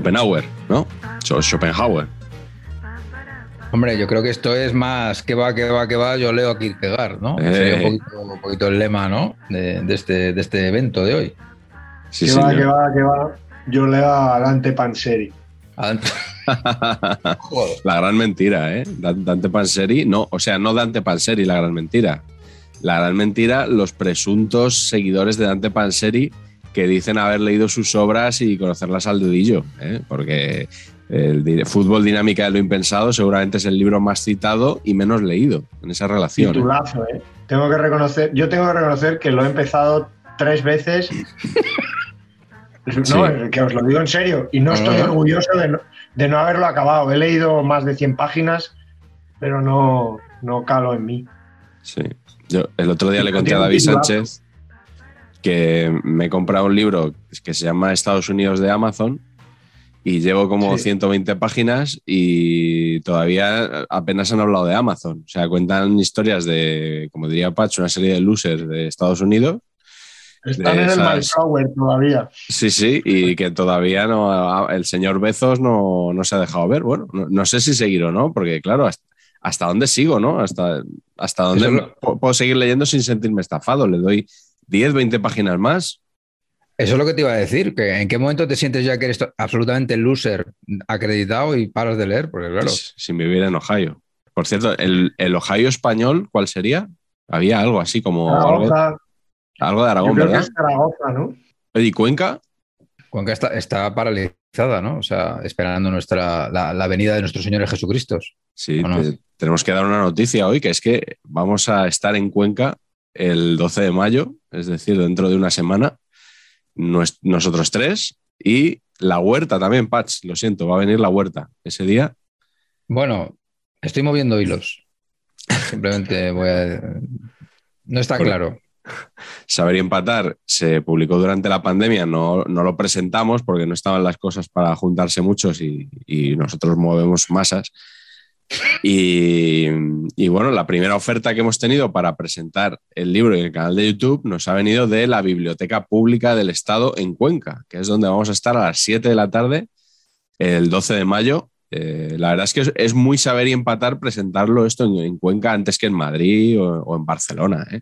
Schopenhauer, ¿no? Sch- Schopenhauer. Hombre, yo creo que esto es más que va, que va, que va, yo leo a Kierkegaard, ¿no? Eh. Sería un poquito, un poquito el lema, ¿no? De, de este, de este evento de hoy. Sí, que va, que va, que va. Yo leo a Dante Panseri. La gran mentira, ¿eh? Dan- Dante Panseri, no, o sea, no Dante Panseri, la gran mentira. La gran mentira, los presuntos seguidores de Dante Panseri que dicen haber leído sus obras y conocerlas al dedillo, ¿eh? porque el Fútbol Dinámica de lo Impensado seguramente es el libro más citado y menos leído en esa relación. ¿eh? Titulazo, ¿eh? Tengo que reconocer, yo tengo que reconocer que lo he empezado tres veces. No, Sí. que os lo digo en serio. Y no estoy orgulloso de no, de no haberlo acabado. He leído más de 100 páginas, pero no, no calo en mí. Sí. Yo el otro día le conté a David. Sánchez que me he comprado un libro que se llama Estados Unidos de Amazon y llevo como Sí. 120 páginas y todavía apenas han hablado de Amazon. O sea, cuentan historias de, como diría Patch, una serie de losers de Estados Unidos. Están en el esas- Mayflower todavía. Sí, sí, y que todavía no, el señor Bezos no, no se ha dejado ver. Bueno, no, no sé si seguir o no, porque claro, hasta, hasta dónde sigo, ¿no? Hasta, hasta dónde Eso puedo seguir leyendo sin sentirme estafado. Le doy 10, 20 páginas más. Eso es lo que te iba a decir, que en qué momento te sientes ya que eres absolutamente loser acreditado y paras de leer, porque claro, s- Sin vivir en Ohio. Por cierto, el, el Ohio español, ¿cuál sería? Había algo así como algo, Zaragoza, algo de yo Aragón, que ¿verdad? es Zaragoza, ¿no? ¿Y Cuenca? Cuenca está, está paralizada, ¿no? O sea, esperando nuestra, la, la venida de nuestros señores Jesucristo. Sí, ¿O no? te- tenemos que dar una noticia hoy, que es que vamos a estar en Cuenca el 12 de mayo, es decir, dentro de una semana, nosotros tres y la huerta también, Patch, lo siento, va a venir la huerta ese día. Bueno, estoy moviendo hilos. Simplemente voy a. No está claro. Saber y empatar se publicó durante la pandemia, no, no lo presentamos porque no estaban las cosas para juntarse muchos y, y nosotros movemos masas. Y, y bueno, la primera oferta que hemos tenido para presentar el libro en el canal de YouTube nos ha venido de la Biblioteca Pública del Estado en Cuenca, que es donde vamos a estar a las 7 de la tarde el 12 de mayo. Eh, la verdad es que es, muy saber y empatar presentarlo esto en, en Cuenca antes que en Madrid o, o en Barcelona. ¿eh?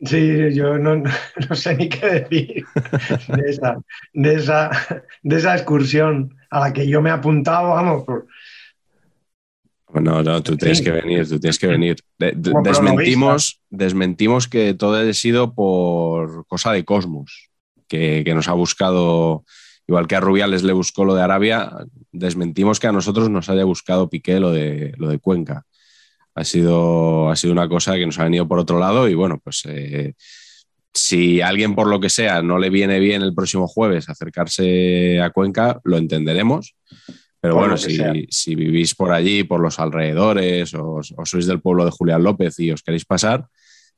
Sí, yo no, no sé ni qué decir de esa, de, esa, de esa excursión a la que yo me he apuntado, vamos, por- No, no, tú tienes que venir, tú tienes que venir. De- de- Como desmentimos, desmentimos que todo haya sido por cosa de Cosmos, que, que nos ha buscado, igual que a Rubiales le buscó lo de Arabia, desmentimos que a nosotros nos haya buscado Piqué lo de, lo de Cuenca. Ha sido, ha sido una cosa que nos ha venido por otro lado y bueno, pues eh, si a alguien por lo que sea no le viene bien el próximo jueves acercarse a Cuenca, lo entenderemos. Pero Por bueno, si, si vivís por allí, por los alrededores, o, o sois del pueblo de Julián López y os queréis pasar,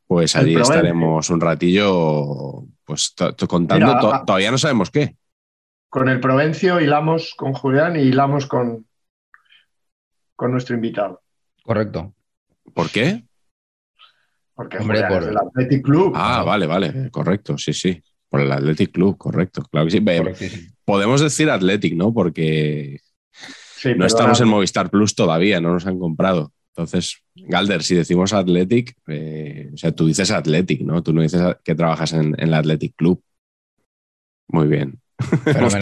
pues allí estaremos un ratillo pues contando. Mira, to- a- todavía no sabemos qué. con el Provencio hilamos con Julián y hilamos con, con nuestro invitado. Correcto. ¿Por qué? Porque Hombre, por- el Athletic Club. Ah, vale, vale, correcto, sí, sí. Por el Athletic Club, correcto. Claro que sí. Podemos decir Athletic, ¿no? Porque Sí, no estamos en Movistar Plus todavía, no nos han comprado. Entonces, Galder, si decimos Athletic, eh, o sea, tú dices Athletic, ¿no? Tú no dices que trabajas en, en el Athletic Club. Muy bien. Hemos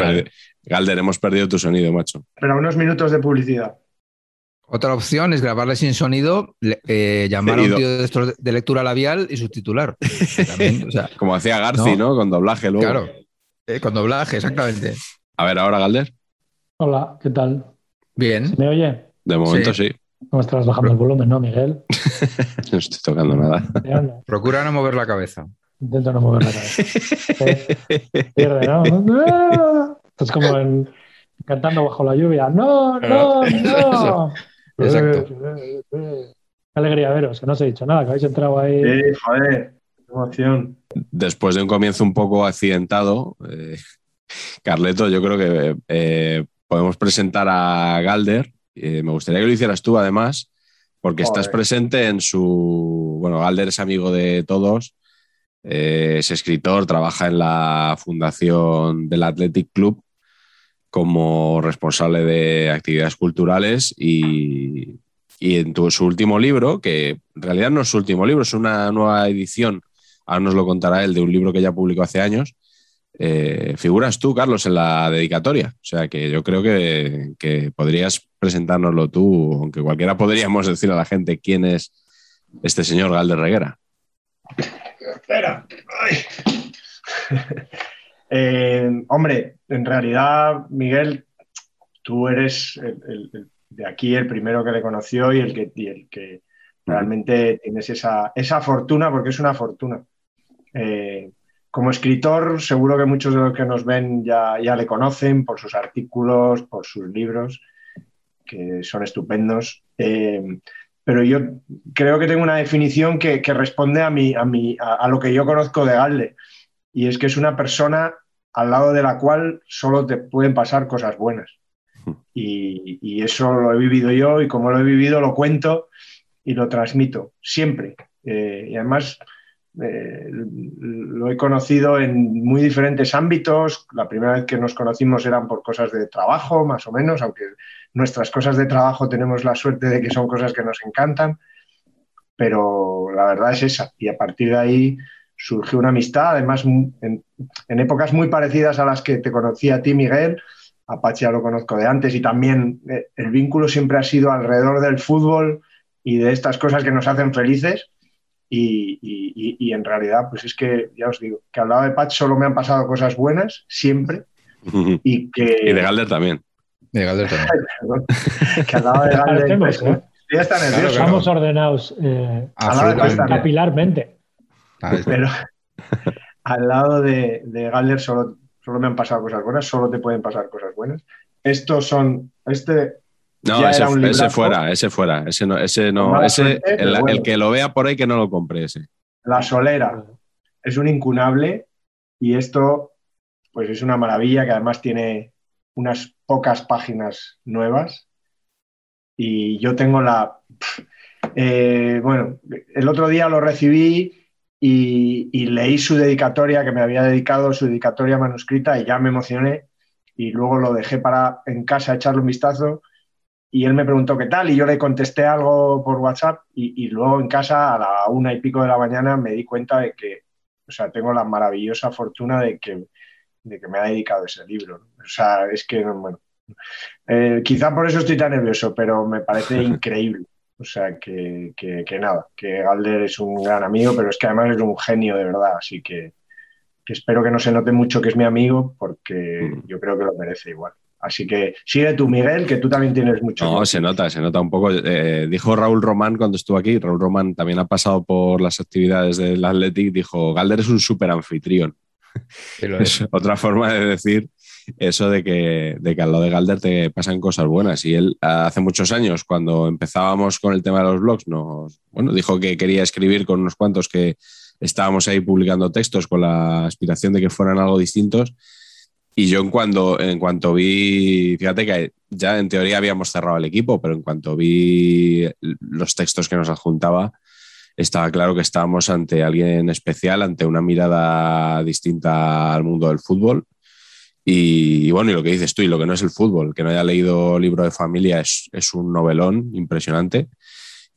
Galder, hemos perdido tu sonido, macho. Pero unos minutos de publicidad. Otra opción es grabarle sin sonido, eh, llamar a un tío de, estos de lectura labial y subtitular. Que también, o sea, Como hacía Garci, No. ¿no? Con doblaje luego. claro, eh, con doblaje, exactamente. A ver, ahora, Galder. Hola, ¿qué tal? Bien. ¿Se me oye? De momento sí. No me estás bajando el volumen, ¿no, Miguel? No estoy tocando nada. No, Procura no mover la cabeza. Intento no mover la cabeza. Pierde, ¿no? ¡Ah! Estás como en- cantando bajo la lluvia. ¡No, no, no! Exacto. Eh, eh, eh. Qué alegría veros, que no os he dicho nada, que habéis entrado ahí. Sí, joder, qué emoción. Después de un comienzo un poco accidentado, eh, Carleto, yo creo que eh, podemos presentar a Galder. Eh, me gustaría que lo hicieras tú, además, porque Joder. estás presente en su. Bueno, Galder es amigo de todos, eh, es escritor, trabaja en la fundación del Athletic Club como responsable de actividades culturales y, y en tu, su último libro, que en realidad no es su último libro, es una nueva edición, ahora nos lo contará él, de un libro que ya publicó hace años, eh, figuras tú, Carlos, en la dedicatoria. O sea que yo creo que, que podrías presentárnoslo tú, aunque cualquiera podríamos decir a la gente quién es este señor Galder Reguera. Espera. Eh, hombre, en realidad, Miguel, tú eres el- el- el- de aquí el primero que le conoció y el que, y el que realmente tienes esa, esa fortuna, porque es una fortuna. Eh, como escritor, seguro que muchos de los que nos ven ya, ya le conocen por sus artículos, por sus libros, que son estupendos. Eh, pero yo creo que tengo una definición que, que responde a, mi, a, mi, a, a lo que yo conozco de Galde. Y es que es una persona al lado de la cual solo te pueden pasar cosas buenas. Y, y eso lo he vivido yo y como lo he vivido lo cuento y lo transmito siempre. Eh, y además eh, lo he conocido en muy diferentes ámbitos. La primera vez que nos conocimos eran por cosas de trabajo, más o menos, aunque nuestras cosas de trabajo tenemos la suerte de que son cosas que nos encantan. Pero la verdad es esa. Y a partir de ahí surgió una amistad, además en, en épocas muy parecidas a las que te conocí a ti, Miguel. A Pachi ya lo conozco de antes y también eh, el vínculo siempre ha sido alrededor del fútbol y de estas cosas que nos hacen felices. Y, y, y, en realidad, pues es que, ya os digo, que al lado de Patch solo me han pasado cosas buenas, siempre. Y que. Y de Galder también. De Galder también. que al lado de Galder. Pues, ¿eh? ya está nervioso. Claro, Estamos ordenados eh, Absolutamente. capilarmente. Pero al lado de, de Galder solo, solo me han pasado cosas buenas, solo te pueden pasar cosas buenas. Estos son. Este No, ya ese, era un ese librazo. fuera, ese fuera. Ese no, ese no. Ese, suerte, el, pero bueno. el que lo vea por ahí que no lo compre ese. La Solera es un incunable y esto pues es una maravilla que además tiene unas pocas páginas nuevas y yo tengo la... eh, bueno, el otro día lo recibí y, y leí su dedicatoria que me había dedicado, su dedicatoria manuscrita y ya me emocioné y luego lo dejé para en casa echarle un vistazo y él me preguntó qué tal y yo le contesté algo por WhatsApp y, y, luego en casa a la una y pico de la mañana me di cuenta de que, o sea, tengo la maravillosa fortuna de que, de que me ha dedicado ese libro. O sea, es que, bueno, eh, quizá por eso estoy tan nervioso, pero me parece increíble. O sea, que, que, que, nada, que Galder es un gran amigo, pero es que además es un genio de verdad, así que, que espero que no se note mucho que es mi amigo, porque Mm. yo creo que lo merece igual. Así que sigue tú, Miguel, que tú también tienes mucho. No, se nota, se nota un poco. Eh, dijo Raúl Román cuando estuvo aquí, Raúl Román también ha pasado por las actividades del Athletic, dijo, Galder es un súper anfitrión. Sí, lo es. Es otra forma de decir eso de que, de que al lado de Galder te pasan cosas buenas. Y él hace muchos años, cuando empezábamos con el tema de los blogs, nos bueno, dijo que quería escribir con unos cuantos que estábamos ahí publicando textos con la aspiración de que fueran algo distintos. Y yo en cuanto, en cuanto vi, fíjate que ya en teoría habíamos cerrado el equipo, pero en cuanto vi los textos que nos adjuntaba, estaba claro que estábamos ante alguien especial, ante una mirada distinta al mundo del fútbol. Y, bueno, y lo que dices tú, y lo que no es el fútbol, que no haya leído libro de familia es, es un novelón impresionante.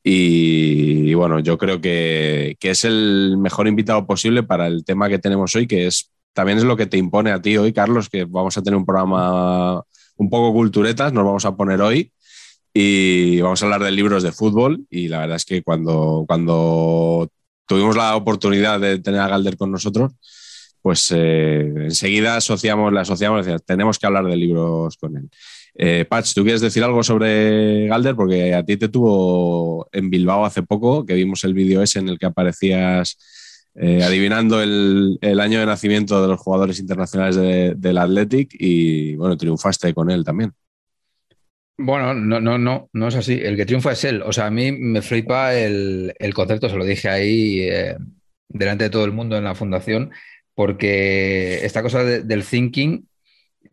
Y, y bueno, yo creo que, que, es el mejor invitado posible para el tema que tenemos hoy, que es también es lo que te impone a ti hoy, Carlos, que vamos a tener un programa un poco culturetas, nos vamos a poner hoy y vamos a hablar de libros de fútbol. Y la verdad es que cuando, cuando tuvimos la oportunidad de tener a Galder con nosotros, pues eh, enseguida asociamos, le asociamos, tenemos que hablar de libros con él. Eh, ¿tú quieres decir algo sobre Galder? Porque a ti te tuvo en Bilbao hace poco, que vimos el vídeo ese en el que aparecías eh, adivinando el, año de nacimiento de los jugadores internacionales de, del Athletic y bueno, triunfaste con él también. Bueno, no, no, no, no es así. El que triunfa es él. O sea, a mí me flipa el, el concepto, se lo dije ahí eh, delante de todo el mundo en la fundación, porque esta cosa de, del thinking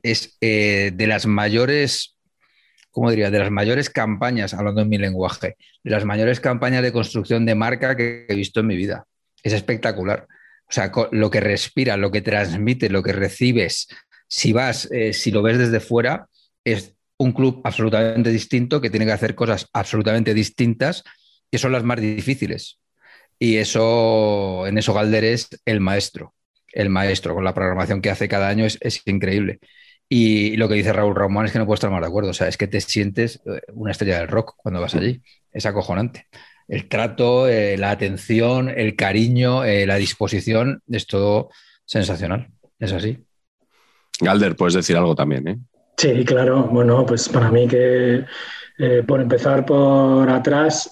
es eh, de las mayores, ¿cómo diría? De las mayores campañas, hablando en mi lenguaje, de las mayores campañas de construcción de marca que he visto en mi vida es espectacular. O sea, lo que respira, lo que transmite, lo que recibes, si vas, eh, si lo ves desde fuera, es un club absolutamente distinto que tiene que hacer cosas absolutamente distintas, que son las más difíciles. Y eso, en eso Galder es el maestro, el maestro, con la programación que hace cada año es, increíble. Y lo que dice Raúl Román es que no puedo estar más de acuerdo. O sea, es que te sientes eh, una estrella del rock cuando vas allí. Es acojonante el trato, eh, la atención, el cariño, eh, la disposición, es todo sensacional. Es así. Galder, puedes decir algo también, ¿eh? Sí, claro. Bueno, pues para mí que eh, por empezar por atrás,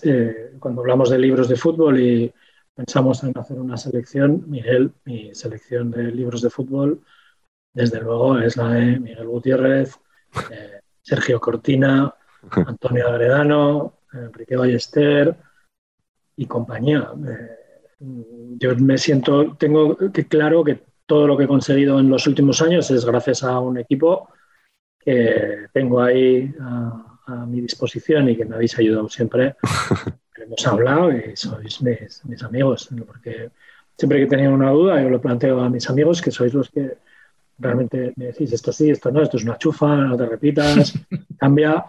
cuando hablamos de libros de fútbol y pensamos en hacer una selección, Miguel, mi selección de libros de fútbol, desde luego es la de Miguel Gutiérrez, Sergio Cortina, Antonio Agredano, Enrique Ballester, y compañía. Eh, yo me siento, tengo que claro que todo lo que he conseguido en los últimos años es gracias a un equipo que tengo ahí a, mi disposición y que me habéis ayudado siempre. Hemos hablado y sois mis, amigos, porque siempre que tenía una duda yo lo planteo a mis amigos, que sois los que realmente me decís esto sí, esto no, esto es una chufa, no te repitas, cambia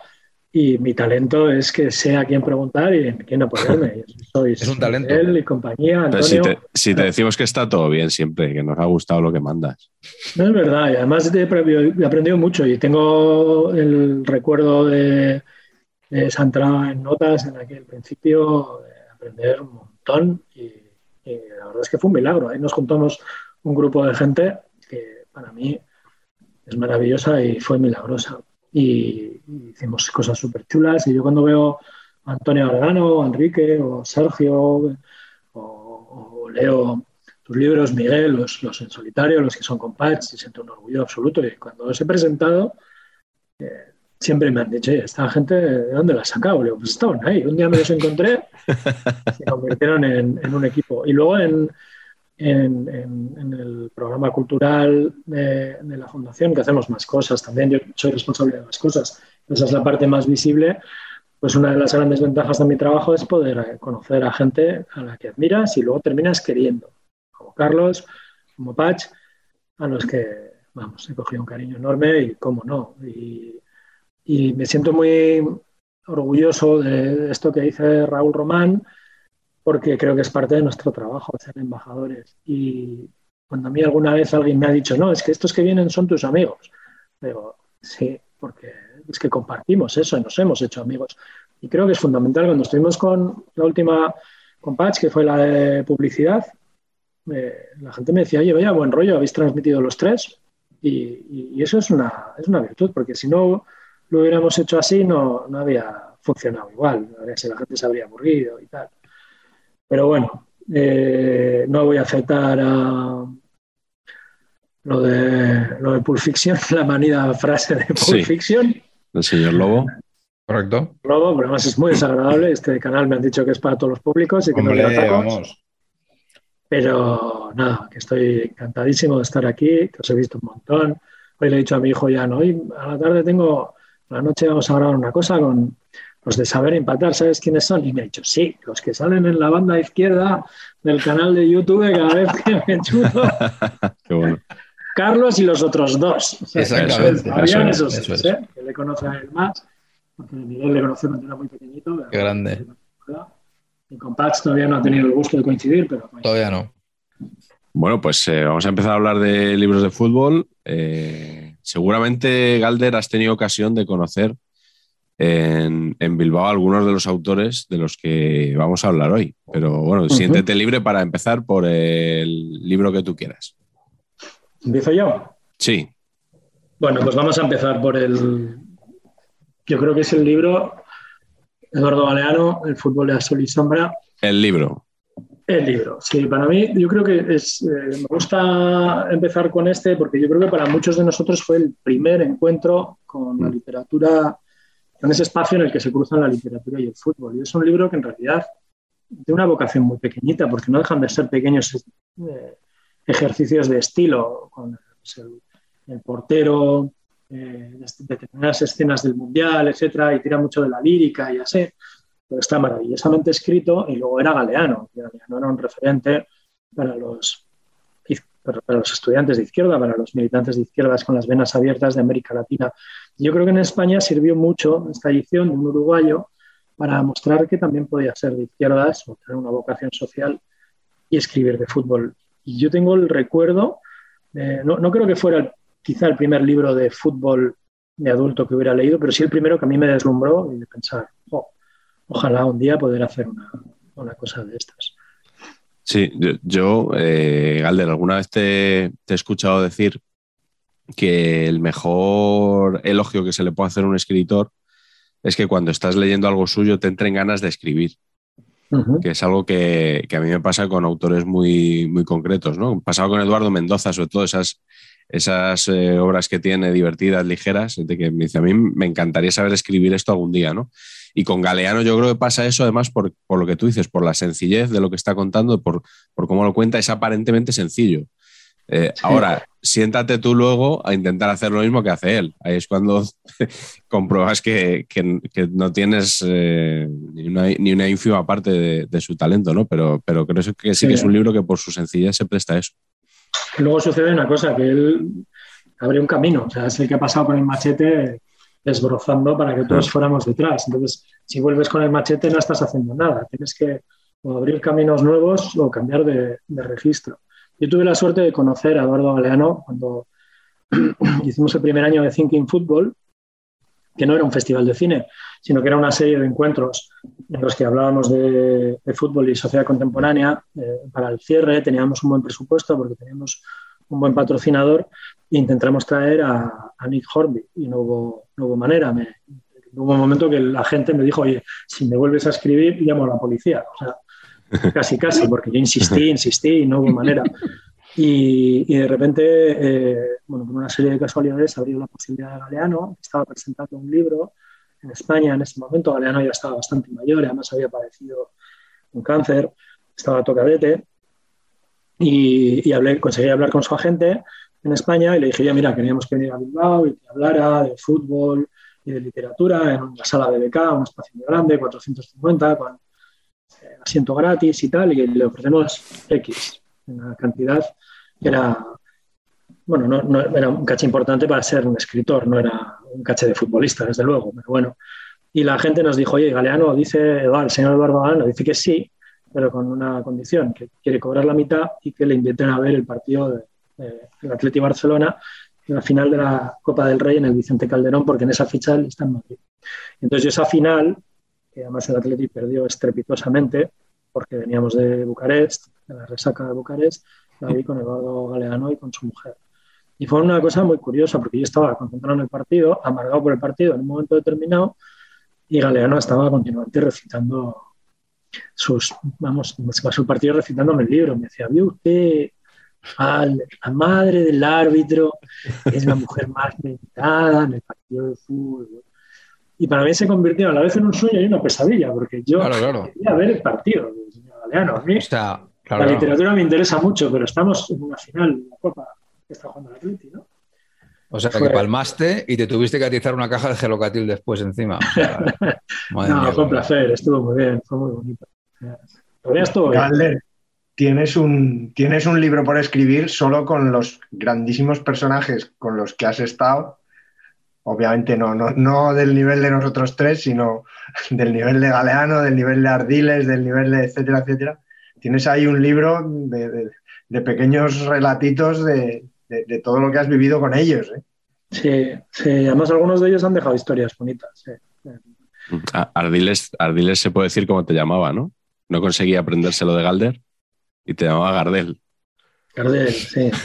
y mi talento es que sé a quién preguntar y en quién apoyarme. Sois es un talento. Él y compañía. Antonio. Si te, si te, decimos que está todo bien siempre, que nos ha gustado lo que mandas. No es verdad, y además he aprendido mucho y tengo el recuerdo de, de esa entrada en notas en aquel principio, de aprender un montón y, y, la verdad es que fue un milagro. Ahí nos juntamos un grupo de gente que para mí es maravillosa y fue milagrosa y, hicimos cosas súper chulas. Y yo cuando veo a Antonio Argano, a Enrique o Sergio o, leo tus libros, Miguel, los, los, en solitario, los que son compacts, y siento un orgullo absoluto. Y cuando los he presentado, eh, siempre me han dicho, esta gente, ¿de dónde la has sacado? Le digo, pues estaban ahí. Un día me los encontré, se convirtieron en, en un equipo. Y luego en, en, el programa cultural de, la Fundación, que hacemos más cosas también. Yo soy responsable de más cosas. Esa es la parte más visible. Pues una de las grandes ventajas de mi trabajo es poder conocer a gente a la que admiras y luego terminas queriendo, como Carlos, como Patch, a los que, vamos, he cogido un cariño enorme y cómo no. Y, y me siento muy orgulloso de esto que dice Raúl Román, porque creo que es parte de nuestro trabajo ser embajadores. Y cuando a mí alguna vez alguien me ha dicho, no, es que estos que vienen son tus amigos, digo, sí, porque es que compartimos eso y nos hemos hecho amigos. Y creo que es fundamental. Cuando estuvimos con la última con Patch, que fue la de publicidad, eh, la gente me decía, oye, vaya, buen rollo, habéis transmitido los tres. Y, eso es una, es una virtud, porque si no lo hubiéramos hecho así, no, no había funcionado igual. La gente se habría aburrido y tal. Pero bueno, eh, no voy a aceptar a lo de, lo de Pulp Fiction, la manida frase de Pulp Fiction. El señor Lobo. Correcto. Lobo, pero además es muy desagradable. Este canal me han dicho que es para todos los públicos y que no le atacamos. Pero nada, que estoy encantadísimo de estar aquí, que os he visto un montón. hoy le he dicho a mi hijo ya, no, hoy a la tarde tengo, a la noche vamos a grabar una cosa con los de Saber Empatar, ¿sabes quiénes son? Y me ha dicho, sí, los que salen en la banda izquierda del canal de YouTube cada vez que me chuto. Qué bueno. Carlos y los otros dos. O sea, Exactamente. habían Eso esos es, es. ¿eh? Que le conoce a él más, porque Miguel le conoció cuando era muy pequeñito. Qué grande. Y con Pax todavía no ha tenido el gusto de coincidir, pero Todavía no. Bueno, pues eh, vamos a empezar a hablar de libros de fútbol. Eh, seguramente, Galder, has tenido ocasión de conocer en, en Bilbao algunos de los autores de los que vamos a hablar hoy. Pero bueno, siéntete libre para empezar por el libro que tú quieras. ¿Empiezo yo? Sí, Bueno, pues vamos a empezar por el. Yo creo que es el libro Eduardo Galeano, El fútbol de Sol y Sombra. el libro. El libro, sí, para mí yo creo que es, eh, me gusta empezar con este porque yo creo que para muchos de nosotros fue el primer encuentro con la literatura, con ese espacio en el que se cruzan la literatura y el fútbol. Y es un libro que en realidad tiene una vocación muy pequeñita porque no dejan de ser pequeños eh, ejercicios de estilo, con pues, el, portero, eh, determinadas escenas del mundial, etcétera, y tira mucho de la lírica y así pero está maravillosamente escrito y luego era Galeano. Galeano era un referente para los, para los estudiantes de izquierda, para los militantes de izquierdas con las venas abiertas de América Latina. Yo creo que en España sirvió mucho esta edición de un uruguayo para mostrar que también podía ser de izquierdas o tener una vocación social y escribir de fútbol. Y yo tengo el recuerdo, eh, no, no creo que fuera quizá el primer libro de fútbol de adulto que hubiera leído, pero sí el primero que a mí me deslumbró y de pensar, ojalá un día poder hacer una cosa de estas. Sí, yo, yo eh, Galder, alguna vez te, te, he escuchado decir que el mejor elogio que se le puede hacer a un escritor es que cuando estás leyendo algo suyo te entren ganas de escribir. Uh -huh. Que es algo que, que, a mí me pasa con autores muy, muy concretos, ¿no? Pasaba con Eduardo Mendoza, sobre todo esas, esas eh, obras que tiene divertidas, ligeras, de que me dice, a mí me encantaría saber escribir esto algún día, ¿no? Y con Galeano yo creo que pasa eso además por, por, lo que tú dices, por la sencillez de lo que está contando, por, por cómo lo cuenta, es aparentemente sencillo. Eh, sí. Ahora, siéntate tú luego a intentar hacer lo mismo que hace él. Ahí es cuando compruebas que, que, que no tienes eh, ni, una, ni, una, ínfima parte de, de, su talento, ¿no? Pero, pero creo que sí, sí, que es un libro que por su sencillez se presta a eso. Luego sucede una cosa, que él abre un camino, o sea, es el que ha pasado con el machete desbrozando para que todos fuéramos detrás. Entonces, si vuelves con el machete no estás haciendo nada, tienes que o abrir caminos nuevos o cambiar de, de registro. Yo tuve la suerte de conocer a Eduardo Galeano cuando hicimos el primer año de Thinking Football, que no era un festival de cine, sino que era una serie de encuentros en los que hablábamos de, de fútbol y sociedad contemporánea. Eh, para el cierre teníamos un buen presupuesto porque teníamos un buen patrocinador e intentamos traer a, a Nick Hornby y no hubo, no hubo manera. Me, hubo un momento que la gente me dijo, oye, si me vuelves a escribir, llamo a la policía. O sea, casi, casi, porque yo insistí, insistí y no hubo manera. Y, y de repente, eh, bueno, por una serie de casualidades, abrió la posibilidad de Galeano, estaba presentando un libro en España en ese momento. Galeano ya estaba bastante mayor, además había padecido un cáncer, estaba tocadete. Y, y hablé, conseguí hablar con su agente en España y le dije, ya mira, queríamos que viniera a Bilbao y que hablara de fútbol y de literatura en una sala de BK, un espacio muy grande, 450, con eh, asiento gratis y tal, y le ofrecemos X, una cantidad que era, bueno, no, no, era un caché importante para ser un escritor, no era un caché de futbolista, desde luego, pero bueno. Y la gente nos dijo, oye, Galeano dice, el señor Eduardo Galeano dice que sí, pero con una condición, que quiere cobrar la mitad y que le inviten a ver el partido de, de Atleti Barcelona en la final de la Copa del Rey en el Vicente Calderón, porque en esa ficha él está en Madrid. Entonces esa final, que además el Atleti perdió estrepitosamente, porque veníamos de Bucarest, de la resaca de Bucarest, la vi con Eduardo Galeano y con su mujer. Y fue una cosa muy curiosa, porque yo estaba concentrado en el partido, amargado por el partido en un momento determinado, y Galeano estaba continuamente recitando sus, vamos, pasó el partido recitándome el libro. Me decía, ¿vio usted a la madre del árbitro? Es la mujer más meditada en el partido de fútbol. Y para mí se convirtió a la vez en un sueño y una pesadilla, porque yo claro, claro. quería ver el partido del señor Galeano. A mí, o sea, claro, la literatura me interesa mucho, pero estamos en una final de la Copa que está jugando el Atleti, ¿no? O sea, Fue- que palmaste y te tuviste que atizar una caja de gelocatil después encima. O sea, madre No, mía. fue un placer, estuvo muy bien, fue muy bonito. Todavía estuvo bien. Tienes un, tienes un libro por escribir solo con los grandísimos personajes con los que has estado. Obviamente no, no, no del nivel de nosotros tres, sino del nivel de Galeano, del nivel de Ardiles, del nivel de etcétera, etcétera. Tienes ahí un libro de, de- de pequeños relatitos de, de- de todo lo que has vivido con ellos. ¿eh? Sí, sí, además algunos de ellos han dejado historias bonitas. sí. Ardiles, Ardiles se puede decir cómo te llamaba, ¿no? No conseguía aprendérselo de Galder y te llamaba Gardel. Gardel, sí.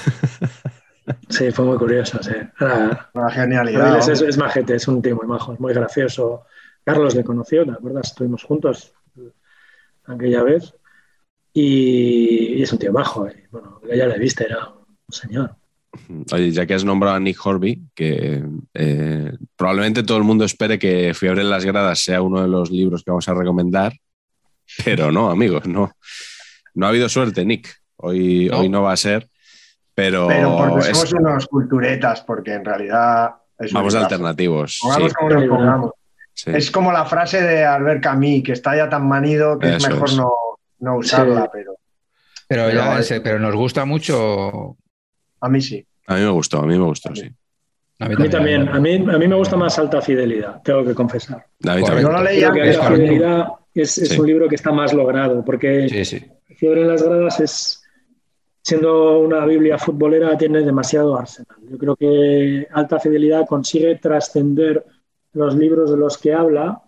Sí, fue muy curioso, sí. Era- Una genialidad. Gardel es, es- es majete, es un tío muy majo, es muy gracioso. Carlos le conoció, ¿te acuerdas? Estuvimos juntos aquella vez. Y, y es un tío majo. y, bueno, ya le viste, era un señor. Oye, ya que has nombrado a Nick Horby, que eh, probablemente todo el mundo espere que Fiebre en las gradas sea uno de los libros que vamos a recomendar, pero no, amigos, no. No ha habido suerte, Nick. Hoy No. hoy no va a ser, pero, Pero porque es- somos unos culturetas, porque en realidad es vamos alternativos. Pongamos sí, como nos pongamos. sí. Es como la frase de Albert Camus, que está ya tan manido que es mejor es. no, no usarla, Sí. pero Pero, Pero, ya, ese- pero nos gusta mucho. a mí sí. A mí me gustó, a mí me gustó, sí. A A mí también, a mí, a mí me gusta más Alta Fidelidad, tengo que confesar. A mí Correcto. también. Yo lo leí Creo que antes. es Alta. Fidelidad es, es Sí. un libro que está más logrado, porque Sí, sí. Fiebre en las gradas es, siendo una Biblia futbolera, tiene demasiado arsenal. Yo creo que Alta Fidelidad consigue trascender los libros de los que habla,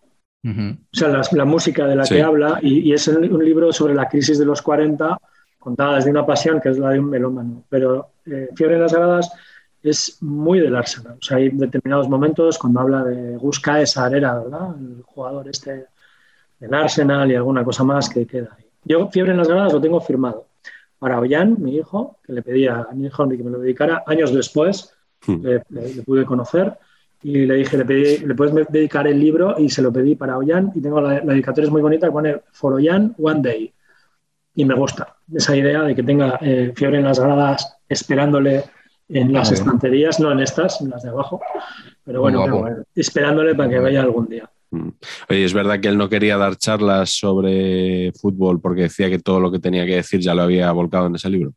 o sea, la música de la Sí. que habla, y, y es un, libro sobre la crisis de los 40, contada desde una pasión que es la de un melómano. Pero eh, Fiebre en las gradas es muy del Arsenal. O sea, hay determinados momentos cuando habla de Gus Caesar, era, ¿verdad? El jugador este del Arsenal y alguna cosa más que queda ahí. Yo Fiebre en las gradas lo tengo firmado. Para Ollán, mi hijo, que le pedía a mi hijo que me lo dedicara, años después Hmm. le, le- le pude conocer y le dije, le, pedí, le puedes dedicar el libro y se lo pedí para Ollán y tengo la, la dedicatoria es muy bonita, pone For Ollán One Day y me gusta esa idea de que tenga eh, fiebre en las gradas esperándole en las Ah, estanterías, no en estas, en las de abajo, pero bueno, esperándole para que vaya algún día. Mm. Oye, es verdad que él no quería dar charlas sobre fútbol porque decía que todo lo que tenía que decir ya lo había volcado en ese libro.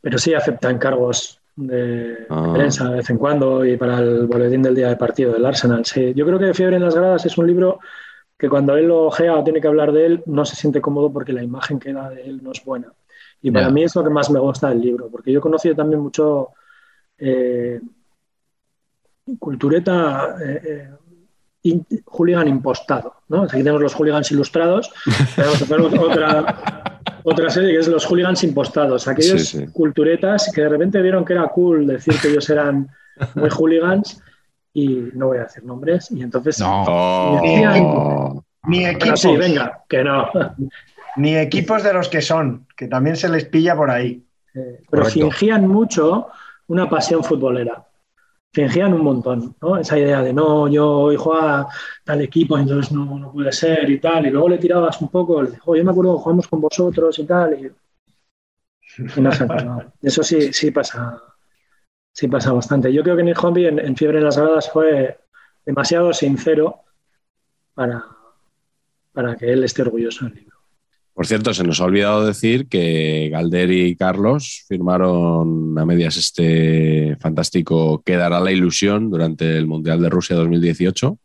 Pero sí acepta encargos de Ah. prensa de vez en cuando y para el boletín del día de partido del Arsenal. Sí, yo creo que Fiebre en las gradas es un libro que cuando él lo ojea o tiene que hablar de él, no se siente cómodo porque la imagen que da de él no es buena. Y para mí es lo que más me gusta del libro, porque yo he conocido también mucho eh, cultureta eh, eh, in- hooligan impostado. ¿no? Aquí tenemos los hooligans ilustrados, tenemos hacer otra, otra serie que es los hooligans impostados. Aquellos Sí, sí. culturetas que de repente vieron que era cool decir que ellos eran muy hooligans y no voy a decir nombres y entonces No. Oh. Ni Bueno, equipos, sí, venga, que no. ni equipos de los que son, que también se les pilla por ahí. Eh, pero Correcto. fingían mucho una pasión futbolera. Fingían un montón, ¿no? Esa idea de no, yo hoy juego a tal equipo, entonces no, no puede ser y tal. Y luego le tirabas un poco, le dijo, yo me acuerdo que jugamos con vosotros y tal. Y, y no acordaban. Eso sí, sí pasa, sí pasa bastante. Yo creo que Nick Hornby en, en Fiebre en las Gradas fue demasiado sincero para, para que él esté orgulloso del libro. Por cierto, se nos ha olvidado decir que Galder y Carlos firmaron a medias este fantástico Quedará la ilusión durante el Mundial de Rusia 2018.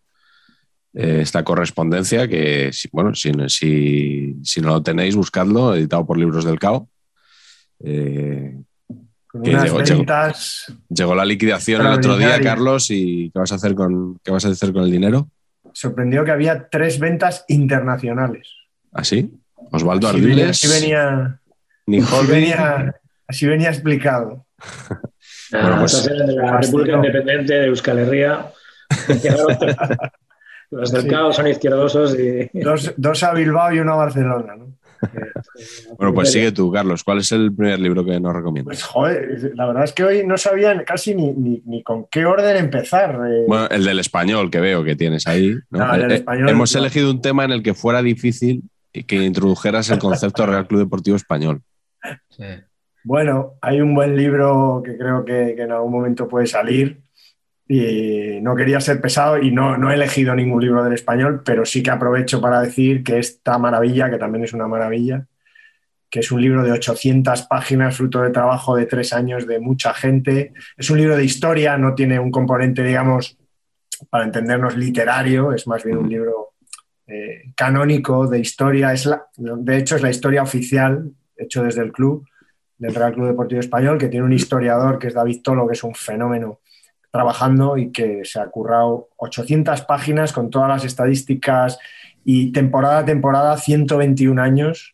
Eh, esta correspondencia que, bueno, si, si, si no lo tenéis, buscadlo, editado por Libros del Cao. Eh, Con unas llegó- llegó. llegó la liquidación el otro día. Carlos, y ¿qué vas a hacer con, qué vas a hacer con el dinero? sorprendió que había tres ventas internacionales. ¿Así? Osvaldo Así venía, Ardiles, así venía, Nick así venía- así venía explicado. Bueno, pues- la Fastidio. República Independiente de Euskal Herria. Los del Sí. caos son izquierdosos y. Dos, dos a Bilbao y uno a Barcelona. ¿no? Bueno, pues sigue tú, Carlos. ¿Cuál es el primer libro que nos recomiendas? Pues joder, la verdad es que hoy no sabían casi ni, ni- ni con qué orden empezar. eh. Bueno, el del español que veo que tienes ahí. ¿no? No, el del Eh, español, Hemos no. elegido un tema en el que fuera difícil que introdujeras el concepto Real Club Deportivo Español. Sí. Bueno, hay un buen libro que creo que, que en algún momento puede salir, y no quería ser pesado y no, no, he elegido ningún libro del español, pero sí que aprovecho para decir que esta maravilla, que también es una maravilla, que es un libro de 800 páginas, fruto de trabajo de tres años de mucha gente. Es un libro de historia, no tiene un componente, digamos, para entendernos literario, es más bien un libro eh, canónico de historia. Es la, de hecho, es la historia oficial, hecho desde el club, del Real Club Deportivo Español, que tiene un historiador que es David Tolo, que es un fenómeno trabajando y que se ha currado 800 páginas con todas las estadísticas y temporada a temporada 121 años.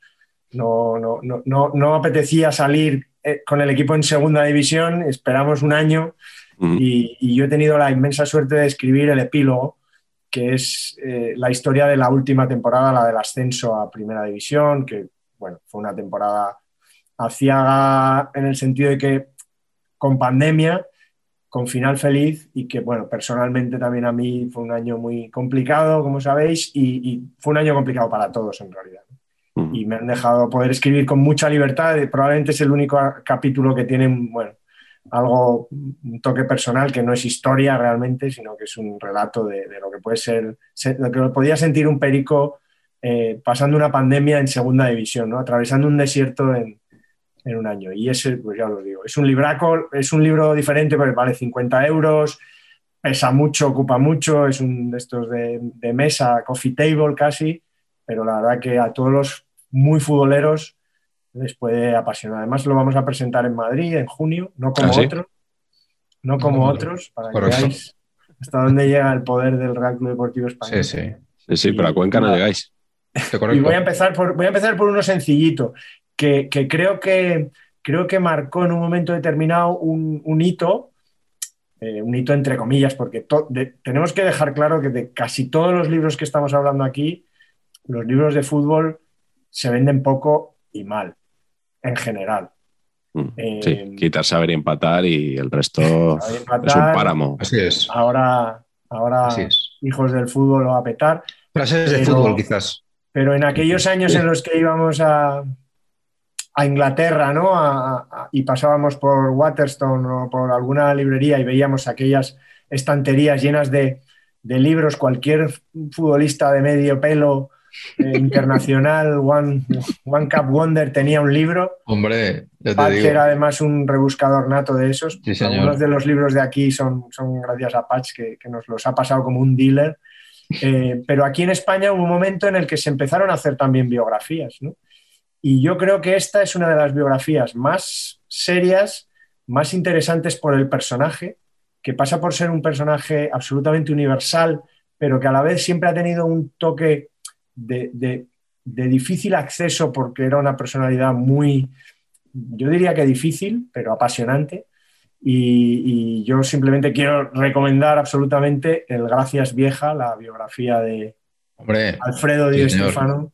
No, no, no, no, no apetecía salir eh, con el equipo en segunda división, esperamos un año y, y, yo he tenido la inmensa suerte de escribir el epílogo, que es eh, la historia de la última temporada, la del ascenso a primera división, que bueno, fue una temporada aciaga en el sentido de que con pandemia con final feliz y que, bueno, personalmente también a mí fue un año muy complicado, como sabéis, y, fue un año complicado para todos en realidad. Y me han dejado poder escribir con mucha libertad. Probablemente es el único capítulo que tiene, bueno, algo, un toque personal que no es historia realmente, sino que es un relato de, lo que puede ser, lo que podía sentir un perico eh, pasando una pandemia en segunda división, ¿no? atravesando un desierto en, en un año. Y ese, pues ya lo digo, es un libraco, es un libro diferente porque vale 50 euros, pesa mucho, ocupa mucho, es un de estos de, mesa, coffee table casi, pero la verdad que a todos los muy futboleros les puede apasionar. Además lo vamos a presentar en Madrid en junio, no como ¿Ah, otros, no como otros, para que veáis hasta dónde llega el poder del Real Club Deportivo Español. Sí, sí. Sí, sí, pero a Cuenca no llegáis. Y voy a, empezar por, voy a empezar por uno sencillito que, creo que creo que marcó en un momento determinado un, hito, eh, un hito entre comillas, porque tenemos que dejar claro que de casi todos los libros que estamos hablando aquí, los libros de fútbol se venden poco y mal, en general. Mm, sí, eh, quitar, saber y empatar y el resto es un páramo. Así es. Ahora, ahora hijos del fútbol lo va a petar. Frases de fútbol, quizás. Pero en aquellos años en los que íbamos a, a Inglaterra, ¿no? y pasábamos por Waterstone o por alguna librería y veíamos aquellas estanterías llenas de, libros, cualquier futbolista de medio pelo eh, internacional, One, One Cup Wonder tenía un libro. Hombre, ya te era además un rebuscador nato de esos. Algunos de los libros de aquí son, son gracias a Patch, que, nos los ha pasado como un dealer. Eh, pero aquí en España hubo un momento en el que se empezaron a hacer también biografías, ¿no? Y yo creo que esta es una de las biografías más serias, más interesantes por el personaje, que pasa por ser un personaje absolutamente universal, pero que a la vez siempre ha tenido un toque de, difícil acceso porque era una personalidad muy, yo diría que difícil, pero apasionante. Y, yo simplemente quiero recomendar absolutamente el Gracias Vieja, la biografía de Alfredo Di Stefano,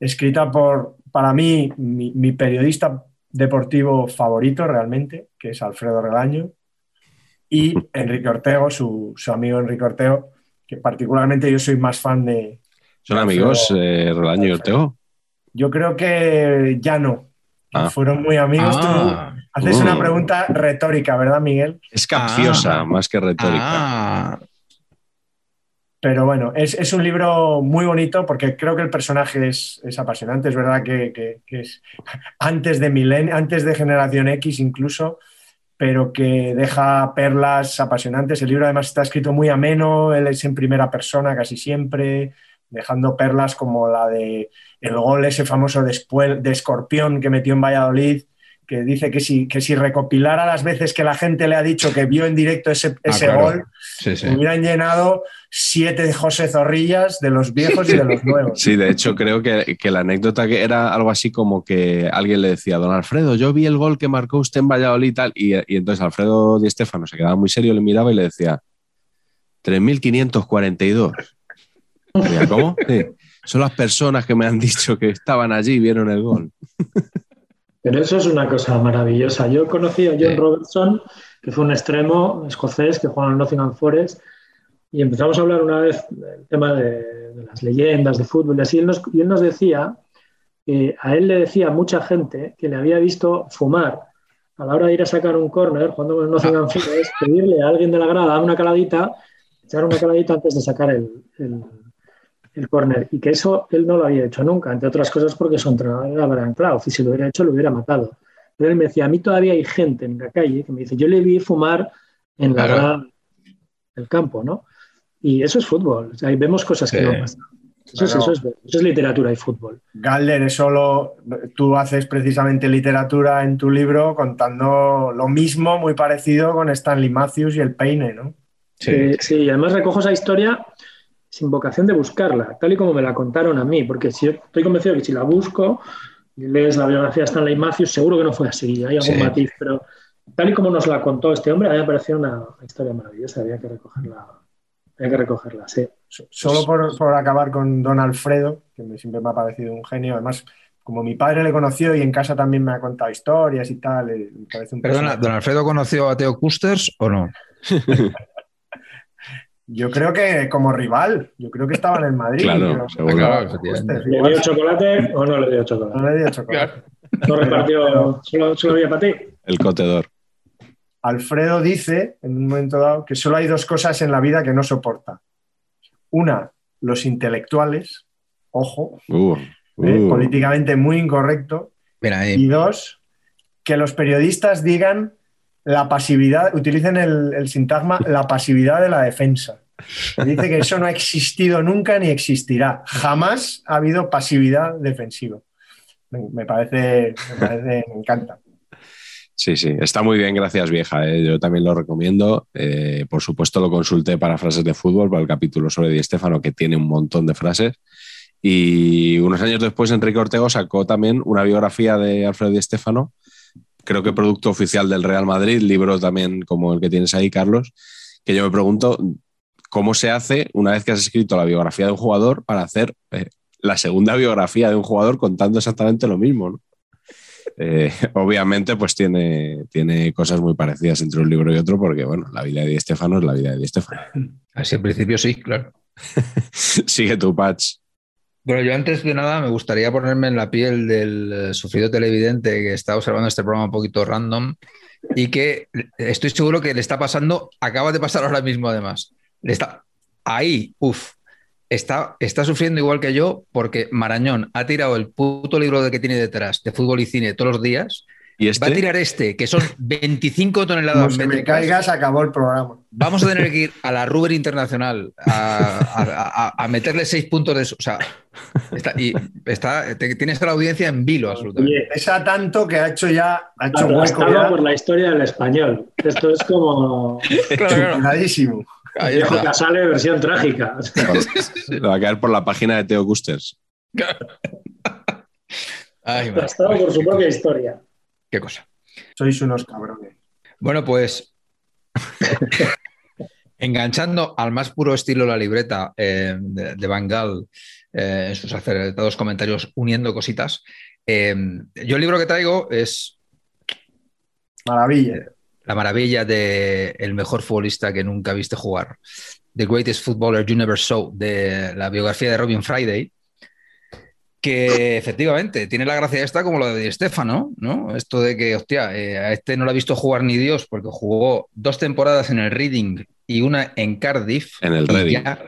escrita por, para mí, mi, periodista deportivo favorito realmente, que es Alfredo Relaño, y Enrique Ortego, su, amigo Enrique Ortego, que particularmente yo soy más fan de... ¿Son amigos eh, Relaño y Ortego? Yo creo que ya no. Ah. Fueron muy amigos. Ah. haces una uh. pregunta retórica, ¿verdad, Miguel? Es capciosa, ah. más que retórica. Pero bueno, es, un libro muy bonito porque creo que el personaje es, apasionante. Es verdad que, es antes de milenio, antes de Generación X incluso, pero que deja perlas apasionantes. El libro además está escrito muy ameno, él es en primera persona casi siempre, dejando perlas como la de el gol ese famoso de, de Escorpión que metió en Valladolid, que dice que si, que si recopilara las veces que la gente le ha dicho que vio en directo ese, ah, gol, hubieran llenado siete de José Zorrillas de los viejos y de los nuevos. Sí, de hecho creo que, la anécdota que era algo así como que alguien le decía, don Alfredo, yo vi el gol que marcó usted en Valladolid y tal, y, entonces Alfredo Di Stefano se quedaba muy serio, le miraba y le decía, 3.542. ¿Cómo? Son las personas que me han dicho que estaban allí y vieron el gol. Pero eso es una cosa maravillosa. Yo conocí a John Robertson, que fue un extremo escocés que jugaba en Nottingham Forest, y empezamos a hablar una vez del tema de, las leyendas de fútbol y así. Él nos, y él nos decía que a él le decía mucha gente que le había visto fumar a la hora de ir a sacar un córner, cuando con el Nottingham Forest, pedirle a alguien de la grada una caladita, echar una caladita antes de sacar el, el, el córner. Y que eso él no lo había hecho nunca, entre otras cosas porque su entrenador era Brian Clough, y si lo hubiera hecho lo hubiera matado. Pero él me decía, a mí todavía hay gente en la calle que me dice, yo le vi fumar en la Claro. del campo, ¿no? Y eso es fútbol, o sea, ahí vemos cosas que Sí. no pasan. Eso, es, eso, es, eso es literatura y fútbol. Galder, es solo tú haces precisamente literatura en tu libro contando lo mismo, muy parecido con Stanley Matthews y el peine, ¿no? Eh, sí, y además recojo esa historia sin vocación de buscarla, tal y como me la contaron a mí, porque si estoy convencido que si la busco y lees la biografía de Stanley Matthews, seguro que no fue así, hay algún Sí. matiz, pero tal y como nos la contó este hombre, a mí me pareció una historia maravillosa, había que recogerla, había que recogerla, sí. So- Solo por, por acabar con Don Alfredo, que me- siempre me ha parecido un genio. Además, como mi padre le conoció y en casa también me ha contado historias y tal, eh, me parece un Perdona, personaje. ¿don Alfredo conoció a Teo Custers o no? Yo creo que como rival, yo creo que estaban en Madrid. Claro, pero- seguro. Claro, ¿Le dio chocolate o no le dio chocolate? no le dio chocolate. No repartió, solo, solo había para ti. El cotedor. Alfredo dice, en un momento dado, que solo hay dos cosas en la vida que no soporta. Una, los intelectuales, ojo, Uh, eh, uh. políticamente muy incorrecto. Mira Y dos, que los periodistas digan la pasividad, utilicen el, el sintagma la pasividad de la defensa. Dice que eso no ha existido nunca ni existirá. Jamás ha habido pasividad defensiva. Me, parece, me encanta. Sí, sí, está muy bien, gracias vieja. ¿eh? Yo también lo recomiendo. Eh, por supuesto, lo consulté para frases de fútbol, para el capítulo sobre Di Stéfano, que tiene un montón de frases. Y unos años después, Enrique Ortego sacó también una biografía de Alfredo Di Stéfano, creo que producto oficial del Real Madrid, libro también como el que tienes ahí, Carlos, que yo me pregunto cómo se hace una vez que has escrito la biografía de un jugador para hacer eh, la segunda biografía de un jugador contando exactamente lo mismo, ¿no? Eh, obviamente, pues tiene, tiene cosas muy parecidas entre un libro y otro, porque bueno, la vida de Di Stéfano es la vida de Di Stéfano. Así en principio sí, claro. Sigue tu patch. Bueno, yo antes de nada me gustaría ponerme en la piel del eh, sufrido televidente que está observando este programa un poquito random y que estoy seguro que le está pasando, acaba de pasar ahora mismo además. Está ahí, uff, está, está sufriendo igual que yo porque Marañón ha tirado el puto libro de que tiene detrás de fútbol y cine todos los días. ¿Y Va a este? tirar este, que son 25 toneladas Como se me métricas. caiga, se acabó el programa. Vamos a tener que ir a la Ruber Internacional a, a- a- a meterle seis puntos de... eso. O sea, está, y está, te- tienes a la audiencia en vilo absolutamente. Pesa tanto que ha hecho ya, ha hecho hueco ya, por la historia del español. Esto es como superadísimo. Ahí Viejo está. Casale versión trágica. Va a caer por la página de Teo Custers. Ay, madre. Aplastado por su propia historia. Qué cosa. Sois unos cabrones. Bueno, pues enganchando al más puro estilo la libreta eh, de, de Van Gaal eh, en sus acertados comentarios uniendo cositas. eh, yo el libro que traigo es Maravilla. La maravilla de el mejor futbolista que nunca viste jugar, The Greatest Footballer You Never Saw, de la biografía de Robin Friday, que efectivamente tiene la gracia esta como lo de Di Stefano, ¿no? Esto de que, hostia, eh, a este no lo ha visto jugar ni Dios porque jugó dos temporadas en el Reading y una en Cardiff. En el Reading. ya-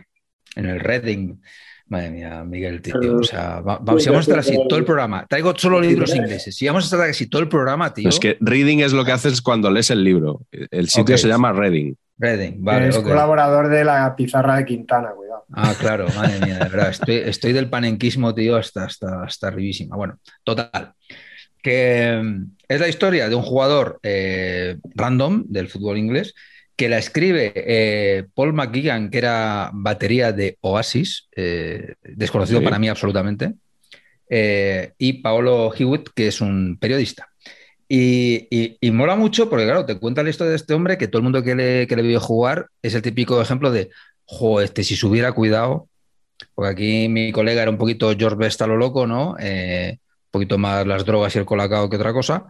en el Reading. Madre mía, Miguel, tío. Pero- O sea, va- va- si vamos a estar así todo el programa, traigo solo libros ingleses. Si vamos a estar así todo el programa, tío. Es que reading es lo que haces cuando lees el libro. El sitio se llama reading. Reading, vale. es colaborador de la pizarra de Quintana, cuidado. Ah, claro, madre mía, de verdad. Estoy, estoy del panenquismo, tío, hasta, hasta, hasta arribísima. Bueno, total. Que mm, es la historia de un jugador eh, random del fútbol inglés que la escribe eh, Paul McGuigan, que era batería de Oasis, eh, desconocido Sí. para mí absolutamente, eh, y Paolo Hewitt, que es un periodista. Y, y- y mola mucho porque, claro, te cuenta la historia de este hombre que todo el mundo que le, que le vio jugar es el típico ejemplo de, jo, este, si se hubiera cuidado, porque aquí mi colega era un poquito George Best a lo loco, ¿no? Eh, poquito más las drogas y el colacao que otra cosa,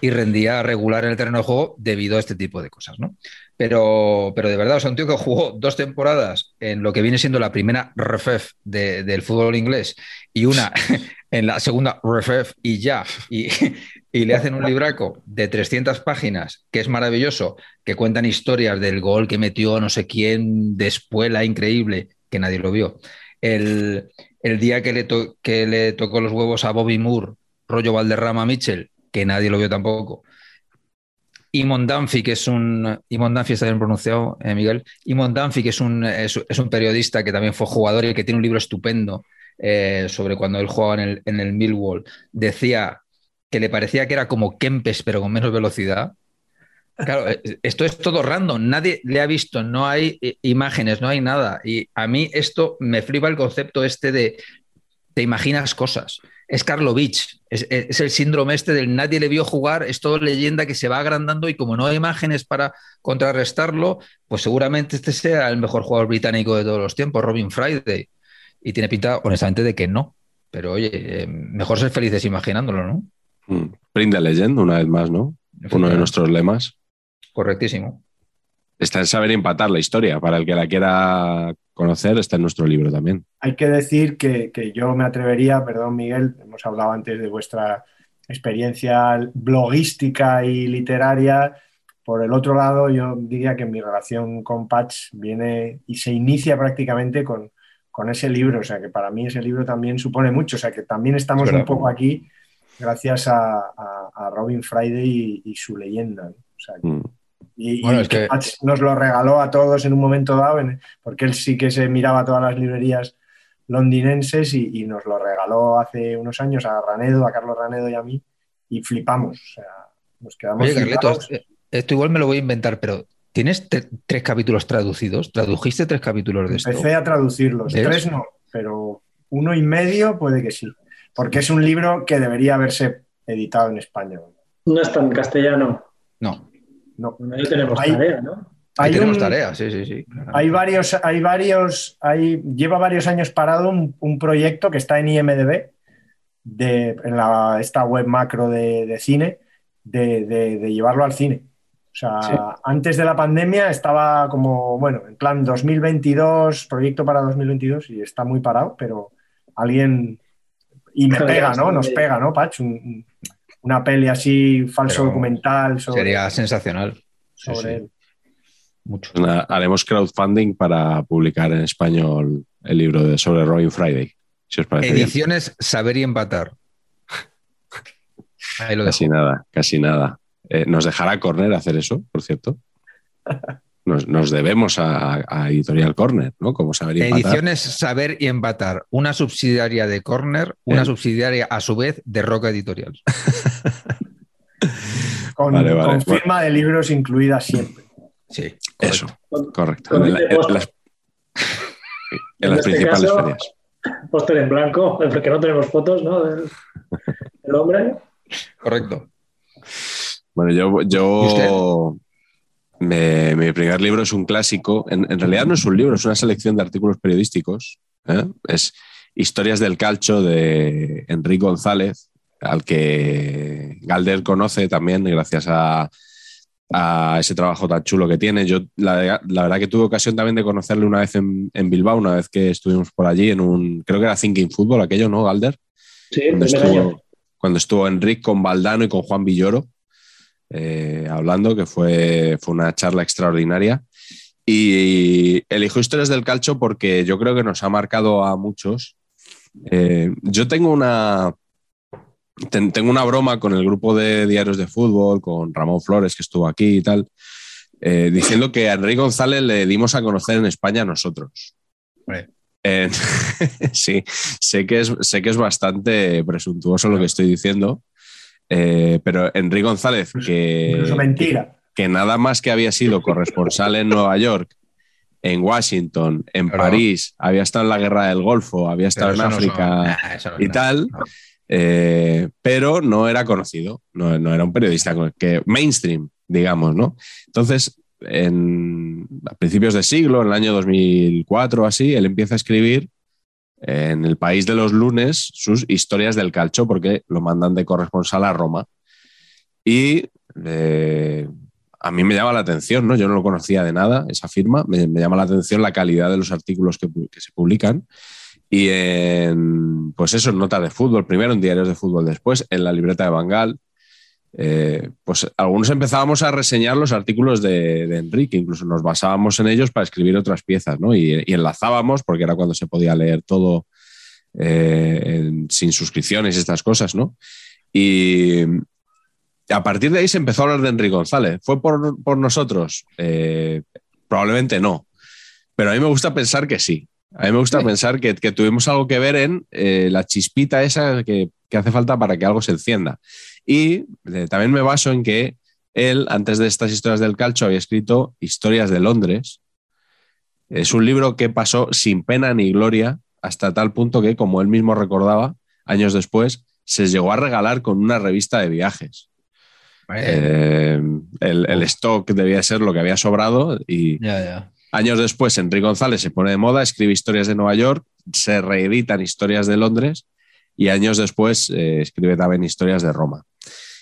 y rendía regular en el terreno de juego debido a este tipo de cosas, ¿no? Pero, pero de verdad, o sea, un tío que jugó dos temporadas en lo que viene siendo la primera RFEF del fútbol inglés y una en la segunda RFEF y ya, y, y le hacen un libraco de 300 páginas, que es maravilloso, que cuentan historias del gol que metió no sé quién de espuela increíble, que nadie lo vio. El, el día que le, que le tocó los huevos a Bobby Moore, rollo Valderrama Mitchell, que nadie lo vio tampoco. Imon Dunphy, que es un. Imon Dunphy está bien pronunciado, eh, Miguel. Imon Dunphy, que es un, es, un periodista que también fue jugador y que tiene un libro estupendo eh, sobre cuando él jugaba en el, en el Millwall. Decía que le parecía que era como Kempes, pero con menos velocidad. Claro, eh, esto es todo random, nadie le ha visto, no hay imágenes, no hay nada. Y a mí esto me flipa el concepto este de te imaginas cosas es Karlovich, es, es, el síndrome este del nadie le vio jugar, es todo leyenda que se va agrandando y como no hay imágenes para contrarrestarlo, pues seguramente este sea el mejor jugador británico de todos los tiempos, Robin Friday. Y tiene pinta, honestamente, de que no. Pero oye, eh, mejor ser felices imaginándolo, ¿no? Mm. Brinda Legend, una vez más, ¿no? Uno de nuestros lemas. Correctísimo. Está en saber empatar la historia. Para el que la quiera conocer, está en nuestro libro también. Hay que decir que, que, yo me atrevería, perdón Miguel, hemos hablado antes de vuestra experiencia blogística y literaria. Por el otro lado, yo diría que mi relación con Patch viene y se inicia prácticamente con, con ese libro, o sea que para mí ese libro también supone mucho, o sea que también estamos un poco aquí gracias a, a, a Robin Friday y, y, su leyenda. ¿no? O sea, mm. Y, bueno, y es que... nos lo regaló a todos en un momento dado, porque él sí que se miraba todas las librerías londinenses y, y, nos lo regaló hace unos años a Ranedo, a Carlos Ranedo y a mí, y flipamos. O sea, nos quedamos. Oye, Carleto, esto igual me lo voy a inventar, pero ¿tienes tres capítulos traducidos? ¿Tradujiste tres capítulos de esto? Empecé a traducirlos. ¿Ves? Tres no, pero uno y medio puede que sí, porque es un libro que debería haberse editado en español. No está en castellano. No. No. Ahí tenemos hay, tarea, ¿no? Ahí tenemos un, tarea, sí, sí, sí. Hay varios, hay varios, hay, lleva varios años parado un, un proyecto que está en IMDB, de, en la, esta web macro de, de cine, de, de, de, llevarlo al cine. O sea, sí. antes de la pandemia estaba como, bueno, en plan 2022, proyecto para 2022, y está muy parado, pero alguien. Y me pega, ¿no? Nos pega, ¿no, Pach? Un, una peli así, falso Pero documental. Sobre, sería sensacional. Sobre sí, sí. él. Mucho. Haremos crowdfunding para publicar en español el libro de, sobre Robin Friday. Si os parece Ediciones bien. Saber y Empatar. Ahí lo casi dejo. nada, casi nada. Eh, ¿Nos dejará Corner hacer eso, por cierto? Nos, nos debemos a, a, Editorial Corner, ¿no? Como saber y empatar. Ediciones Saber y Empatar, una subsidiaria de Corner, una eh. subsidiaria a su vez de Roca Editorial. con, vale, vale, con, firma bueno. de libros incluida siempre. Sí, correcto. eso, correcto. En, en, en, las, en las este principales caso, ferias. Póster en blanco, porque no tenemos fotos, ¿no? Del, del hombre. Correcto. Bueno, yo, yo me, mi primer libro es un clásico. En, en, realidad no es un libro, es una selección de artículos periodísticos. ¿eh? Es Historias del Calcho de Enrique González, al que Galder conoce también gracias a, a, ese trabajo tan chulo que tiene. Yo la, la, verdad que tuve ocasión también de conocerle una vez en, en, Bilbao, una vez que estuvimos por allí en un, creo que era Thinking Football, aquello, ¿no, Galder? Sí, cuando estuvo, cuando estuvo Enrique con Valdano y con Juan Villoro eh, hablando, que fue, fue una charla extraordinaria. Y elijo historias del calcho porque yo creo que nos ha marcado a muchos. Eh, yo tengo una, ten, tengo una broma con el grupo de diarios de fútbol, con Ramón Flores, que estuvo aquí y tal, eh, diciendo que a Enrique González le dimos a conocer en España a nosotros. Eh, sí, sé que, es, sé que es bastante presuntuoso lo que estoy diciendo, eh, pero Enrique González, que, mentira. Que, que, nada más que había sido corresponsal en Nueva York, en Washington, en pero, París, había estado en la guerra del Golfo, había estado en África no nah, no y tal, no. eh, pero no era conocido, no, no, era un periodista que mainstream, digamos, ¿no? Entonces, en, a principios de siglo, en el año 2004 o así, él empieza a escribir en el país de los lunes sus historias del calcio porque lo mandan de corresponsal a Roma. Y eh, a mí me llama la atención, ¿no? Yo no lo conocía de nada, esa firma. Me, llama la atención la calidad de los artículos que, se publican. Y en, pues eso, notas de fútbol, primero en diarios de fútbol, después en la libreta de Bangal. Eh, pues algunos empezábamos a reseñar los artículos de, Enrique, incluso nos basábamos en ellos para escribir otras piezas, ¿no? Y, enlazábamos, porque era cuando se podía leer todo eh, sin suscripciones y estas cosas, ¿no? Y, a partir de ahí se empezó a hablar de Enrique González. ¿Fue por, nosotros? Eh, probablemente no. Pero a mí me gusta pensar que sí. A mí me gusta pensar que, tuvimos algo que ver en la chispita esa que, hace falta para que algo se encienda. Y eh, también me baso en que él, antes de estas historias del calcho, había escrito Historias de Londres. Es un libro que pasó sin pena ni gloria hasta tal punto que, como él mismo recordaba, años después, se llegó a regalar con una revista de viajes. Eh, el, stock debía ser lo que había sobrado y años después Enrique González se pone de moda, escribe historias de Nueva York, se reeditan historias de Londres y años después eh, escribe también historias de Roma.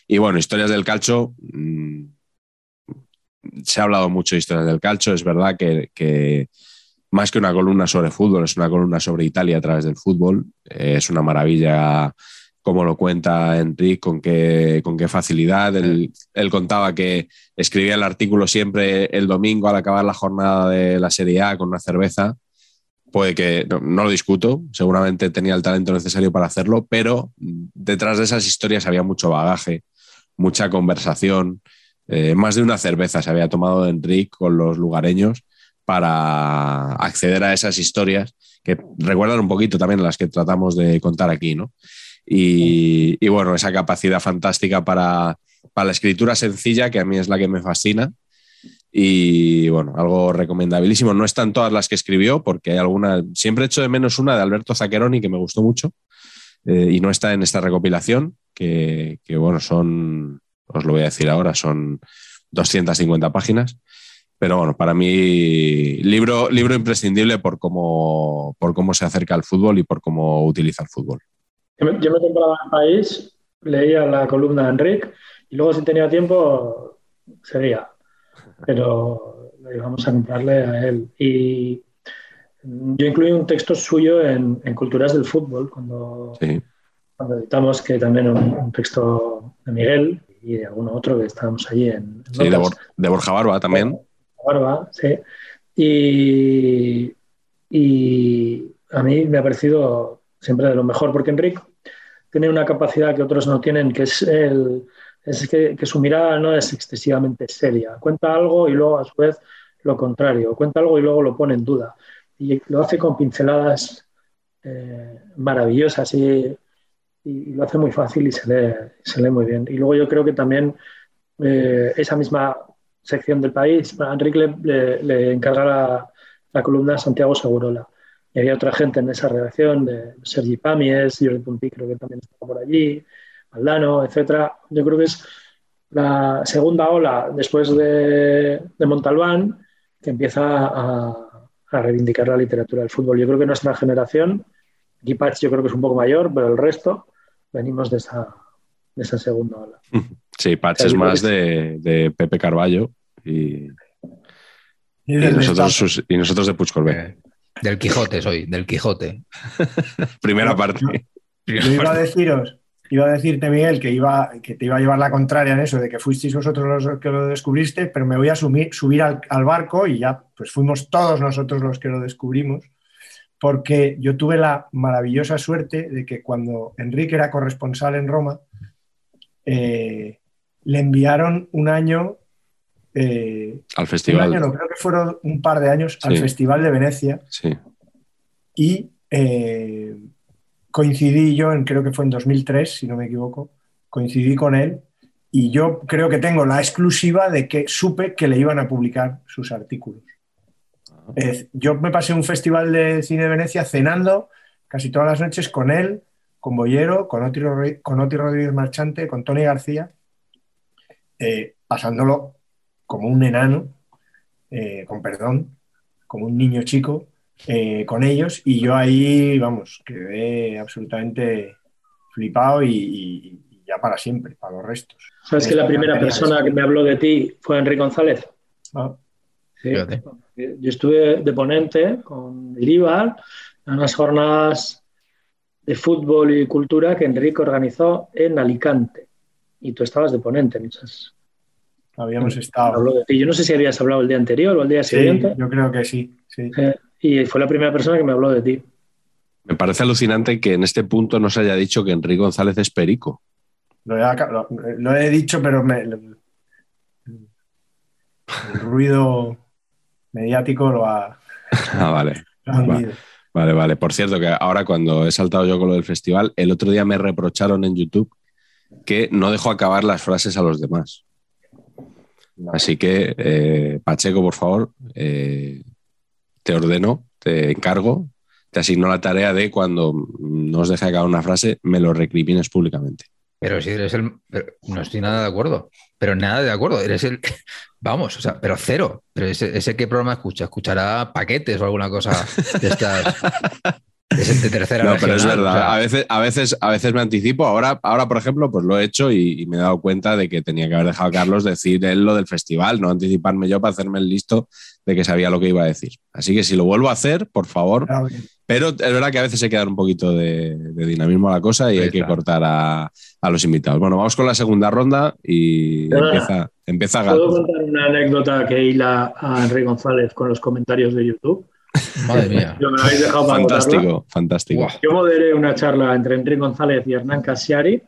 Y bueno, historias del calcho, mm, se ha hablado mucho de historias del calcho, es verdad que, más que una columna sobre fútbol, es una columna sobre Italia a través del fútbol, eh, es una maravilla como lo cuenta Enrique, con qué, con qué facilidad. Él, contaba que escribía el artículo siempre el domingo al acabar la jornada de la Serie A con una cerveza. Puede que, no, lo discuto, seguramente tenía el talento necesario para hacerlo, pero detrás de esas historias había mucho bagaje, mucha conversación. Eh, más de una cerveza se había tomado Enrique con los lugareños para acceder a esas historias que recuerdan un poquito también las que tratamos de contar aquí, ¿no? Y, bueno, esa capacidad fantástica para, la escritura sencilla, que a mí es la que me fascina. Y bueno, algo recomendabilísimo. No están todas las que escribió, porque hay alguna. Siempre he hecho de menos una de Alberto Zaccheroni que me gustó mucho. Eh, y no está en esta recopilación, que, bueno, son. Os lo voy a decir ahora, son 250 páginas. Pero bueno, para mí, libro, libro imprescindible por cómo, por cómo se acerca al fútbol y por cómo utiliza el fútbol. Yo me compraba en País, leía la columna de Enrique y luego si tenía tiempo seguía. Pero íbamos a comprarle a él. Y yo incluí un texto suyo en, Culturas del Fútbol, cuando, cuando editamos, que también un, un, texto de Miguel y de alguno otro que estábamos allí en... sí, de, Borja Barba también. Barba, sí. Y, y a mí me ha parecido siempre de lo mejor, porque Enrique tiene una capacidad que otros no tienen, que es, el, es que, su mirada no es excesivamente seria. Cuenta algo y luego a su vez lo contrario. Cuenta algo y luego lo pone en duda. Y lo hace con pinceladas eh, maravillosas y, lo hace muy fácil y se lee, se lee muy bien. Y luego yo creo que también eh, esa misma sección del país, a Enrique le, encarga la, la columna Santiago Segurola y había otra gente en esa redacción, de Sergi Pamies, Jordi Puntí creo que también estaba por allí, Aldano, etcétera. Yo creo que es la segunda ola después de, Montalbán que empieza a, reivindicar la literatura del fútbol. Yo creo que nuestra generación, Gipach yo creo que es un poco mayor, pero el resto venimos de esa, esa segunda ola. Sí, Patch es más de, Pepe Carballo y, nosotros, y nosotros de Puig Corbet. Del Quijote soy, del Quijote. Primera parte. Yo iba a deciros, iba a decirte, Miguel, que, iba, que te iba a llevar la contraria en eso, de que fuisteis vosotros los que lo descubriste, pero me voy a subir al, barco y ya, pues fuimos todos nosotros los que lo descubrimos, porque yo tuve la maravillosa suerte de que cuando Enrique era corresponsal en Roma, eh, le enviaron un año eh, al festival. creo que fueron un par de años, al Festival de Venecia. Sí. Y eh, coincidí yo, en, creo que fue en 2003, si no me equivoco, coincidí con él y yo creo que tengo la exclusiva de que supe que le iban a publicar sus artículos. Ah. yo me pasé un festival de cine de Venecia cenando casi todas las noches con él, con Boyero, con Oti, con Rodríguez Marchante, con Tony García, eh, pasándolo como un enano, eh, con perdón, como un niño chico, eh, con ellos y yo ahí, vamos, quedé absolutamente flipado y, y ya para siempre, para los restos. ¿Sabes que la primera persona que me habló de ti fue Enrique González? Ah, Sí. Fíjate. Yo estuve de ponente con el IBAR en unas jornadas de fútbol y cultura que Enrique organizó en Alicante. Y tú estabas de ponente en esas. habíamos estado. Yo no sé si habías hablado el día anterior o el día Sí, siguiente. yo creo que sí, sí. eh, y fue la primera persona que me habló de ti. Me parece alucinante que en este punto no se haya dicho que Enrique González es perico. Lo he, aca- lo- lo he dicho, pero me- el, el ruido mediático lo ha, Ah, vale. Vale, vale. Por cierto, que ahora cuando he saltado yo con lo del festival, el otro día me reprocharon en YouTube que no dejo acabar las frases a los demás. Así que, eh, Pacheco, por favor, eh, te ordeno, te encargo, te asigno la tarea de cuando no os deje acabar una frase, me lo recrimines públicamente. Pero si eres el. pero no estoy nada de acuerdo. Pero nada de acuerdo. Eres el. Vamos, o sea, pero cero. Pero ese, ese qué programa escucha? ¿Escuchará paquetes o alguna cosa de estas. de tercera No, pero es verdad. O sea, a, veces, a, veces, a veces me anticipo. Ahora, ahora, por ejemplo, pues lo he hecho y, y me he dado cuenta de que tenía que haber dejado a Carlos decir él lo del festival, no anticiparme yo para hacerme el listo de que sabía lo que iba a decir. Así que si lo vuelvo a hacer, por favor. Ah. Pero es verdad que a veces hay que dar un poquito de, de dinamismo a la cosa y Ahí hay que cortar a, a los invitados. Bueno, vamos con la segunda ronda y empieza, empieza ¿Puedo Gal. contar una anécdota que hila a Enrique González con los comentarios de YouTube? madre mía. Yo me lo habéis dejado para contarla. Fantástico, fantástico. Yo moderé una charla entre Enrique González y Hernán Casiari.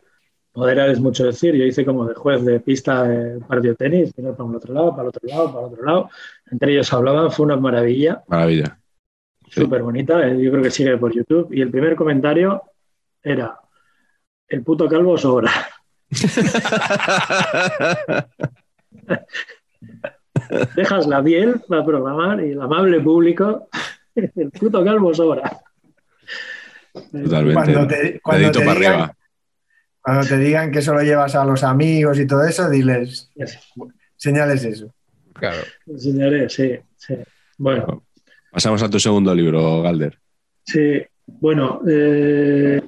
Moderar es mucho decir. Yo hice como de juez de pista de partido de tenis, vino para un otro lado, para el otro lado, para el otro lado. Entre ellos hablaban, fue una maravilla, Maravilla. Sí. súper bonita. eh, Yo creo que sigue por YouTube. Y el primer comentario era: el puto calvo sobra. Dejas la piel para programar y el amable público, el puto calvo sobra. Totalmente. Cuando te, cuando te para digan, arriba. cuando te digan que solo llevas a los amigos y todo eso, diles, señales eso. Claro. Enseñaré, sí, sí. Bueno, Pasamos a tu segundo libro, Galder. sí, bueno, eh,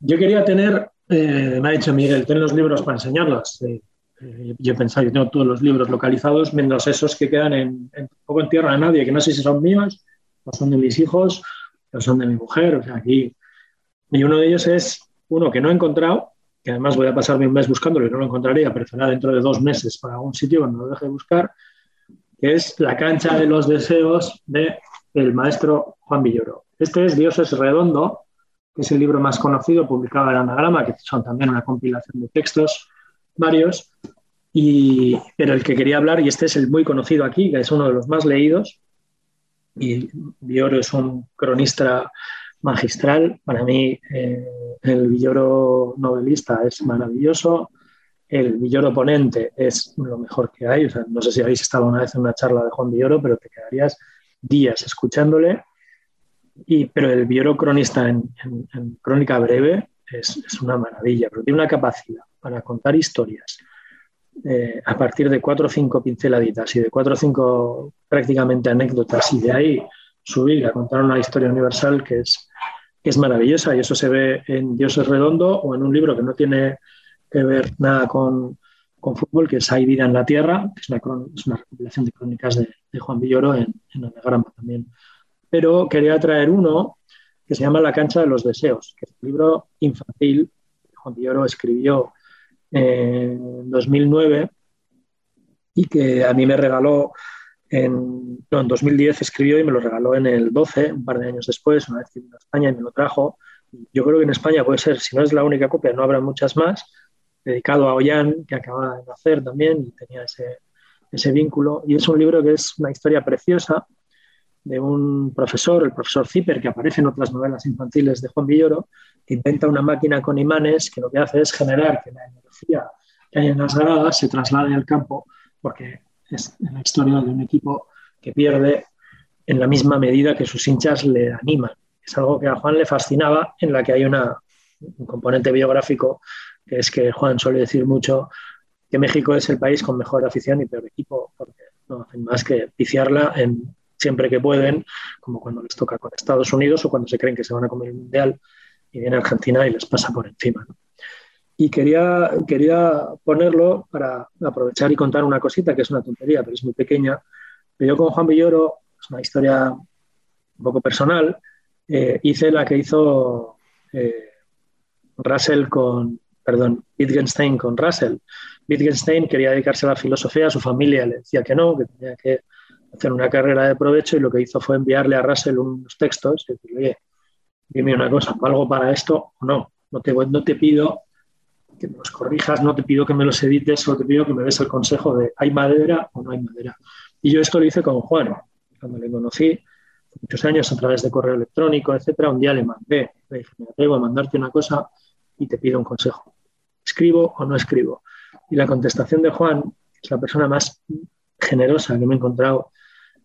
yo quería tener, eh, me ha dicho Miguel, ten los libros para enseñarlos. Sí. Eh, yo he pensado, yo tengo todos los libros localizados, menos esos que quedan en, en- poco en tierra de nadie, que no sé si son míos, o son de mis hijos, o son de mi mujer, o sea, aquí. Y uno de ellos es uno que no he encontrado, que además voy a pasarme un mes buscándolo y no lo encontraría, pero será dentro de dos meses para algún sitio cuando lo deje de buscar, que es La cancha de los deseos de el maestro Juan Villoro. Este es Dios es redondo, que es el libro más conocido, publicado en Anagrama, que son también una compilación de textos varios, y, pero el que quería hablar, y este es el muy conocido aquí, es uno de los más leídos, y Villoro es un cronista magistral. Para mí, eh, el Villoro novelista es maravilloso. El Villoro ponente es lo mejor que hay. No sé si habéis estado una vez en una charla de Juan Villoro, pero te quedarías días escuchándole. Y, pero el Villoro cronista en crónica breve es, es una maravilla, pero tiene una capacidad para contar historias eh, a partir de cuatro o cinco pinceladitas y de cuatro o cinco prácticamente anécdotas y de ahí subir a contar una historia universal que es, que es maravillosa y eso se ve en Dios es redondo o en un libro que no tiene que ver nada con, con fútbol, que es Hay vida en la tierra, que es una, es recopilación de crónicas de, de Juan Villoro en, en anagrama también. Pero quería traer uno que se llama La cancha de los deseos, que es un libro infantil que Juan Villoro escribió en 2009 y que a mí me regaló en, no, en 2010 escribió y me lo regaló en el 12, un par de años después, una vez que vino a España y me lo trajo. Yo creo que en España puede ser, si no es la única copia, no habrá muchas más, dedicado a Ollán, que acaba de nacer también y tenía ese, ese vínculo. Y es un libro que es una historia preciosa de un profesor, el profesor Zipper, que aparece en otras novelas infantiles de Juan Villoro, que inventa una máquina con imanes que lo que hace es generar que hay en las gradas se traslade al campo, porque es la historia de un equipo que pierde en la misma medida que sus hinchas le animan. Es algo que a Juan le fascinaba, en la que hay una, un componente biográfico, que es que Juan suele decir mucho que México es el país con mejor afición y peor equipo, porque no hacen más que viciarla en siempre que pueden, como cuando les toca con Estados Unidos o cuando se creen que se van a comer el Mundial y viene Argentina y les pasa por encima. Y quería, quería ponerlo para aprovechar y contar una cosita que es una tontería, pero es muy pequeña. Yo con Juan Villoro, es una historia un poco personal, eh, hice la que hizo eh, Russell con, perdón, Wittgenstein con Russell. Wittgenstein quería dedicarse a la filosofía, su familia le decía que no, que tenía que hacer una carrera de provecho y lo que hizo fue enviarle a Russell unos textos y decirle, oye, dime una cosa, ¿algo para esto o no? No te, no te pido que me los corrijas, no te pido que me los edites, solo te pido que me des el consejo de ¿hay madera o no hay madera? Y yo esto lo hice con Juan, cuando le conocí, muchos años a través de correo electrónico, etcétera, un día le mandé, le dije, me atrevo a mandarte una cosa y te pido un consejo. ¿Escribo o no escribo? Y la contestación de Juan es la persona más generosa que me he encontrado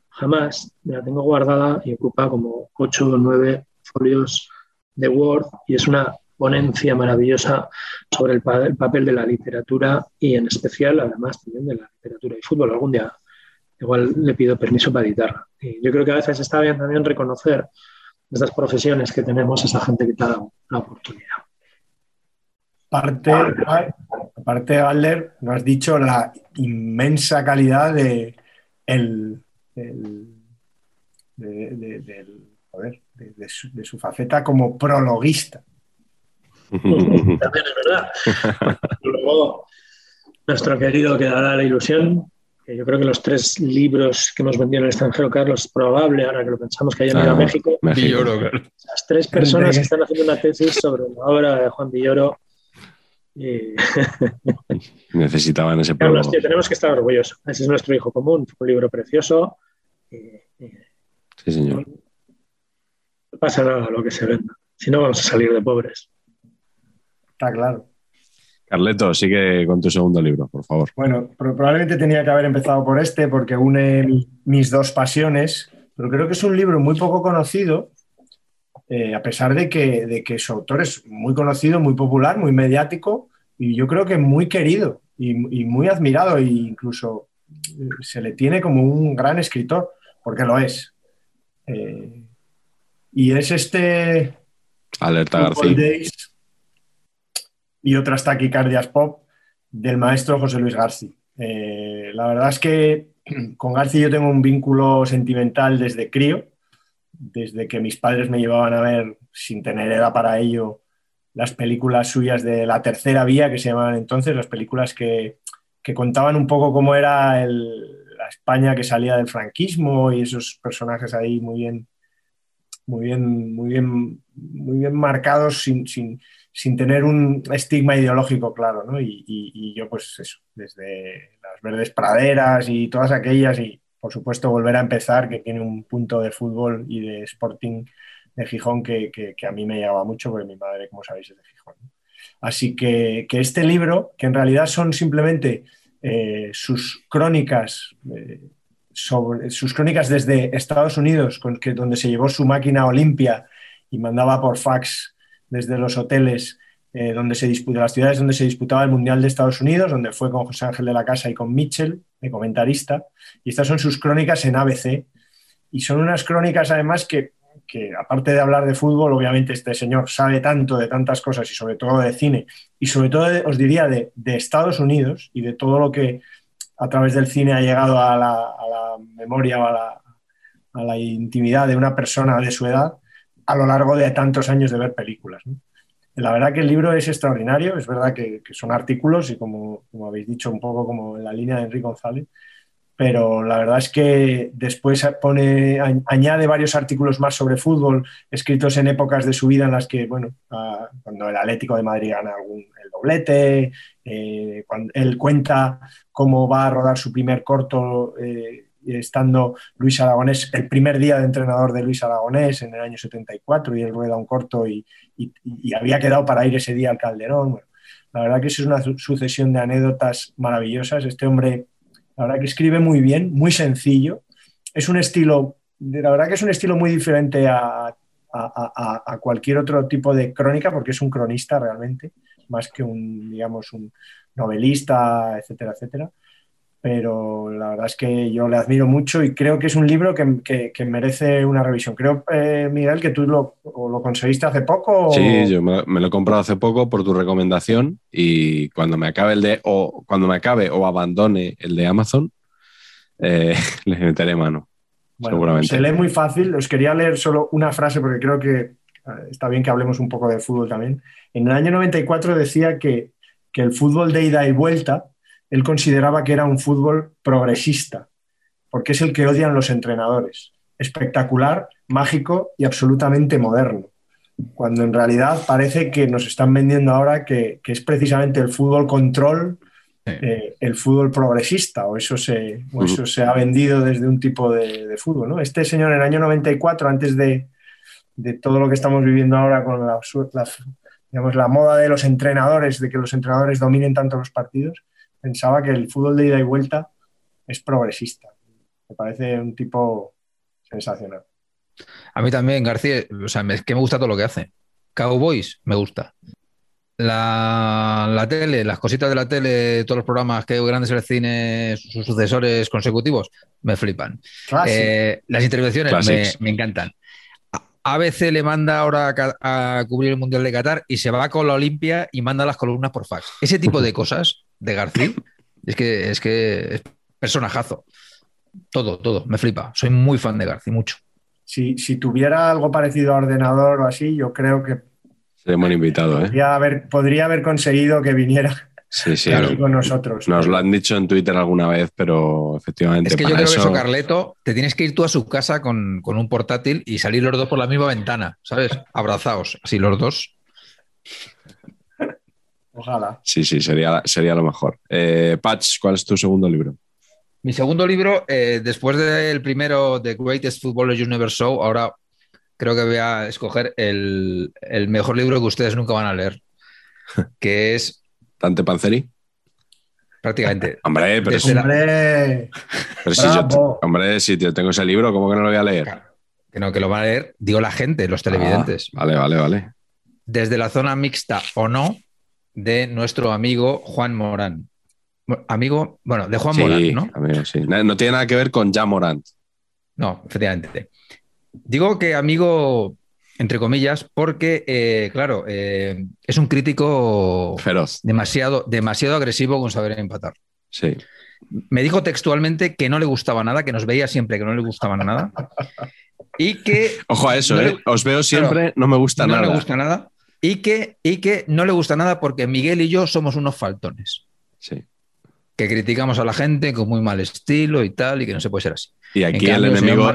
jamás. Me la tengo guardada y ocupa como 8 o 9 folios de Word y es una ponencia maravillosa sobre el, papel de la literatura y en especial, además, también de la literatura y fútbol. Algún día igual le pido permiso para editarla. Y yo creo que a veces está bien también reconocer estas profesiones que tenemos, esa gente que te ha dado la oportunidad. Aparte, aparte, Valder, nos has dicho la inmensa calidad de, el, de, su, faceta como prologuista. También es verdad. Luego, nuestro querido que dará la ilusión, que yo creo que los tres libros que hemos vendido en el extranjero, Carlos, probable, ahora que lo pensamos, que hayan ido a ah, México. Villoro, Las tres personas que están haciendo una tesis sobre la obra de Juan Villoro Necesitaban ese Carlos, tenemos que estar orgullosos. Ese es nuestro hijo común. un libro precioso. sí, señor. No pasa nada lo que se venda. Si no, vamos a salir de pobres. Está claro. Carleto, sigue con tu segundo libro, por favor. Bueno, probablemente tenía que haber empezado por este porque une mis dos pasiones, pero creo que es un libro muy poco conocido eh, a pesar de que, de que su autor es muy conocido, muy popular, muy mediático y yo creo que muy querido y, muy admirado e incluso eh, se le tiene como un gran escritor, porque lo es. Eh, y es este... Alerta García. Y otras taquicardias pop del maestro José Luis García. la verdad es que con García yo tengo un vínculo sentimental desde crío desde que mis padres me llevaban a ver, sin tener edad para ello, las películas suyas de la tercera vía, que se llamaban entonces, las películas que, contaban un poco cómo era la España que salía del franquismo y esos personajes ahí muy bien, muy bien, muy bien, muy bien marcados sin, tener un estigma ideológico claro, ¿no? Y, yo pues eso, desde las verdes praderas y todas aquellas y por supuesto, volver a empezar, que tiene un punto de fútbol y de Sporting de Gijón que, a mí me llegaba mucho, porque mi madre, como sabéis, es de Gijón. Así que, este libro, que en realidad son simplemente eh, sus crónicas, eh, sobre, sus crónicas desde Estados Unidos, donde se llevó su máquina Olimpia y mandaba por fax desde los hoteles eh, donde se disputa, las ciudades donde se disputaba el Mundial de Estados Unidos, donde fue con José Ángel de la Casa y con Mitchell, de comentarista. Y estas son sus crónicas en ABC. Y son unas crónicas, además, que, aparte de hablar de fútbol, obviamente este señor sabe tanto de tantas cosas y sobre todo de cine, y sobre todo, os diría, de, Estados Unidos y de todo lo que a través del cine ha llegado a la, memoria o a la, intimidad de una persona de su edad a lo largo de tantos años de ver películas. La verdad que el libro es extraordinario, es verdad que, son artículos y como, habéis dicho, un poco como en la línea de Enrique González, pero la verdad es que después añade varios artículos más sobre fútbol, escritos en épocas de su vida en las que, bueno, cuando el Atlético de Madrid gana algún, el doblete, eh, cuando él cuenta cómo va a rodar su primer corto. Eh, estando Luis Aragonés, el primer día de entrenador de Luis Aragonés en el año 74 y él rueda un corto y, había quedado para ir ese día al Calderón. la verdad que es una sucesión de anécdotas maravillosas. Este hombre, la verdad que escribe muy bien, muy sencillo. Es un estilo, la verdad que es un estilo muy diferente a, a cualquier otro tipo de crónica porque es un cronista realmente, más que un, digamos, un novelista, etcétera, etcétera pero la verdad es que yo le admiro mucho y creo que es un libro que, que, merece una revisión. Creo, eh, Miguel, que tú lo, lo, conseguiste hace poco. Sí, yo me, lo he comprado hace poco por tu recomendación y cuando me acabe el de o cuando me acabe o abandone el de Amazon, eh, le meteré mano. seguramente. Se lee muy fácil. Os quería leer solo una frase porque creo que eh, está bien que hablemos un poco de fútbol también. En el año 94 decía que, que el fútbol de ida y vuelta él consideraba que era un fútbol progresista, porque es el que odian los entrenadores. Espectacular, mágico y absolutamente moderno. Cuando en realidad parece que nos están vendiendo ahora que, es precisamente el fútbol control, eh, el fútbol progresista, o eso se, eso se ha vendido desde un tipo de, fútbol. ¿no? Este señor en el año 94, antes de, todo lo que estamos viviendo ahora con la, digamos, la moda de los entrenadores, de que los entrenadores dominen tanto los partidos, pensaba que el fútbol de ida y vuelta es progresista. Me parece un tipo sensacional. A mí también, García, o sea, es que me gusta todo lo que hace. Cowboys, me gusta. La, tele, las cositas de la tele, todos los programas que hay grandes del cine, sus sucesores consecutivos, me flipan. Eh, las intervenciones me, encantan. ABC le manda ahora a, a, cubrir el Mundial de Qatar y se va con la Olimpia y manda las columnas por fax. Ese tipo de cosas de García, es que es que es personajazo. Todo, todo, me flipa. Soy muy fan de García, mucho. Si, si tuviera algo parecido a ordenador o así, yo creo que Seríamos invitado, ¿eh? Podría haber, podría haber conseguido que viniera sí, sí, con nosotros. Nos lo han dicho en Twitter alguna vez, pero efectivamente. Es que yo creo que eso, Carleto, te tienes que ir tú a su casa con, con, un portátil y salir los dos por la misma ventana, ¿sabes? Abrazados, así los dos. Ojalá. Sí, sí, sería, sería lo mejor. Eh, Patch, ¿cuál es tu segundo libro? Mi segundo libro, eh, después del primero, The Greatest Footballers You Never Saw, ahora creo que voy a escoger el, mejor libro que ustedes nunca van a leer, que es... ¿Tante Panzeri? Prácticamente. hombre, pero, si, hombre, si yo, hombre, si yo tengo ese libro, ¿cómo que no lo voy a leer? Que no, que lo van a leer, digo la gente, los televidentes. Ah, vale, vale, vale. Desde la zona mixta o no, de nuestro amigo Juan Morán. Amigo, bueno, de Juan Morán, ¿no? Amigo, sí. No, tiene nada que ver con ya Morán. No, efectivamente. Digo que amigo, entre comillas, porque, eh, claro, eh, es un crítico feroz, demasiado, demasiado agresivo con saber empatar. Sí. Me dijo textualmente que no le gustaba nada, que nos veía siempre que no le gustaba nada. Y que. Ojo a eso, ¿eh? Os veo siempre, no me gusta nada. No le gusta nada y que, y que no le gusta nada porque Miguel y yo somos unos faltones. Sí. Que criticamos a la gente con muy mal estilo y tal, y que no se puede ser así. Y aquí el enemigo,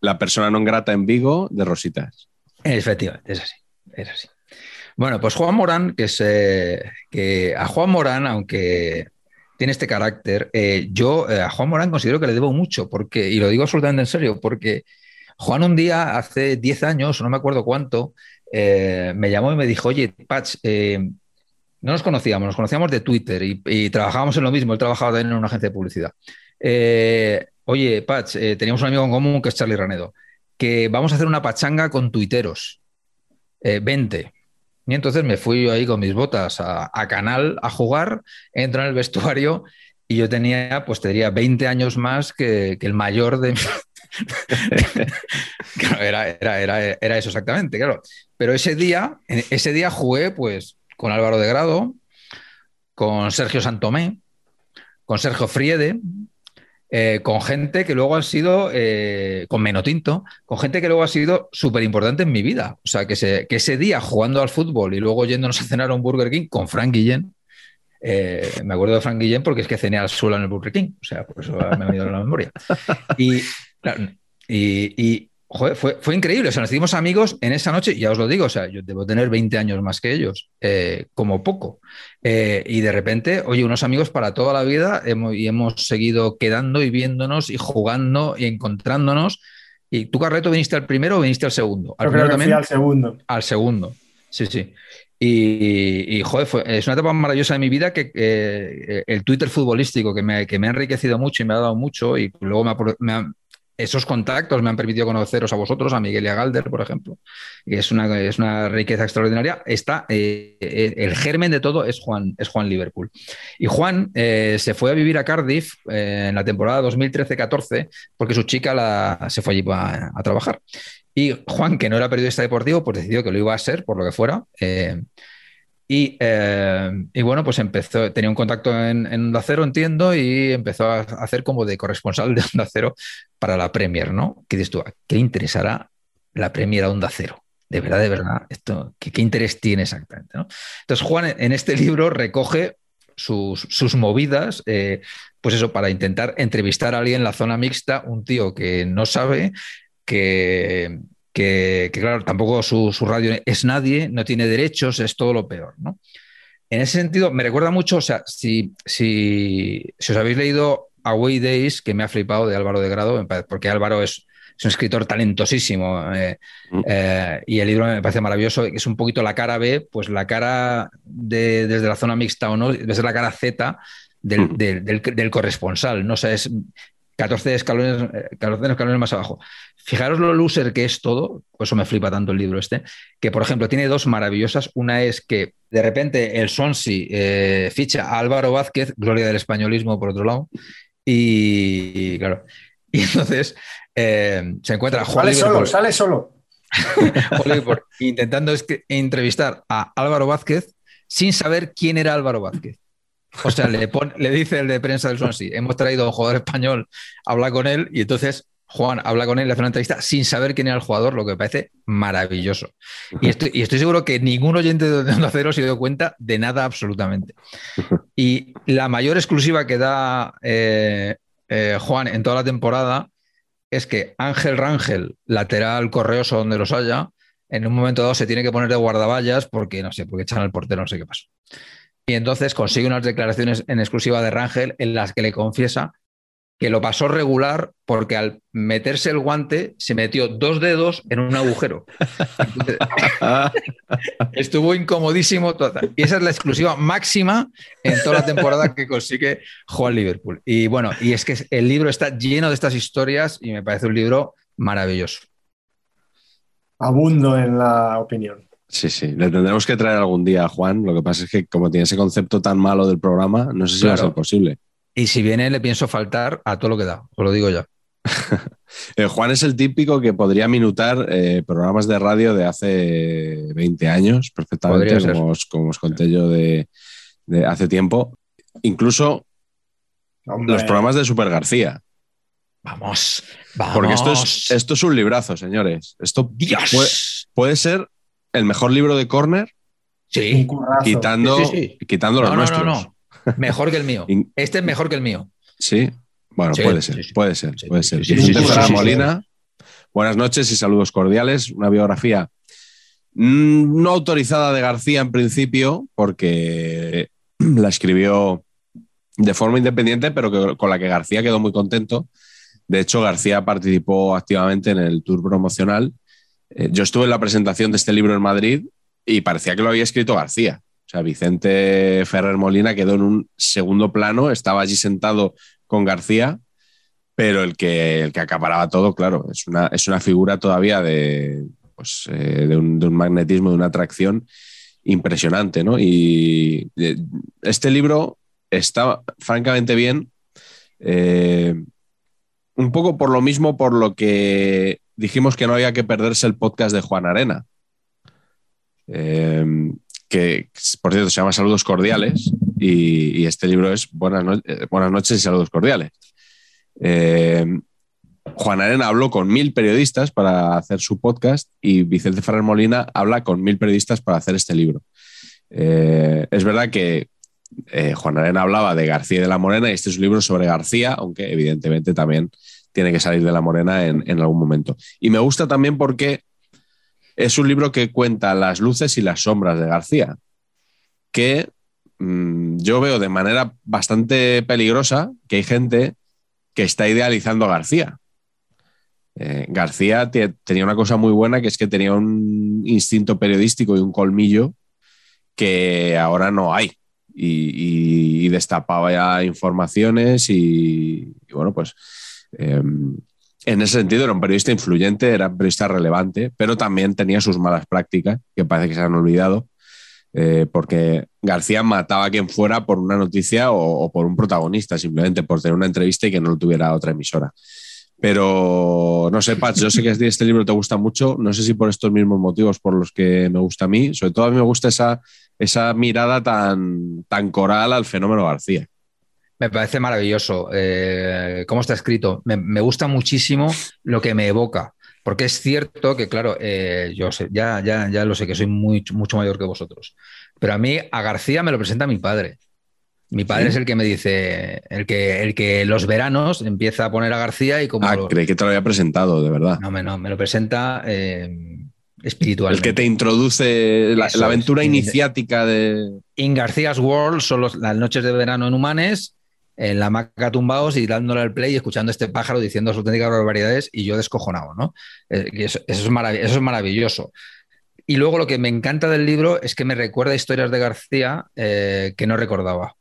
la persona no grata en Vigo de Rositas. Efectivamente, es así. Es así. Bueno, pues Juan Morán, que, es, eh, que a Juan Morán, aunque tiene este carácter, eh, yo eh, a Juan Morán considero que le debo mucho, porque, y lo digo absolutamente en serio, porque Juan un día, hace 10 años, no me acuerdo cuánto, eh, me llamó y me dijo, oye, Patch, eh, no nos conocíamos, nos conocíamos de Twitter y, trabajábamos en lo mismo, él trabajaba también en una agencia de publicidad. Eh, oye, Patch, teníamos un amigo en común que es Charlie Ranedo, que vamos a hacer una pachanga con tuiteros. 20. Y entonces me fui yo ahí con mis botas a, Canal a jugar, entro en el vestuario y yo tenía, pues tendría 20 años más que, que el mayor de, era, era, eso exactamente, claro. Pero ese día, ese día jugué pues con Álvaro de Grado, con Sergio Santomé, con Sergio Friede, eh, con gente que luego ha sido, eh, con Menotinto, con gente que luego ha sido súper importante en mi vida. O sea, que, que, ese día jugando al fútbol y luego yéndonos a cenar a un Burger King con Frank Guillén, eh, me acuerdo de Frank Guillén porque es que cené al suelo en el Burger King. O sea, por eso me ha venido a la memoria. Y, y, fue, increíble. O sea, nos hicimos amigos en esa noche, ya os lo digo, o sea, yo debo tener 20 años más que ellos, eh, como poco. Eh, y de repente, oye, unos amigos para toda la vida y hemos seguido quedando y viéndonos y jugando y encontrándonos. ¿Y tú, Carreto, viniste al primero o viniste al segundo? Al primero también. al segundo. Al segundo, sí, sí. Y, joder, es una etapa maravillosa de mi vida que el Twitter futbolístico que me, que me, ha enriquecido mucho y me ha dado mucho y luego me ha, esos contactos me han permitido conoceros a vosotros, a Miguel y a Galder, por ejemplo. Y es una, es una riqueza extraordinaria. Está, eh, eh, el germen de todo es Juan, es Juan Liverpool. Y Juan eh, se fue a vivir a Cardiff en la temporada 2013-14 porque su chica la, se fue allí a, trabajar. Y Juan, que no era periodista deportivo, pues decidió que lo iba a ser, por lo que fuera. Y, bueno, pues empezó, tenía un contacto en, en, Onda Cero, entiendo, y empezó a hacer como de corresponsal de Onda Cero para la Premier, ¿no? ¿Qué dices tú? ¿Qué interesará la Premier a Onda Cero? De verdad, de verdad, esto, ¿qué, interés tiene exactamente? Entonces, Juan en este libro recoge sus, sus movidas, eh, pues eso, para intentar entrevistar a alguien en la zona mixta, un tío que no sabe, que, que, claro, tampoco su, radio es nadie, no tiene derechos, es todo lo peor, ¿no? En ese sentido, me recuerda mucho, o sea, si, si, si os habéis leído Away Days, que me ha flipado de Álvaro de Grado, porque Álvaro es, es un escritor talentosísimo eh, mm. eh, y el libro me parece maravilloso, es un poquito la cara B, pues la cara de, desde la zona mixta o no, desde la cara Z del, mm. del, del, del corresponsal, ¿no? O sea, es 14 escalones, 14 eh, escalones más abajo. Fijaros lo loser que es todo, por eso me flipa tanto el libro este, que por ejemplo tiene dos maravillosas. Una es que de repente el Swansea eh, ficha a Álvaro Vázquez, gloria del españolismo por otro lado, y, claro, y entonces eh, se encuentra Juan Sale solo, sale solo. intentando entrevistar a Álvaro Vázquez sin saber quién era Álvaro Vázquez. O sea, le, dice el de prensa del Swansea, hemos traído a un jugador español, habla con él y entonces Juan habla con él, le hace una entrevista sin saber quién era el jugador, lo que me parece maravilloso. Y estoy, y estoy seguro que ningún oyente de Onda Cero se dio cuenta de nada absolutamente. Y la mayor exclusiva que da eh, eh, Juan en toda la temporada es que Ángel Rangel, lateral correoso donde los haya, en un momento dado se tiene que poner de guardaballas porque, no sé, porque echan al portero, no sé qué pasó. Y entonces consigue unas declaraciones en exclusiva de Rangel en las que le confiesa que lo pasó regular porque al meterse el guante se metió dos dedos en un agujero. estuvo incomodísimo. Total. Y esa es la exclusiva máxima en toda la temporada que consigue Juan Liverpool. Y bueno, y es que el libro está lleno de estas historias y me parece un libro maravilloso. Abundo en la opinión. Sí, sí, le tendremos que traer algún día a Juan. Lo que pasa es que como tiene ese concepto tan malo del programa, no sé si va a ser posible. Y si viene, le pienso faltar a todo lo que da, os lo digo ya. Eh, Juan es el típico que podría minutar eh, programas de radio de hace 20 años, perfectamente, como os, como os, conté yo de, de hace tiempo. Incluso Hombre. los programas de Super García. Vamos, vamos. Porque esto es, esto es un librazo, señores. Esto puede, puede ser el mejor libro de Corner. Sí. Quitando, sí, sí, sí. quitando los no, nuestros. No, no, Mejor que el mío. Este es mejor que el mío. Sí. Bueno, puede ser, puede ser, puede ser. Molina, buenas noches y saludos cordiales. Una biografía mm, no autorizada de García en principio, porque la escribió de forma independiente, pero que, con la que García quedó muy contento. De hecho, García participó activamente en el tour promocional yo estuve en la presentación de este libro en Madrid y parecía que lo había escrito García. O sea, Vicente Ferrer Molina quedó en un segundo plano, estaba allí sentado con García, pero el que, el que acaparaba todo, claro, es una, es una figura todavía de, pues, eh, de, un, magnetismo, de una atracción impresionante, ¿no? Y eh, este libro está francamente bien, eh, un poco por lo mismo, por lo que dijimos que no había que perderse el podcast de Juan Arena, eh, que por cierto se llama Saludos Cordiales y, este libro es Buenas, eh, Buenas, noches y Saludos Cordiales. Eh, Juan Arena habló con mil periodistas para hacer su podcast y Vicente Ferrer Molina habla con mil periodistas para hacer este libro. Eh, es verdad que eh, Juan Arena hablaba de García y de la Morena y este es un libro sobre García, aunque evidentemente también tiene que salir de la morena en, algún momento. Y me gusta también porque es un libro que cuenta las luces y las sombras de García, que mmm, yo veo de manera bastante peligrosa que hay gente que está idealizando a García. Eh, García tenía una cosa muy buena que es que tenía un instinto periodístico y un colmillo que ahora no hay. Y, destapaba ya informaciones y bueno, pues eh, En ese sentido era un periodista influyente, era un periodista relevante, pero también tenía sus malas prácticas, que parece que se han olvidado, eh, porque García mataba a quien fuera por una noticia o, por un protagonista, simplemente por tener una entrevista y que no lo tuviera otra emisora. Pero no sé, Pats, yo sé que este libro te gusta mucho, no sé si por estos mismos motivos por los que me gusta a mí, sobre todo a mí me gusta esa, esa mirada tan, tan coral al fenómeno García. Me parece maravilloso eh, cómo está escrito. Me, me, gusta muchísimo lo que me evoca, porque es cierto que, claro, eh, yo sé, ya, ya, ya lo sé que soy muy, mucho mayor que vosotros, pero a mí a García me lo presenta mi padre. Mi padre ¿Sí? es el que me dice, el que, el que los veranos empieza a poner a García y como... Ah, creí que te lo había presentado, de verdad. No, me, no, me lo presenta eh, espiritualmente. El que te introduce la, la aventura es. iniciática de... In García's World son los, las noches de verano en Humanes, en la maca tumbados y dándole al play y escuchando a este pájaro diciendo sus auténticas barbaridades y yo descojonado, ¿no? Eh, eso, eso, es marav eso es maravilloso. Y luego lo que me encanta del libro es que me recuerda historias de García eh, que no recordaba.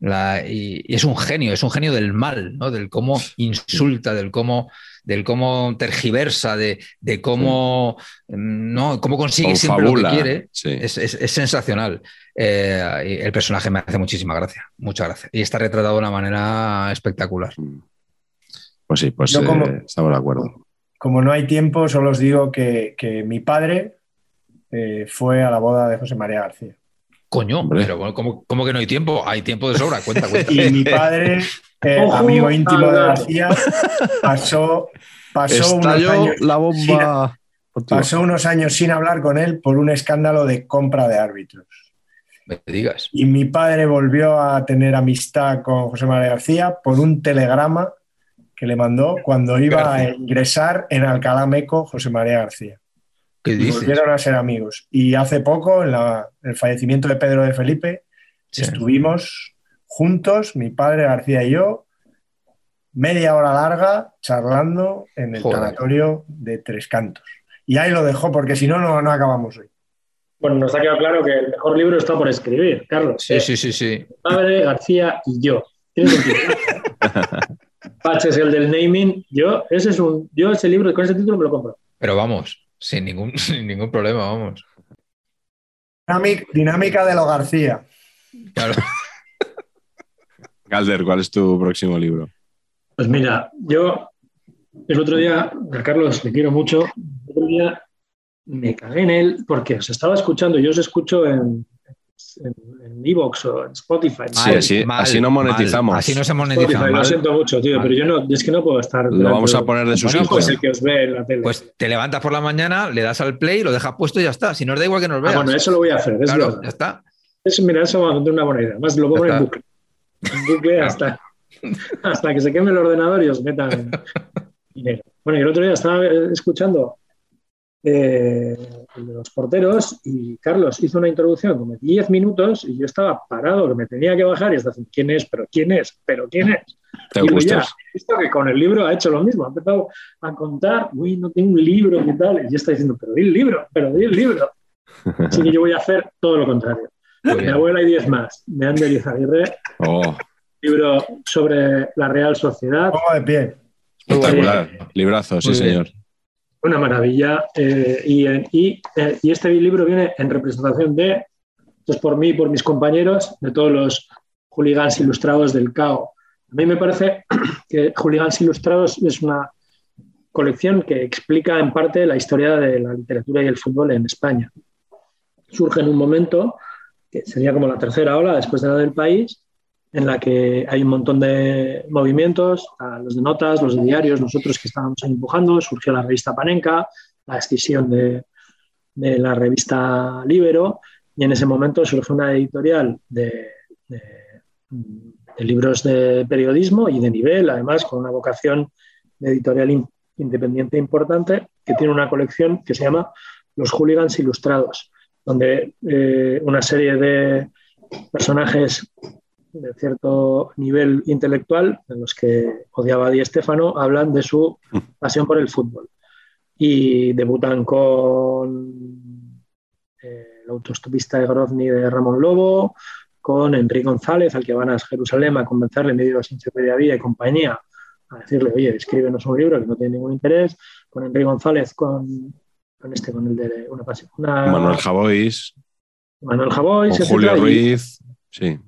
La, y, y, es un genio, es un genio del mal, ¿no? del cómo insulta, del cómo, del cómo tergiversa, de, de cómo, sí. ¿no? cómo consigue Con siempre fabula. lo que quiere. Sí. Es, es, es, sensacional. Eh, el personaje me hace muchísima gracia, muchas gracias. Y está retratado de una manera espectacular. Pues sí, pues eh, como, estamos de acuerdo. Como no hay tiempo, solo os digo que, que mi padre eh, fue a la boda de José María García. Coño, Hombre. pero ¿cómo, ¿cómo, que no hay tiempo? Hay tiempo de sobra, cuenta, cuenta. y mi padre, eh, amigo íntimo de García, pasó, pasó unos años la bomba. Sin, pasó unos años sin hablar con él por un escándalo de compra de árbitros. Me digas. Y mi padre volvió a tener amistad con José María García por un telegrama que le mandó cuando iba García. a ingresar en Alcalá Meco José María García. ¿Qué dices? Volvieron a ser amigos. Y hace poco, en la, el fallecimiento de Pedro de Felipe, sí. estuvimos juntos, mi padre García y yo, media hora larga charlando en el Joder. tanatorio de Tres Cantos. Y ahí lo dejó, porque si no, no, no acabamos hoy. Bueno, nos ha quedado claro que el mejor libro está por escribir, Carlos. Sí, sí, sí, sí. Padre, García y yo. Patch es el del naming. Yo, ese es un, yo ese libro con ese título me lo compro. Pero vamos, sin ningún, sin ningún problema, vamos. Dinámica de lo García. Claro. Calder, ¿cuál es tu próximo libro? Pues mira, yo el otro día, a Carlos le quiero mucho, el otro día me cagué en él porque os estaba escuchando, yo os escucho en en Evox o en Spotify. Sí, mal, así, mal, así, no monetizamos. Mal. Así no se monetiza. Spotify, lo siento mucho, tío, pero yo no, es que no puedo estar. Lo vamos a poner de sus pues el que os ve en la tele. Pues te levantas por la mañana, le das al play, lo dejas puesto y ya está. Si no os da igual que nos veas. Ah, bueno, eso lo voy a hacer. Es claro, ya está. Eso, mira, eso va a ser una buena idea. Más lo pongo en bucle. En bucle hasta, hasta que se queme el ordenador y os metan dinero. Bueno, y el otro día estaba escuchando eh, el de los porteros y Carlos hizo una introducción como 10 minutos y yo estaba parado, que me tenía que bajar y estaba diciendo, ¿quién es? ¿Pero quién es? ¿Pero quién es? ¿Te y ya, visto que con el libro ha hecho lo mismo, ha empezado a contar, uy, no tengo un libro, ¿qué tal? Y yo estaba diciendo, pero di el libro, pero di el libro. Así que yo voy a hacer todo lo contrario. Mi abuela y 10 más, de Ander Izaguirre, oh. libro sobre la Real Sociedad. Pongo de pie. Espectacular, eh, librazo, sí, señor una maravilla. Eh, eh, y, este libro viene en representación de, pues por mí y por mis compañeros, de todos los hooligans ilustrados del CAO. A mí me parece que Hooligans Ilustrados es una colección que explica en parte la historia de la literatura y el fútbol en España. Surge en un momento que sería como la tercera ola después de la del país, en la que hay un montón de movimientos, los de notas, los de diarios, nosotros que estábamos empujando, surgió la revista Panenka, la escisión de, la revista Libero, y en ese momento surge una editorial de, libros de periodismo y de nivel, además con una vocación de editorial in, independiente importante, que tiene una colección que se llama Los Hooligans Ilustrados, donde eh, una serie de personajes de cierto nivel intelectual, en los que odiaba a Di Stefano, hablan de su pasión por el fútbol. Y debutan con eh, el autostopista de Grozny de Ramón Lobo, con Enrique González, al que van a Jerusalén a convencerle en medio de la Vida y compañía a decirle, oye, escríbenos un libro que no tiene ningún interés, con Enrique González, con, con este, con el de una pasión. Una, Manuel Javois, Manuel Javois, con Julio Ruiz. Sí,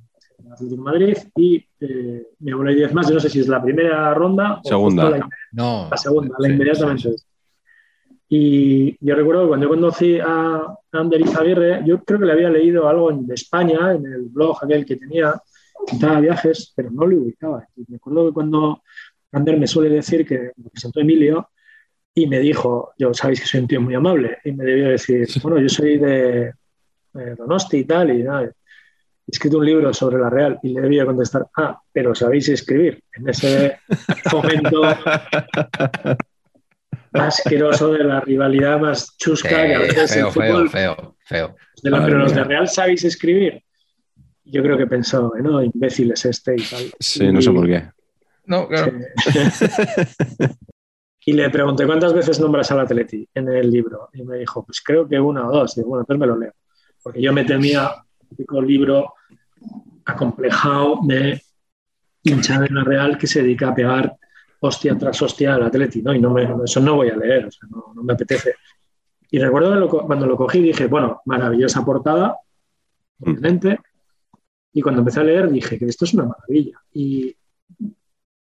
Atlético de Madrid y eh, mi abuela y diez más, yo no sé si es la primera ronda o Segunda. justo la, No. la segunda, la Sí, inmediatamente. Y yo recuerdo que cuando yo conocí a Ander Izaguirre, yo creo que le había leído algo en- de España, en el blog aquel que tenía, contaba viajes, pero no lo ubicaba. Y me acuerdo que cuando Ander me suele decir que me presentó Emilio y me dijo, yo sabéis que soy un tío muy amable, y me debió decir, bueno, yo soy de, de Donosti y tal, y nada, escrito un libro sobre la Real y le debía contestar, ah, pero sabéis escribir. En ese momento asqueroso de la rivalidad más chusca que a veces feo, el fútbol, feo, feo, feo. de la- pero los de. Real sabéis escribir. Yo creo que pensó, no, imbécil es este y tal. sí, no sé por qué. No, claro. Y le pregunté cuántas veces nombras al Atleti en el libro. Y me dijo, pues creo que una o dos. Y digo, bueno, entonces me lo leo. Porque yo me temía típico libro acomplejado de hincha de la Real que se dedica a pegar hostia tras hostia al Atleti, ¿no? Y no me, eso no voy a leer, no, me apetece. Y recuerdo lo cuando lo cogí dije, bueno, maravillosa portada, obviamente. Y cuando empecé a leer dije que esto es una maravilla. Y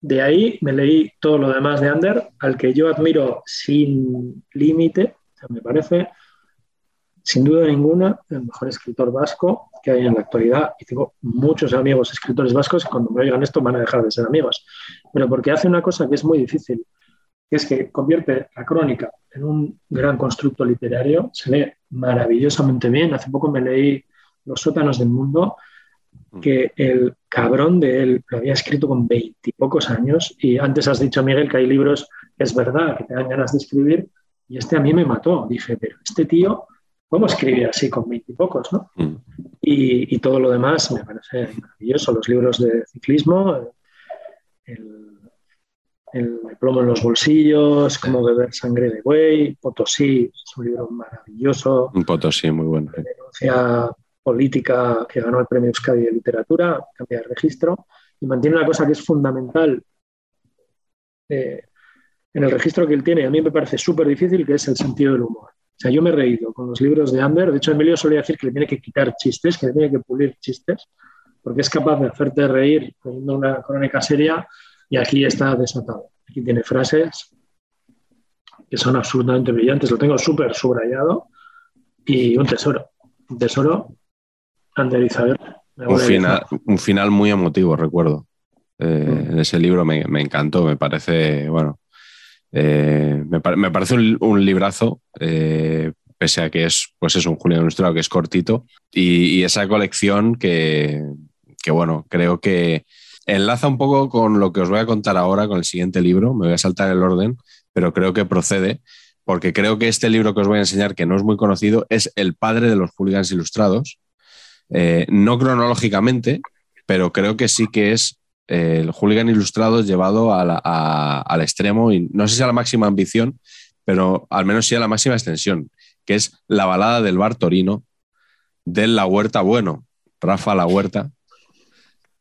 de ahí me leí todo lo demás de Ander, al que yo admiro sin límite, me parece sin duda ninguna el mejor escritor vasco que hay en la actualidad. Y tengo muchos amigos escritores vascos que cuando me oigan esto van a dejar de ser amigos. Pero porque hace una cosa que es muy difícil, que es que convierte la crónica en un gran constructo literario, se lee maravillosamente bien. Hace poco me leí Los sótanos del mundo, que el cabrón de él lo había escrito con veintipocos años y antes has dicho, Miguel, que hay libros, es verdad, que te dan ganas de escribir y este a mí me mató. Dije, pero este tío, ¿cómo escribe así con veintipocos? ¿no? Mm. Y, y todo lo demás me parece maravilloso. Los libros de ciclismo, el, el plomo en los bolsillos, cómo beber sangre de buey, Potosí, es un libro maravilloso Un Potosí muy bueno. sí. denuncia política que ganó el premio Euskadi de literatura, cambia de registro, y mantiene una cosa que es fundamental eh, en el registro que él tiene, y a mí me parece súper difícil, que es el sentido del humor. O sea, yo me he reído con los libros de Ander, de hecho Emilio solía decir que le tiene que quitar chistes, que le tiene que pulir chistes, porque es capaz de hacerte reír poniendo una crónica seria, y aquí está desatado. Aquí tiene frases que son absolutamente brillantes, lo tengo súper subrayado, y un tesoro, un tesoro Isabel. Me Un final, un final muy emotivo, recuerdo. Eh, En ese libro me, me encantó, me parece, bueno, eh, me, pare- me parece un, librazo, eh, pese a que es, pues es un Julián Ilustrado que es cortito, y, esa colección que, que, bueno, creo que enlaza un poco con lo que os voy a contar ahora con el siguiente libro, me voy a saltar el orden, pero creo que procede, porque creo que este libro que os voy a enseñar, que no es muy conocido, es el padre de los hooligans ilustrados, Eh, no cronológicamente, pero creo que sí que es el hooligan ilustrado llevado al extremo y no sé si a la máxima ambición, pero al menos sí a la máxima extensión, que es la balada del bar Torino de La Huerta Bueno, Rafa La Huerta.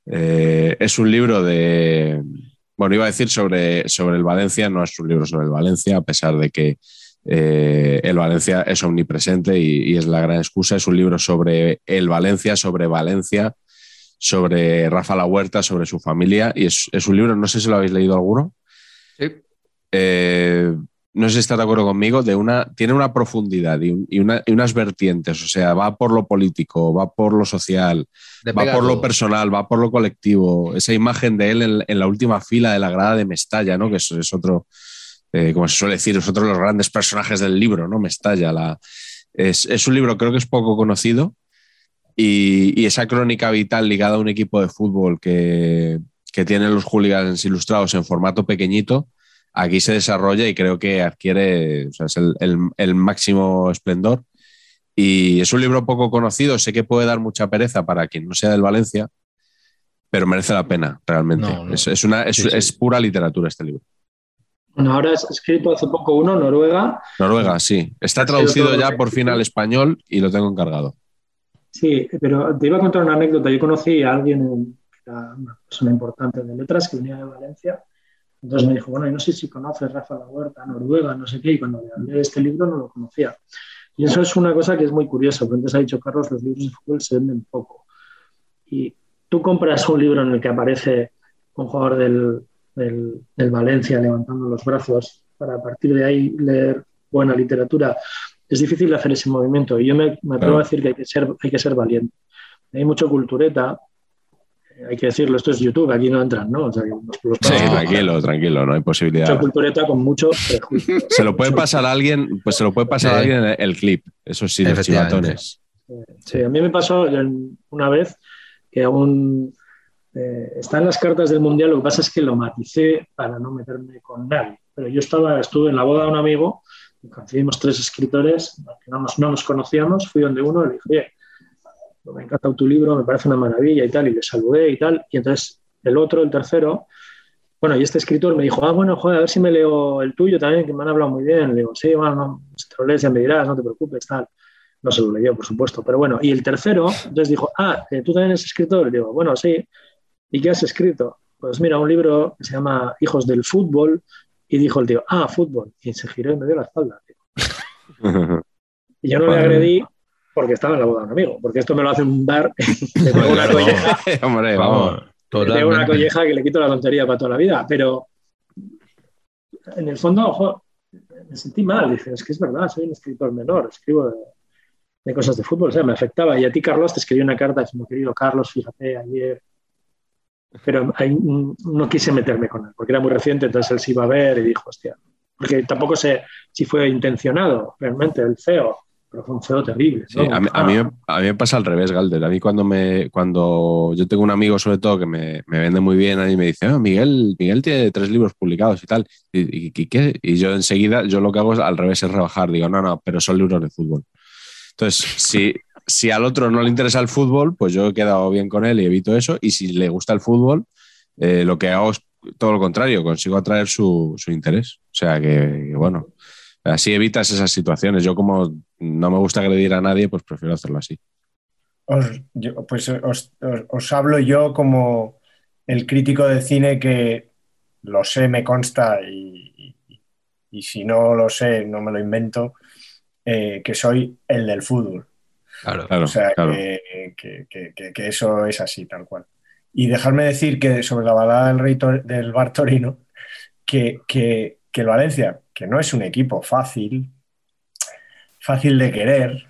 Eh, es un libro de, bueno, iba a decir sobre, sobre el Valencia, no es un libro sobre el Valencia, a pesar de que eh, el Valencia es omnipresente y es la gran excusa. Es un libro sobre el Valencia, sobre Valencia, sobre Rafa La Huerta, sobre su familia. Y es, es un libro, no sé si lo habéis leído alguno. Sí. Eh, no sé si estás de acuerdo conmigo, de una, tiene una profundidad y, un- y una- y unas vertientes, o sea, va por lo político, va por lo social, va por lo personal, va por lo colectivo. Esa imagen de él en, en la última fila de la grada de Mestalla, ¿no? que es, es otro, eh, como se suele decir, es otro de los grandes personajes del libro, ¿no? Mestalla. La, es, es un libro, creo que es poco conocido y, y esa crónica vital ligada a un equipo de fútbol que, que tiene los hooligans ilustrados en formato pequeñito, aquí se desarrolla y creo que adquiere, o sea, es el, el- el máximo esplendor. Y es un libro poco conocido, sé que puede dar mucha pereza para quien no sea del Valencia, pero merece la pena, realmente. No, no. Es, es una, es, Sí, sí. es pura literatura este libro. Bueno, ahora has escrito hace poco uno, Noruega. Noruega, sí. Está traducido ya por fin al español y lo tengo encargado. Sí, pero te iba a contar una anécdota. Yo conocí a alguien, era una persona importante de letras, que venía de Valencia, Entonces me dijo, bueno, y no sé si conoces Rafa La Huerta, Noruega, no sé qué, y cuando le hablé de este libro no lo conocía. Y eso es una cosa que es muy curiosa, porque antes ha dicho Carlos, los libros de fútbol se venden poco. Y tú compras un libro en el que aparece un jugador del, del, del Valencia levantando los brazos para a partir de ahí leer buena literatura, es difícil hacer ese movimiento. Y yo me, me atrevo a decir que hay que ser, hay que ser valiente. Hay mucho cultureta, eh, hay que decirlo, esto es YouTube, aquí no entran, ¿no? O sea, los- los Sí, tranquilo, tranquilo, no hay posibilidad. mucha cultureta con mucho prejuicio. Se lo puede pasar a alguien, pues se lo puede pasar a Sí. alguien el, el clip. Eso sí, los Efectivamente. chivatones. Sí, a mí me pasó una vez que aún eh, está en las cartas del mundial, lo que pasa es que lo maticé para no meterme con nadie. Pero yo estaba, estuve en la boda de un amigo, coincidimos tres escritores no nos, no nos conocíamos, fui donde uno y le dije, oye, me ha encantado tu libro, me parece una maravilla y tal, y le saludé y tal. Y entonces el otro, el tercero, bueno, y este escritor me dijo, ah, bueno, joder, a ver si me leo el tuyo también, que me han hablado muy bien. Le digo, sí, bueno, no, si te lo lees ya me dirás, no te preocupes, tal. No se lo leyó, por supuesto, pero bueno. Y el tercero, entonces dijo, ah, eh, ¿tú también eres escritor? Le digo, bueno, sí. ¿Y qué has escrito? Pues mira, un libro que se llama Hijos del Fútbol. Y dijo el tío, ah, fútbol. Y se giró y me dio la espalda. tío. Y yo no le agredí porque estaba en la boda de un amigo, porque esto me lo hace un bar, le pego una colleja, Hombre, Vamos, le pego una colleja que le quito la tontería para toda la vida. Pero en el fondo, ojo, me sentí mal. Dije, es que es verdad, soy un escritor menor, escribo de, de cosas de fútbol, o sea, me afectaba. Y a ti, Carlos, te escribí una carta diciendo, querido Carlos, fíjate, ayer. Pero no quise meterme con él, porque era muy reciente, entonces él se iba a ver y dijo, hostia. Porque tampoco sé si fue intencionado realmente el feo, pero fue un feo terrible. Sí, ¿no? a, mí, a, mí, a mí me pasa al revés, Galder. A mí cuando me cuando yo tengo un amigo sobre todo que me, me vende muy bien y me dice, "Ah, Miguel, Miguel tiene tres libros publicados y tal. Y, y- y qué? Y yo enseguida, yo lo que hago es al revés, es rebajar. Digo, no, no, pero son libros de fútbol. Entonces, si, si al otro no le interesa el fútbol, pues yo he quedado bien con él y evito eso. Y si le gusta el fútbol, eh, lo que hago es todo lo contrario, consigo atraer su, interés. O sea que, bueno, así evitas esas situaciones. Yo como no me gusta agredir a nadie, pues prefiero hacerlo así. Os, pues os, os- hablo yo como el crítico de cine que lo sé, me consta y si no lo sé, no me lo invento, eh, que soy el del fútbol. Claro. Claro, o sea, claro. que, que- que- eso es así, tal cual. Y dejarme decir que sobre la balada del, rey del Bar Torino, que, que- que el Valencia, que no es un equipo fácil, fácil de querer,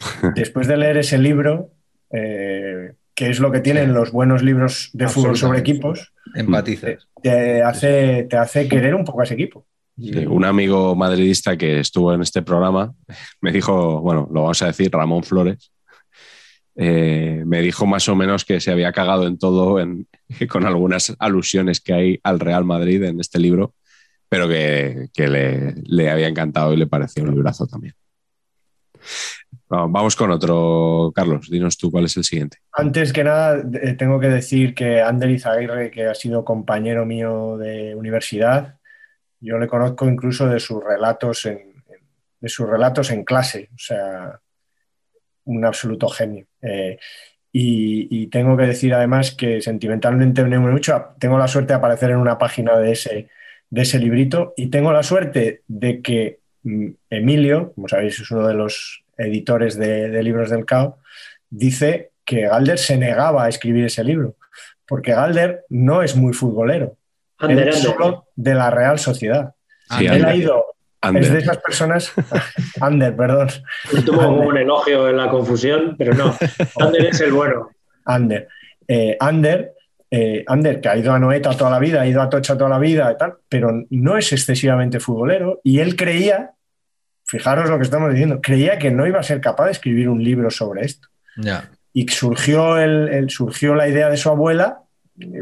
después de leer ese libro, eh, que es lo que tienen los buenos libros de fútbol sobre equipos, Empatizas. te hace, te hace querer un poco a ese equipo. Un amigo madridista que estuvo en este programa me dijo, bueno, lo vamos a decir, Ramón Flores, eh, me dijo más o menos que se había cagado en todo en- con algunas alusiones que hay al Real Madrid en este libro, pero que, le, había encantado y le pareció un librazo también. Vamos vamos con otro, Carlos, dinos tú cuál es el siguiente. Antes que nada, eh, tengo que decir que Ander Izaguirre, que ha sido compañero mío de universidad, yo le conozco incluso de sus relatos en, de sus relatos en clase, o sea, un absoluto genio. Eh, y, tengo que decir además que sentimentalmente me mucho. Tengo la suerte de aparecer en una página de ese, de ese librito y tengo la suerte de que mm, Emilio, como sabéis, es uno de los editores de, de libros del CAO, dice que Galder se negaba a escribir ese libro, porque Galder no es muy futbolero, Ander, él solo de la Real Sociedad. Sí, él Ander. ha ido, Ander. es de esas personas, Ander, perdón, Me tomo como un elogio en la confusión, pero no. Ander es el bueno. Ander. Eh, Ander, eh, Ander, que ha ido a Noeta toda la vida, ha ido a Tocha toda la vida, y tal, pero no es excesivamente futbolero y él creía, fijaros lo que estamos diciendo, creía que no iba a ser capaz de escribir un libro sobre esto. Ya. Y surgió, el, el- surgió la idea de su abuela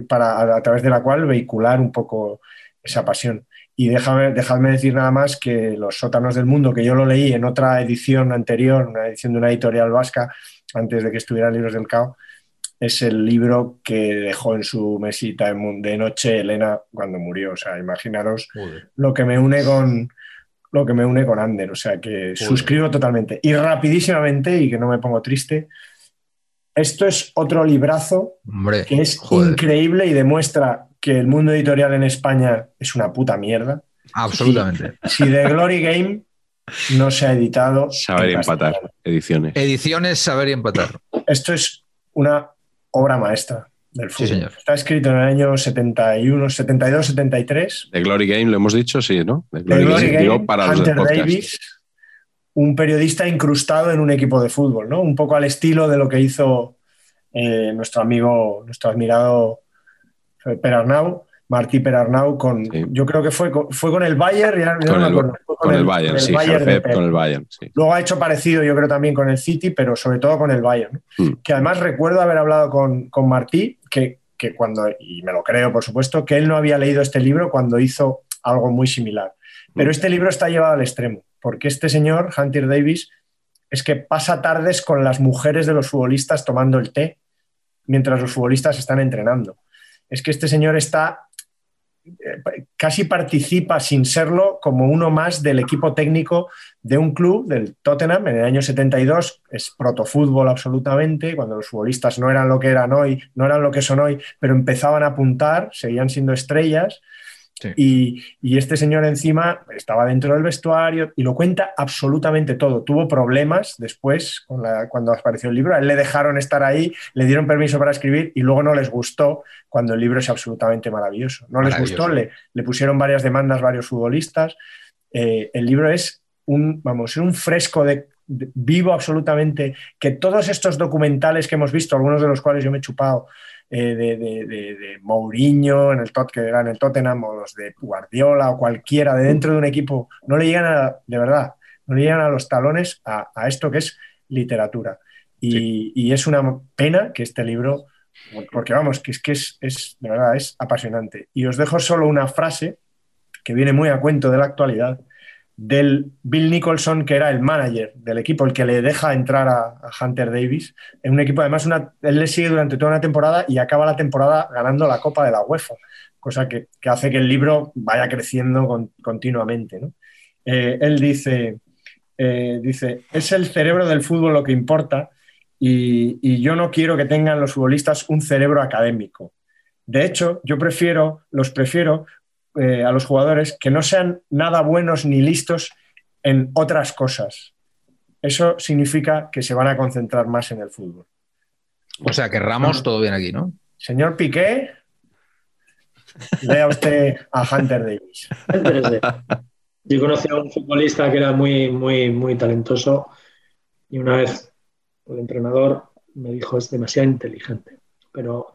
para, a, través de la cual vehicular un poco esa pasión. Y déjame, dejadme decir nada más que Los sótanos del mundo, que yo lo leí en otra edición anterior, una edición de una editorial vasca, antes de que estuviera Libros del Cao, es el libro que dejó en su mesita de noche Elena cuando murió. O sea, imaginaros lo que me une con lo que me une con Ander, o sea que suscribo totalmente. Y rapidísimamente, y que no me pongo triste, esto es otro librazo Hombre, que es joder. increíble y demuestra que el mundo editorial en España es una puta mierda. Absolutamente. Si, si The Glory Game no se ha editado. Saber empatar, castellano. ediciones. Ediciones Saber y Empatar. Esto es una obra maestra del Sí, fútbol. señor. Está escrito en el año 71, 72, 73. The Glory Game, lo hemos dicho, sí, ¿no? The The Glory Game, digo, para los Hunter. Davis, un periodista incrustado en un equipo de fútbol, ¿no? Un poco al estilo de lo que hizo eh, nuestro amigo, nuestro admirado eh, Perarnau, Martí Perarnau, con, Sí. yo creo que fue con, fue con el Bayern, ya- ya no Con el, acuerdo, con el Bayern, con sí, Bayern con el Bayern, sí. Luego ha hecho parecido, yo creo, también con el City, pero sobre todo con el Bayern. ¿no? Mm. Que además recuerdo haber hablado con, con Martí, que, que cuando, y me lo creo, por supuesto, que él no había leído este libro cuando hizo algo muy similar. Pero Mm. este libro está llevado al extremo, porque este señor, Hunter Davis, es que pasa tardes con las mujeres de los futbolistas tomando el té mientras los futbolistas están entrenando. Es que este señor está eh, casi participa sin serlo como uno más del equipo técnico de un club, del Tottenham, en el año 72, es protofútbol absolutamente, cuando los futbolistas no eran lo que eran hoy, no eran lo que son hoy, pero empezaban a apuntar, seguían siendo estrellas. Sí. Y, y este señor encima estaba dentro del vestuario y lo cuenta absolutamente todo. Tuvo problemas después, con la- cuando apareció el libro. A él le dejaron estar ahí, le dieron permiso para escribir y luego no les gustó cuando el libro es absolutamente maravilloso. No les gustó, le, le pusieron varias demandas varios futbolistas. Eh, el libro es un, vamos, un fresco de- vivo absolutamente, que todos estos documentales que hemos visto, algunos de los cuales yo me he chupado, eh, de, de, de- de Mourinho, en el Tot, que era en el Tottenham, o los de Guardiola o cualquiera de dentro de un equipo, no le llegan a, de verdad, no le llegan a los talones a, a esto que es literatura. Y, y es una pena que este libro, porque vamos, que es que es, es, de verdad, es apasionante. Y os dejo solo una frase que viene muy a cuento de la actualidad, del Bill Nicholson, que era el manager del equipo, el que le deja entrar a, Hunter Davis, en un equipo, además, una, él le sigue durante toda una temporada y acaba la temporada ganando la Copa de la UEFA, cosa que, que hace que el libro vaya creciendo con- continuamente. ¿no? Eh, él dice, eh, dice, es el cerebro del fútbol lo que importa y, y yo no quiero que tengan los futbolistas un cerebro académico. De hecho, yo prefiero, los prefiero eh, a los jugadores que no sean nada buenos ni listos en otras cosas. Eso significa que se van a concentrar más en el fútbol. O sea que Ramos, todo bien aquí, ¿no? Señor Piqué, lea usted a Hunter Davis. Yo conocí a un futbolista que era muy, muy, muy talentoso y una vez el entrenador me dijo es demasiado inteligente, pero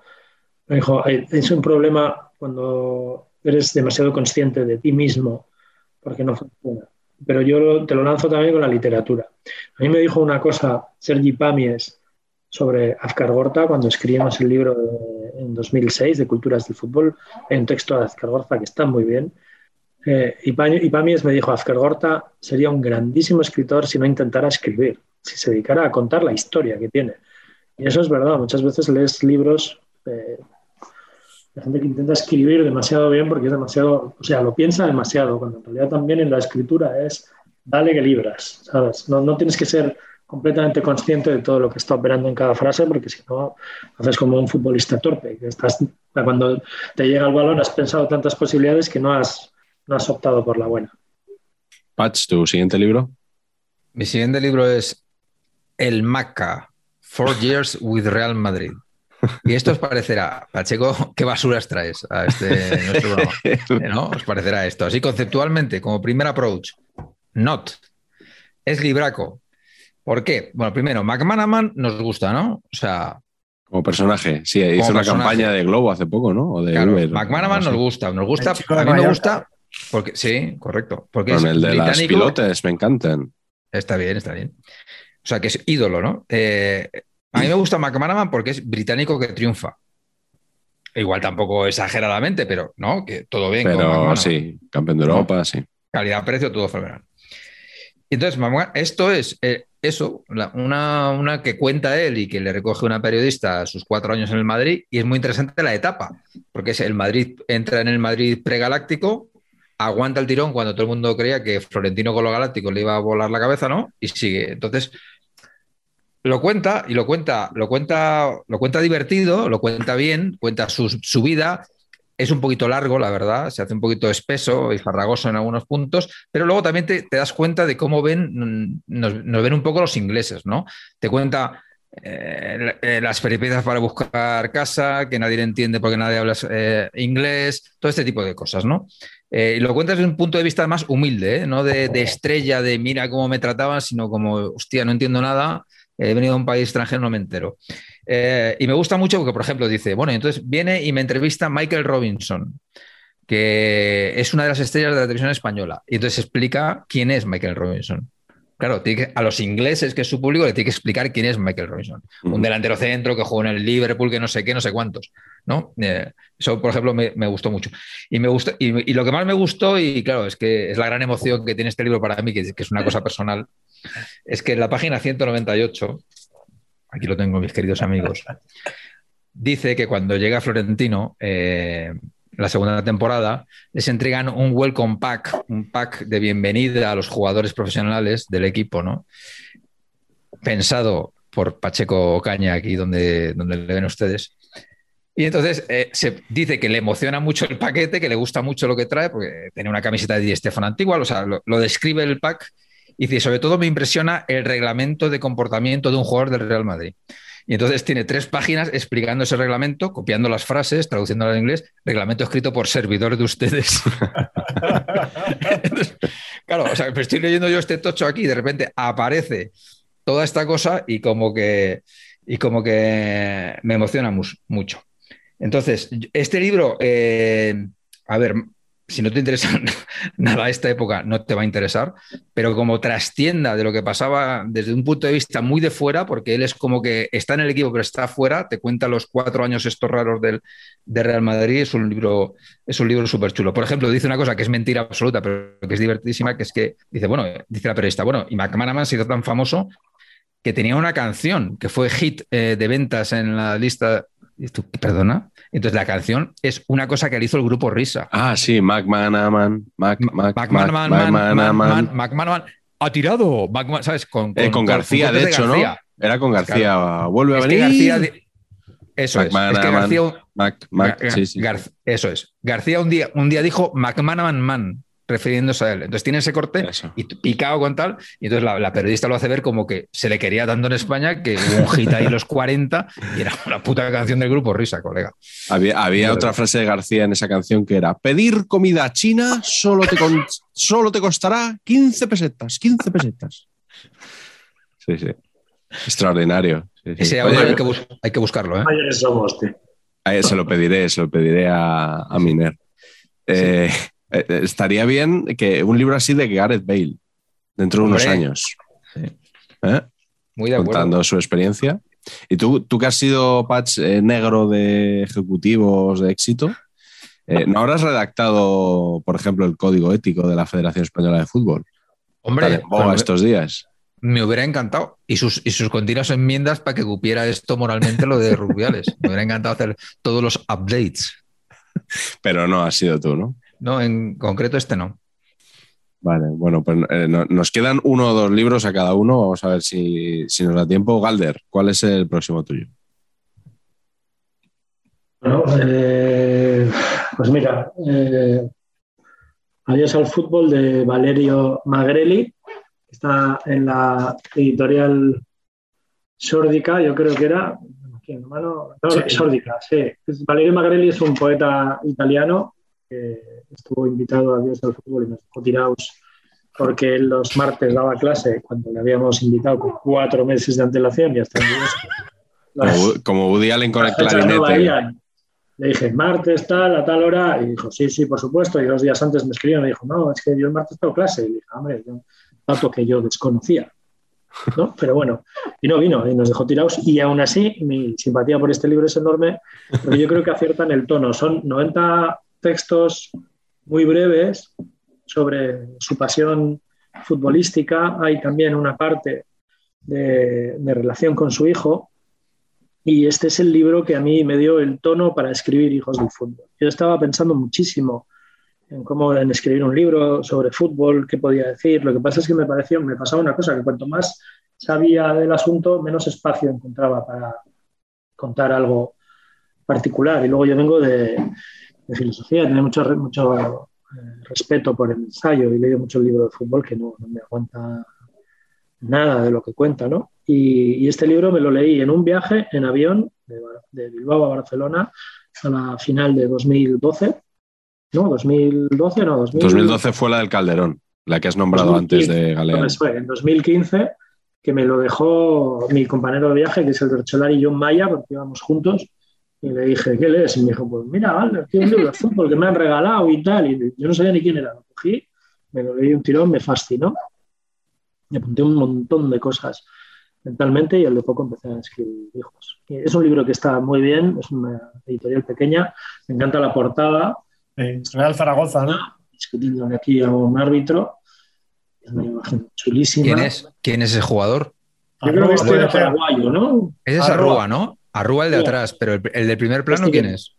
me dijo "Hay- es un problema cuando eres demasiado consciente de ti mismo porque no funciona. Pero yo te lo lanzo también con la literatura. A mí me dijo una cosa Sergi Pamies sobre Azcar Gorta cuando escribimos el libro de- en 2006 de Culturas del Fútbol. Hay un texto de Azcar Gorta que está muy bien. Eh, y Pamies me dijo, Azcar Gorta sería un grandísimo escritor si no intentara escribir, si se dedicara a contar la historia que tiene. Y eso es verdad, muchas veces lees libros eh, de gente que intenta escribir demasiado bien porque es demasiado, o sea, lo piensa demasiado, cuando en realidad también en la escritura es, dale que libras, ¿sabes? No, no tienes que ser completamente consciente de todo lo que está operando en cada frase porque si no, haces como un futbolista torpe, que estás, cuando te llega el balón has pensado tantas posibilidades que no has, no has optado por la buena. Patch, tu siguiente libro. Mi siguiente libro es El Maca, Four Years with Real Madrid. Y esto os parecerá, Pacheco, ¿qué basuras traes a este nuestro programa? Eh, ¿No? Os parecerá esto. Así conceptualmente, como primer approach, not. Es libraco. ¿Por qué? Bueno, primero, McManaman nos gusta, ¿no? O sea, Como personaje. Sí, hizo una personaje. campaña de Globo hace poco, ¿no? O de claro, Uber. McManaman no sé. nos gusta, nos gusta. A mí me gusta porque sí, correcto. Porque Con es el de las pilotes, me encantan. Está bien, está bien. O sea, que es ídolo, ¿no? Eh, a mí me gusta McManaman porque es británico que triunfa. Igual tampoco exageradamente, pero no, que todo bien. con Pero McManaman. sí, campeón de Europa, sí. Calidad-precio, todo fenomenal. Entonces, esto es eh, eso, la- una, una que cuenta él y que le recoge una periodista a sus cuatro años en el Madrid, y es muy interesante la etapa, porque es el Madrid entra en el Madrid pregaláctico, aguanta el tirón cuando todo el mundo creía que Florentino con los Galácticos le iba a volar la cabeza, ¿no? Y sigue. Entonces, lo cuenta y lo cuenta, lo cuenta, lo cuenta divertido, lo cuenta bien, cuenta su, su vida es un poquito largo, la verdad, se hace un poquito espeso y farragoso en algunos puntos, pero luego también te, das cuenta de cómo ven, nos, ven un poco los ingleses, ¿no? Te cuenta eh, eh, las peripecias para buscar casa, que nadie le entiende porque nadie habla eh, inglés, todo este tipo de cosas, ¿no? y lo cuentas desde un punto de vista más humilde, no de, de, estrella, de mira cómo me trataban, sino como, hostia, no entiendo nada, he venido a un país extranjero, no me entero. Eh, y me gusta mucho porque, por ejemplo, dice, bueno, entonces viene y me entrevista Michael Robinson, que es una de las estrellas de la televisión española. Y entonces explica quién es Michael Robinson. Claro, a los ingleses, que es su público, le tiene que explicar quién es Michael Robinson. Un delantero centro que jugó en el Liverpool, que no sé qué, no sé cuántos. ¿no? Eh, eso, por ejemplo, me, gustó mucho. Y, me gustó, y, lo que más me gustó, y claro, es que es la gran emoción que tiene este libro para mí, que, que es una cosa personal, es que en la página 198 aquí lo tengo, mis queridos amigos, dice que cuando llega Florentino, eh, la segunda temporada, les entregan un welcome pack, un pack de bienvenida a los jugadores profesionales del equipo, ¿no? Pensado por Pacheco Caña, aquí donde, donde le ven ustedes. Y entonces eh, se dice que le emociona mucho el paquete, que le gusta mucho lo que trae, porque tiene una camiseta de Di Stefano antigua, o sea, lo, lo describe el pack y sobre todo me impresiona el reglamento de comportamiento de un jugador del Real Madrid. Y entonces tiene tres páginas explicando ese reglamento, copiando las frases, traduciéndolo al inglés, reglamento escrito por servidor de ustedes. claro, o sea, estoy leyendo yo este tocho aquí de repente aparece toda esta cosa y como que, y como que me emociona mucho. Entonces, este libro, eh, a ver, si no te interesa nada esta época, no te va a interesar, pero como trastienda de lo que pasaba desde un punto de vista muy de fuera, porque él es como que está en el equipo pero está fuera, te cuenta los cuatro años estos raros del, de Real Madrid, es un libro es un libro súper chulo. Por ejemplo, dice una cosa que es mentira absoluta, pero que es divertidísima, que es que dice, bueno, dice la periodista, bueno, y McManaman ha sido tan famoso que tenía una canción que fue hit eh, de ventas en la lista ¿Perdona? Entonces la canción es una cosa que le hizo el grupo Risa. Ah, sí, McManaman. McManaman. Ha tirado. ¿Sabes? Con, García, de hecho, ¿no? Era con García. Vuelve a venir. eso es. Es que García. Eso es. García un día, un día dijo McManaman Man refiriéndose a él. Entonces tiene ese corte y picado con tal, y entonces la, periodista lo hace ver como que se le quería tanto en España que hubo un hit ahí los 40 y era una puta canción del grupo Risa, colega. Había, otra frase de García en esa canción que era, pedir comida china solo te, solo te costará 15 pesetas, 15 pesetas. Sí, sí. Extraordinario. Ese hay, que buscarlo. ¿eh? somos, Se lo pediré, se lo pediré a, a Miner. Eh, eh, eh, estaría bien que un libro así de Gareth Bale dentro de unos años. ¿Eh? Muy de Contando su experiencia. Y tú, tú que has sido patch negro de ejecutivos de éxito, ¿no habrás redactado, por ejemplo, el código ético de la Federación Española de Fútbol? Hombre, estos días. Me hubiera encantado. Y sus, y sus continuas enmiendas para que cupiera esto moralmente lo de Rubiales. me hubiera encantado hacer todos los updates. Pero no has sido tú, ¿no? No, en concreto este no. Vale, bueno, pues eh, nos quedan uno o dos libros a cada uno. Vamos a ver si, nos da tiempo. Galder, ¿cuál es el próximo tuyo? Bueno, eh, pues mira, eh, Adiós al fútbol de Valerio Magrelli, está en la editorial Sórdica, yo creo que era. No, Sórdica, sí. Valerio Magrelli es un poeta italiano estuvo invitado a Dios del Fútbol y nos dejó tirados porque los martes daba clase cuando le habíamos invitado con cuatro meses de antelación y hasta el como, Woody Allen con el clarinete. le dije, martes tal, a tal hora, y dijo, sí, sí, por supuesto. Y dos días antes me escribió y me dijo, no, es que yo el martes tengo clase. Y le dije, hombre, dato que yo desconocía. ¿no? Pero bueno, y no vino y nos dejó tirados. Y aún así, mi simpatía por este libro es enorme, porque yo creo que aciertan el tono. Son 90 textos muy breves sobre su pasión futbolística. Hay también una parte de, relación con su hijo. Y este es el libro que a mí me dio el tono para escribir Hijos del Fútbol. Yo estaba pensando muchísimo en cómo en escribir un libro sobre fútbol, qué podía decir. Lo que pasa es que me pareció, me pasaba una cosa, que cuanto más sabía del asunto, menos espacio encontraba para contar algo particular. Y luego yo vengo de, de filosofía, tiene mucho, mucho eh, respeto por el ensayo y leído mucho el libro de fútbol que no, no me aguanta nada de lo que cuenta, ¿no? Y, y, este libro me lo leí en un viaje en avión de, de, Bilbao a Barcelona a la final de 2012. ¿No? 2012, no, 2012. 2012 fue la del Calderón, la que has nombrado 2015, antes de Galeano. Fue en 2015 que me lo dejó mi compañero de viaje, que es el Bercholari John Maya, porque íbamos juntos, y le dije, ¿qué lees? Y me dijo, pues mira, vale, aquí un libro de fútbol que me han regalado y tal, y yo no sabía ni quién era, lo cogí, me lo leí un tirón, me fascinó, me apunté un montón de cosas mentalmente y al de poco empecé a escribir hijos. Es un libro que está muy bien, es una editorial pequeña, me encanta la portada. Eh, Real Zaragoza, ¿no? Discutiendo aquí a un árbitro, es una imagen chulísima. ¿Quién es, ¿Quién es ese jugador? Yo creo que este es paraguayo, ¿no? Ese es Arrua, ¿no? Arrua el de atrás, pero el, el del primer plano, ¿quién es?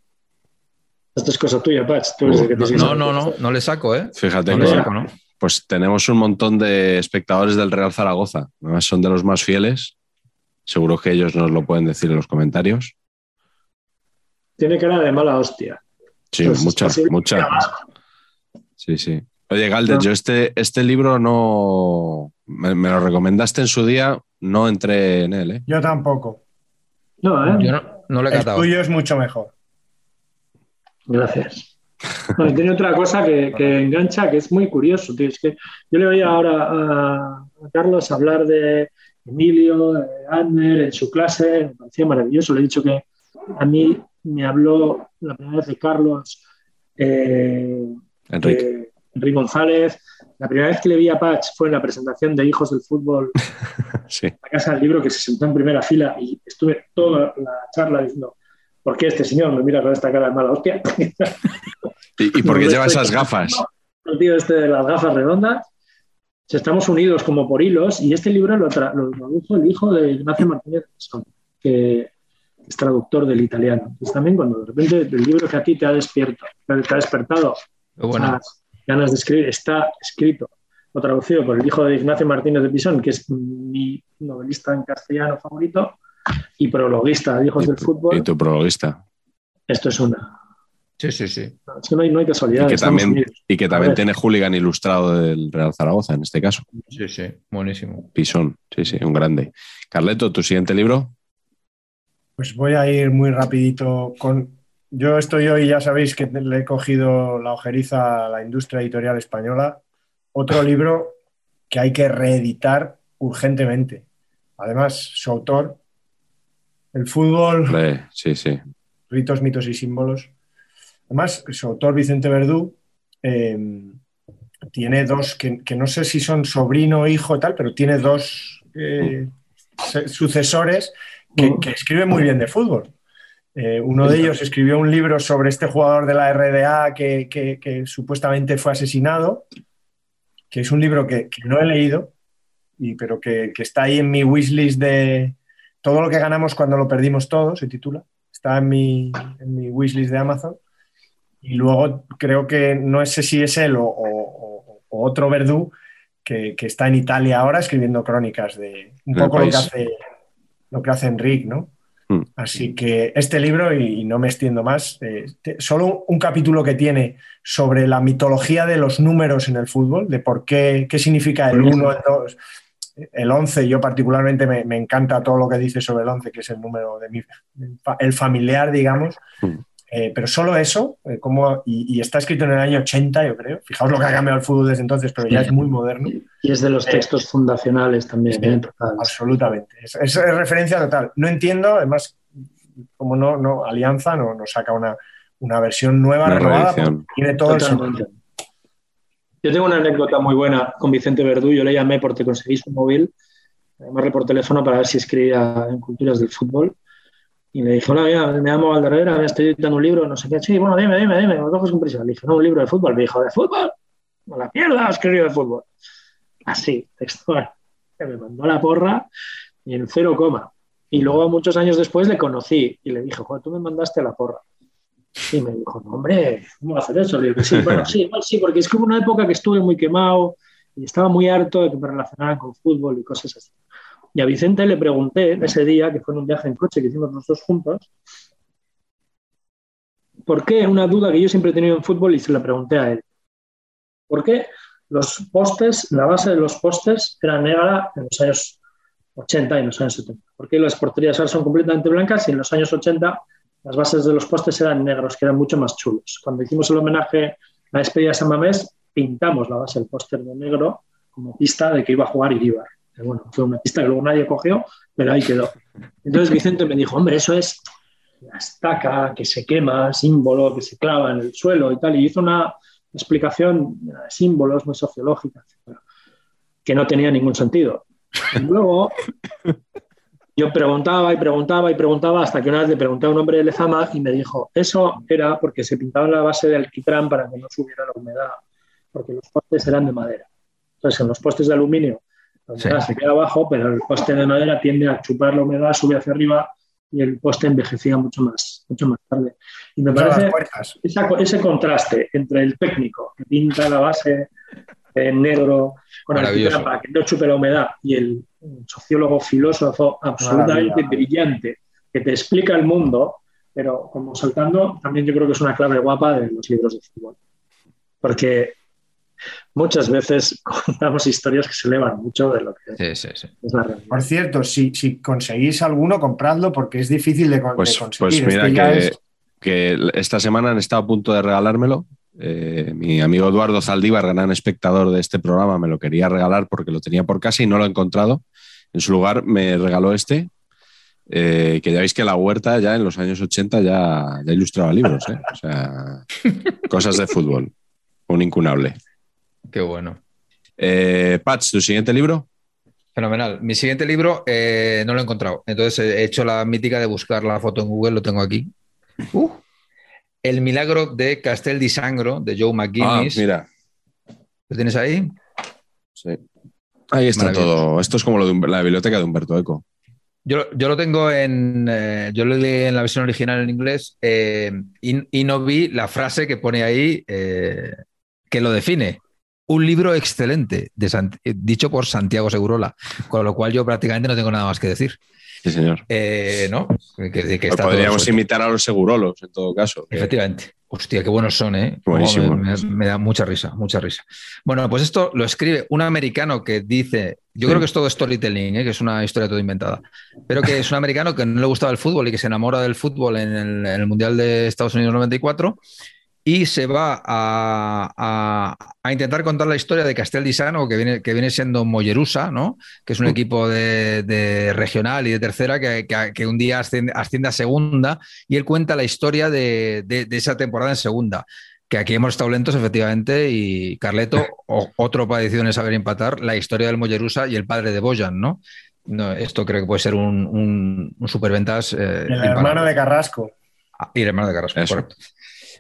Esto es cosa tuya, Pach. Tú eres el que no, te no, no, no, no le saco, ¿eh? Fíjate no que le saco, ¿no? pues tenemos un montón de espectadores del Real Zaragoza. Además, son de los más fieles. Seguro que ellos nos lo pueden decir en los comentarios. Tiene cara de mala hostia. Sí, pues mucha, mucha. Sí, sí. Oye, Galder, no. yo este, este libro no. Me, me, lo recomendaste en su día, no entré en él, ¿eh? Yo tampoco. No, ¿eh? Yo no, no le he catado. El tuyo es mucho mejor. Gracias. Bueno, tiene otra cosa que, que, engancha, que es muy curioso. Tío. Es que yo le oía ahora a, a Carlos hablar de Emilio, de Adner, en su clase, me parecía maravilloso. Le he dicho que a mí me habló la primera vez de Carlos, eh, Enrique. Enrique González. La primera vez que le vi a Patch fue en la presentación de Hijos del Fútbol, sí. la casa del libro, que se sentó en primera fila y estuve toda la charla diciendo, ¿por qué este señor me mira con esta cara de mala hostia? ¿Y, y por qué lleva esas gafas? El tío este de las gafas redondas. Estamos unidos como por hilos y este libro lo, tra lo tradujo el hijo de Ignacio Martínez que es traductor del italiano. Entonces también cuando de repente el libro que a ti te ha despierto, te ha despertado bueno. esas ganas de escribir, está escrito o traducido por el hijo de Ignacio Martínez de Pisón, que es mi novelista en castellano favorito y prologuista de Hijos y, del Fútbol. Y tu prologuista. Esto es una, Sí, sí, sí. es que no hay, no hay casualidad. Y que también, y que también tiene hooligan ilustrado del Real Zaragoza en este caso. Sí, sí, buenísimo. Pisón, sí, sí, un grande. Carleto, ¿tu siguiente libro? Pues voy a ir muy rapidito con... Yo estoy hoy, ya sabéis que le he cogido la ojeriza a la industria editorial española. Otro libro que hay que reeditar urgentemente. Además, su autor, el fútbol, sí, sí. ritos, mitos y símbolos. Además, su autor, Vicente Verdú, eh, tiene dos, que, que, no sé si son sobrino hijo tal, pero tiene dos eh, sucesores que, que, escriben muy bien de fútbol. Eh, uno de ellos escribió un libro sobre este jugador de la RDA que, que supuestamente fue asesinado, que es un libro que, no he leído, y, pero que, está ahí en mi wishlist de todo lo que ganamos cuando lo perdimos todo, se titula. Está en mi, en mi wishlist de Amazon. Y luego creo que no sé si es él o, o, o otro Verdú que, que, está en Italia ahora escribiendo crónicas de un poco lo que, hace, lo que hace Enrique, ¿no? Mm. Así que este libro, y no me extiendo más, eh, te, solo un capítulo que tiene sobre la mitología de los números en el fútbol, de por qué, qué significa el 1, el 2, el 11. Yo particularmente me, me, encanta todo lo que dice sobre el 11, que es el número de mi, el familiar, digamos. Mm. Eh, pero solo eso, eh, como, y, y, está escrito en el año 80, yo creo. Fijaos lo que ha cambiado el fútbol desde entonces, pero ya es muy moderno. Y es de los textos eh, fundacionales también. Sí, total. Absolutamente. Es, es, es, referencia total. No entiendo, además, como no, no Alianza no, no saca una, una, versión nueva, una renovada, tiene todo Totalmente. el Yo tengo una anécdota muy buena con Vicente Verdú. Yo le llamé porque conseguí su móvil, llamarle por teléfono para ver si escribía en Culturas del Fútbol. Y le dije, hola, mira, me llamo Valderrera, me estoy editando un libro, no sé qué. Sí, bueno, dime, dime, dime, me coges con prisa. Le dije, no, un libro de fútbol. Me dijo, ¿de fútbol? No la pierda, escribí de fútbol. Así, textual. Que me mandó la porra y en cero coma. Y luego, muchos años después, le conocí y le dije, joder, tú me mandaste la porra. Y me dijo, no, hombre, ¿cómo hacer eso? Le dije, sí, bueno, sí, sí, porque es que hubo una época que estuve muy quemado y estaba muy harto de que me relacionaran con fútbol y cosas así. Y a Vicente le pregunté ese día, que fue en un viaje en coche que hicimos los dos juntos, ¿por qué? Una duda que yo siempre he tenido en fútbol y se la pregunté a él. ¿Por qué los postes, la base de los postes era negra en los años 80 y en los años 70? ¿Por qué las porterías ahora son completamente blancas y en los años 80 las bases de los postes eran negros, que eran mucho más chulos? Cuando hicimos el homenaje a la despedida de San pintamos la base del póster de negro como pista de que iba a jugar Iríbar. Bueno, fue una pista que luego nadie cogió, pero ahí quedó. Entonces Vicente me dijo, hombre, eso es la estaca que se quema, símbolo que se clava en el suelo y tal. Y hizo una explicación símbolos muy sociológica, que no tenía ningún sentido. Luego yo preguntaba y preguntaba y preguntaba hasta que una vez le pregunté a un hombre de Lezama y me dijo, eso era porque se pintaba la base de alquitrán para que no subiera la humedad, porque los postes eran de madera. Entonces, en los postes de aluminio, la humedad se queda abajo, pero el poste de madera tiende a chupar la humedad, sube hacia arriba y el poste envejecía mucho más, mucho más tarde. Y me parece ese contraste entre el técnico que pinta la base en negro con el para que no chupe la humedad y el sociólogo filósofo absolutamente brillante que te explica el mundo, pero como saltando, también yo creo que es una clave guapa de los libros de fútbol. Porque muchas veces contamos historias que se elevan mucho de lo que es la realidad. Por cierto, si, si, conseguís alguno, compradlo porque es difícil de, pues, conseguir. Pues mira que, que, esta semana han estado a punto de regalármelo. Eh, mi amigo Eduardo Zaldívar, gran espectador de este programa, me lo quería regalar porque lo tenía por casa y no lo he encontrado. En su lugar me regaló este, eh, que ya veis que la huerta ya en los años 80 ya, ya ilustraba libros, ¿eh? o sea, cosas de fútbol, un incunable. Qué bueno. Eh, Patch, ¿tu siguiente libro? Fenomenal. Mi siguiente libro eh, no lo he encontrado. Entonces he hecho la mítica de buscar la foto en Google, lo tengo aquí. Uh. El milagro de Castel di Sangro, de Joe McGuinness. Ah, mira. ¿Lo tienes ahí? Sí. Ahí está todo. Esto es como lo de la biblioteca de Humberto Eco. Yo, lo tengo en. Eh, yo lo leí en la versión original en inglés eh, y, no vi la frase que pone ahí que lo define un libro excelente, dicho por Santiago Segurola, con lo cual yo prácticamente no tengo nada más que decir. Sí, señor. Eh, ¿no? Que, podríamos imitar a los segurolos, en todo caso. Efectivamente. Hostia, qué buenos son, ¿eh? Me, da mucha risa, mucha risa. Bueno, pues esto lo escribe un americano que dice, yo creo que es todo storytelling, ¿eh? que es una historia toda inventada, pero que es un americano que no le gustaba el fútbol y que se enamora del fútbol en el, en el Mundial de Estados Unidos 94 y se va a, intentar contar la historia de Castel di Sano, que viene, que viene siendo Mollerusa, ¿no? que es un mm. equipo de, regional y de tercera que, un día asciende, a segunda, y él cuenta la historia de, esa temporada en segunda. Que aquí hemos estado lentos, efectivamente, y Carleto, otro padecido en saber empatar, la historia del Mollerusa y el padre de Boyan, ¿no? no esto creo que puede ser un, un, superventas. Eh, el hermano de Carrasco. Ah, y el hermano de Carrasco, correcto.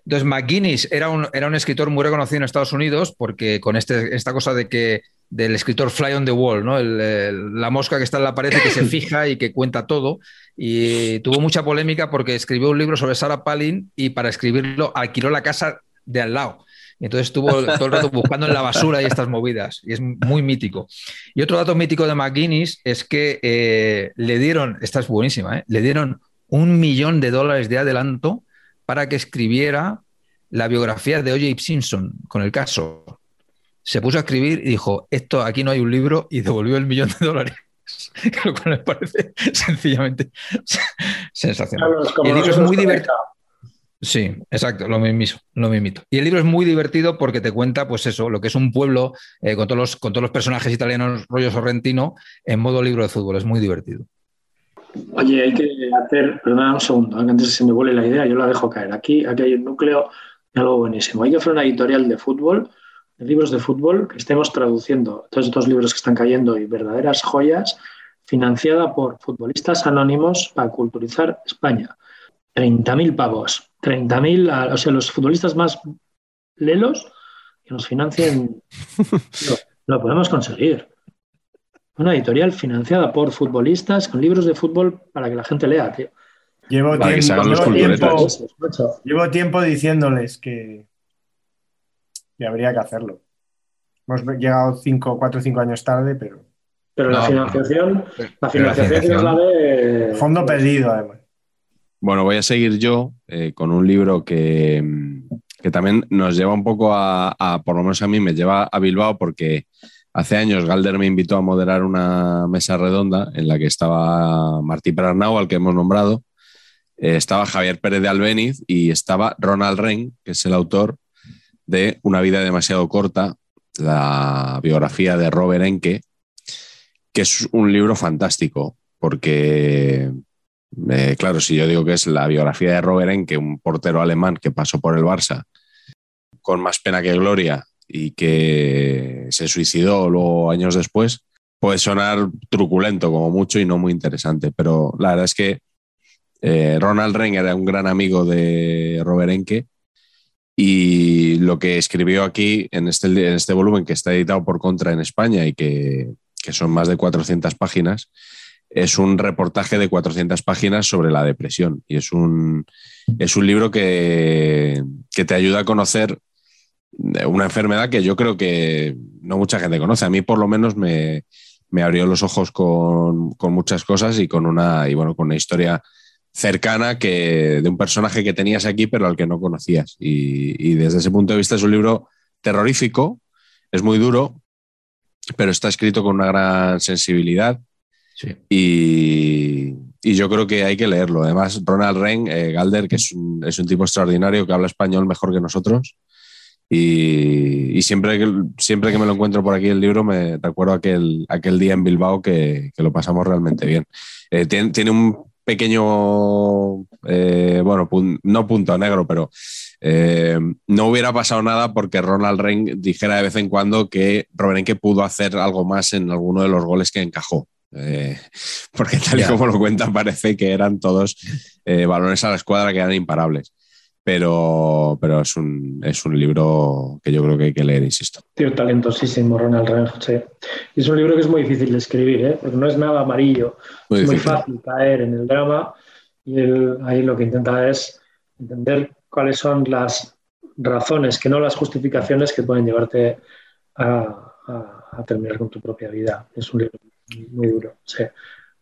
Entonces, McGuinness era un, era un escritor muy reconocido en Estados Unidos porque con este, esta cosa de que del escritor Fly on the Wall, ¿no? la mosca que está en la pared que se fija y que cuenta todo. Y tuvo mucha polémica porque escribió un libro sobre Sarah Palin y para escribirlo alquiló la casa de al lado. Entonces estuvo todo el rato buscando en la basura y estas movidas. Y es muy mítico. Y otro dato mítico de McGuinness es que eh, le dieron, esta es buenísima, ¿eh? le dieron un millón de dólares de adelanto para que escribiera la biografía de O.J. Simpson con el caso. Se puso a escribir y dijo, esto aquí no hay un libro y devolvió el millón de dólares. Lo cual me parece sencillamente sensacional. el libro es muy divertido. Sí, exacto, lo mismo, lo mismito. Y el libro es muy divertido porque te cuenta, pues eso, lo que es un pueblo eh, con, todos los, con todos los personajes italianos rollo sorrentino en modo libro de fútbol. Es muy divertido. Oye, hay que hacer, perdona un segundo, que antes se me vuele la idea, yo la dejo caer. Aquí, aquí hay un núcleo de algo buenísimo. Hay que hacer una editorial de fútbol, de libros de fútbol, que estemos traduciendo todos estos libros que están cayendo y verdaderas joyas, financiada por futbolistas anónimos para culturizar España. 30.000 pavos, 30.000, o sea, los futbolistas más lelos que nos financien, lo podemos conseguir. Una editorial financiada por futbolistas con libros de fútbol para que la gente lea, tío. Llevo, tiempo, diciéndoles que, que habría que hacerlo. Hemos llegado cinco, cuatro o cinco años tarde, pero. Pero la financiación, la financiación, la de. Fondo perdido, además. Bueno, voy a seguir yo eh, con un libro que, que, también nos lleva un poco a, a, por lo menos a mí, me lleva a Bilbao porque hace años Galder me invitó a moderar una mesa redonda en la que estaba Martí Pernau, al que hemos nombrado, eh, estaba Javier Pérez de Albeniz y estaba Ronald Ren, que es el autor de Una vida demasiado corta, la biografía de Robert Enke, que es un libro fantástico, porque, eh, claro, si yo digo que es la biografía de Robert Enke, un portero alemán que pasó por el Barça con más pena que gloria y que se suicidó luego años después, puede sonar truculento como mucho y no muy interesante, pero la verdad es que eh, Ronald Ren era un gran amigo de Robert Enke y lo que escribió aquí en este, en este volumen que está editado por Contra en España y que, que son más de 400 páginas, es un reportaje de 400 páginas sobre la depresión. Y es un, es un libro que, que, te ayuda a conocer una enfermedad que yo creo que no mucha gente conoce. A mí por lo menos me, me abrió los ojos con, con, muchas cosas y con una, y bueno, con una historia cercana que de un personaje que tenías aquí pero al que no conocías. Y, y, desde ese punto de vista es un libro terrorífico, es muy duro, pero está escrito con una gran sensibilidad. Sí. Y, y, yo creo que hay que leerlo. Además, Ronald Ren, eh, Galder, que es un, es un, tipo extraordinario que habla español mejor que nosotros. Y, y, siempre, que, siempre que me lo encuentro por aquí el libro, me recuerdo aquel, aquel día en Bilbao que, que lo pasamos realmente bien. Eh, tiene, tiene un pequeño, eh, bueno, pun no punto negro, pero eh, no hubiera pasado nada porque Ronald Rein dijera de vez en cuando que Roberenque pudo hacer algo más en alguno de los goles que encajó. Eh, porque tal y yeah. como lo cuentan parece que eran todos eh, balones a la escuadra que eran imparables. Pero, pero es, un, es un libro que yo creo que hay que leer, insisto. Tío, talentosísimo, Ronald sí. Y es un libro que es muy difícil de escribir, ¿eh? porque no es nada amarillo. Muy es muy fácil caer en el drama y él ahí lo que intenta es entender cuáles son las razones, que no las justificaciones que pueden llevarte a, a, a terminar con tu propia vida. Es un libro muy duro, sí.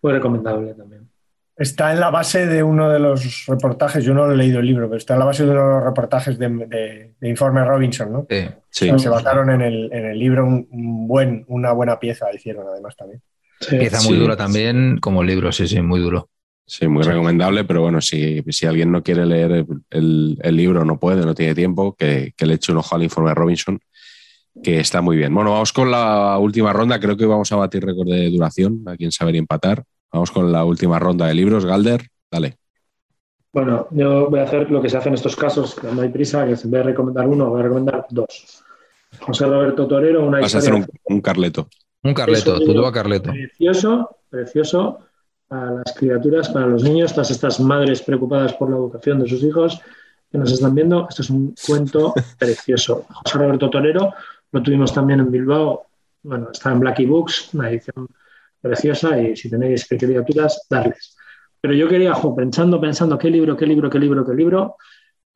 muy recomendable también. Está en la base de uno de los reportajes, yo no lo he leído el libro, pero está en la base de uno de los reportajes de, de, de Informe Robinson, ¿no? Sí, sí. O sea, se basaron en el, en el libro, un, un, buen, una buena pieza hicieron además también. Sí. Pieza muy dura también como libro, sí, sí, muy duro. Sí, muy recomendable, pero bueno, si, si alguien no quiere leer el, el, el, libro, no puede, no tiene tiempo, que, que le eche un ojo al informe Robinson, que está muy bien. Bueno, vamos con la última ronda, creo que vamos a batir récord de duración, a quien saber empatar. Vamos con la última ronda de libros. Galder, dale. Bueno, yo voy a hacer lo que se hace en estos casos, que no hay prisa, que en vez de recomendar uno, voy a recomendar dos. José Roberto Torero, una Vas a hacer un, un Carleto. Un Carleto, tú a Carleto. Precioso, precioso para las criaturas, para los niños, todas estas madres preocupadas por la educación de sus hijos que nos están viendo. Esto es un cuento precioso. José Roberto Torero lo tuvimos también en Bilbao. Bueno, está en Blackie Books, una edición preciosa y si tenéis criaturas, darles. Pero yo quería, jo, pensando, pensando, ¿qué libro, qué libro, qué libro, qué libro?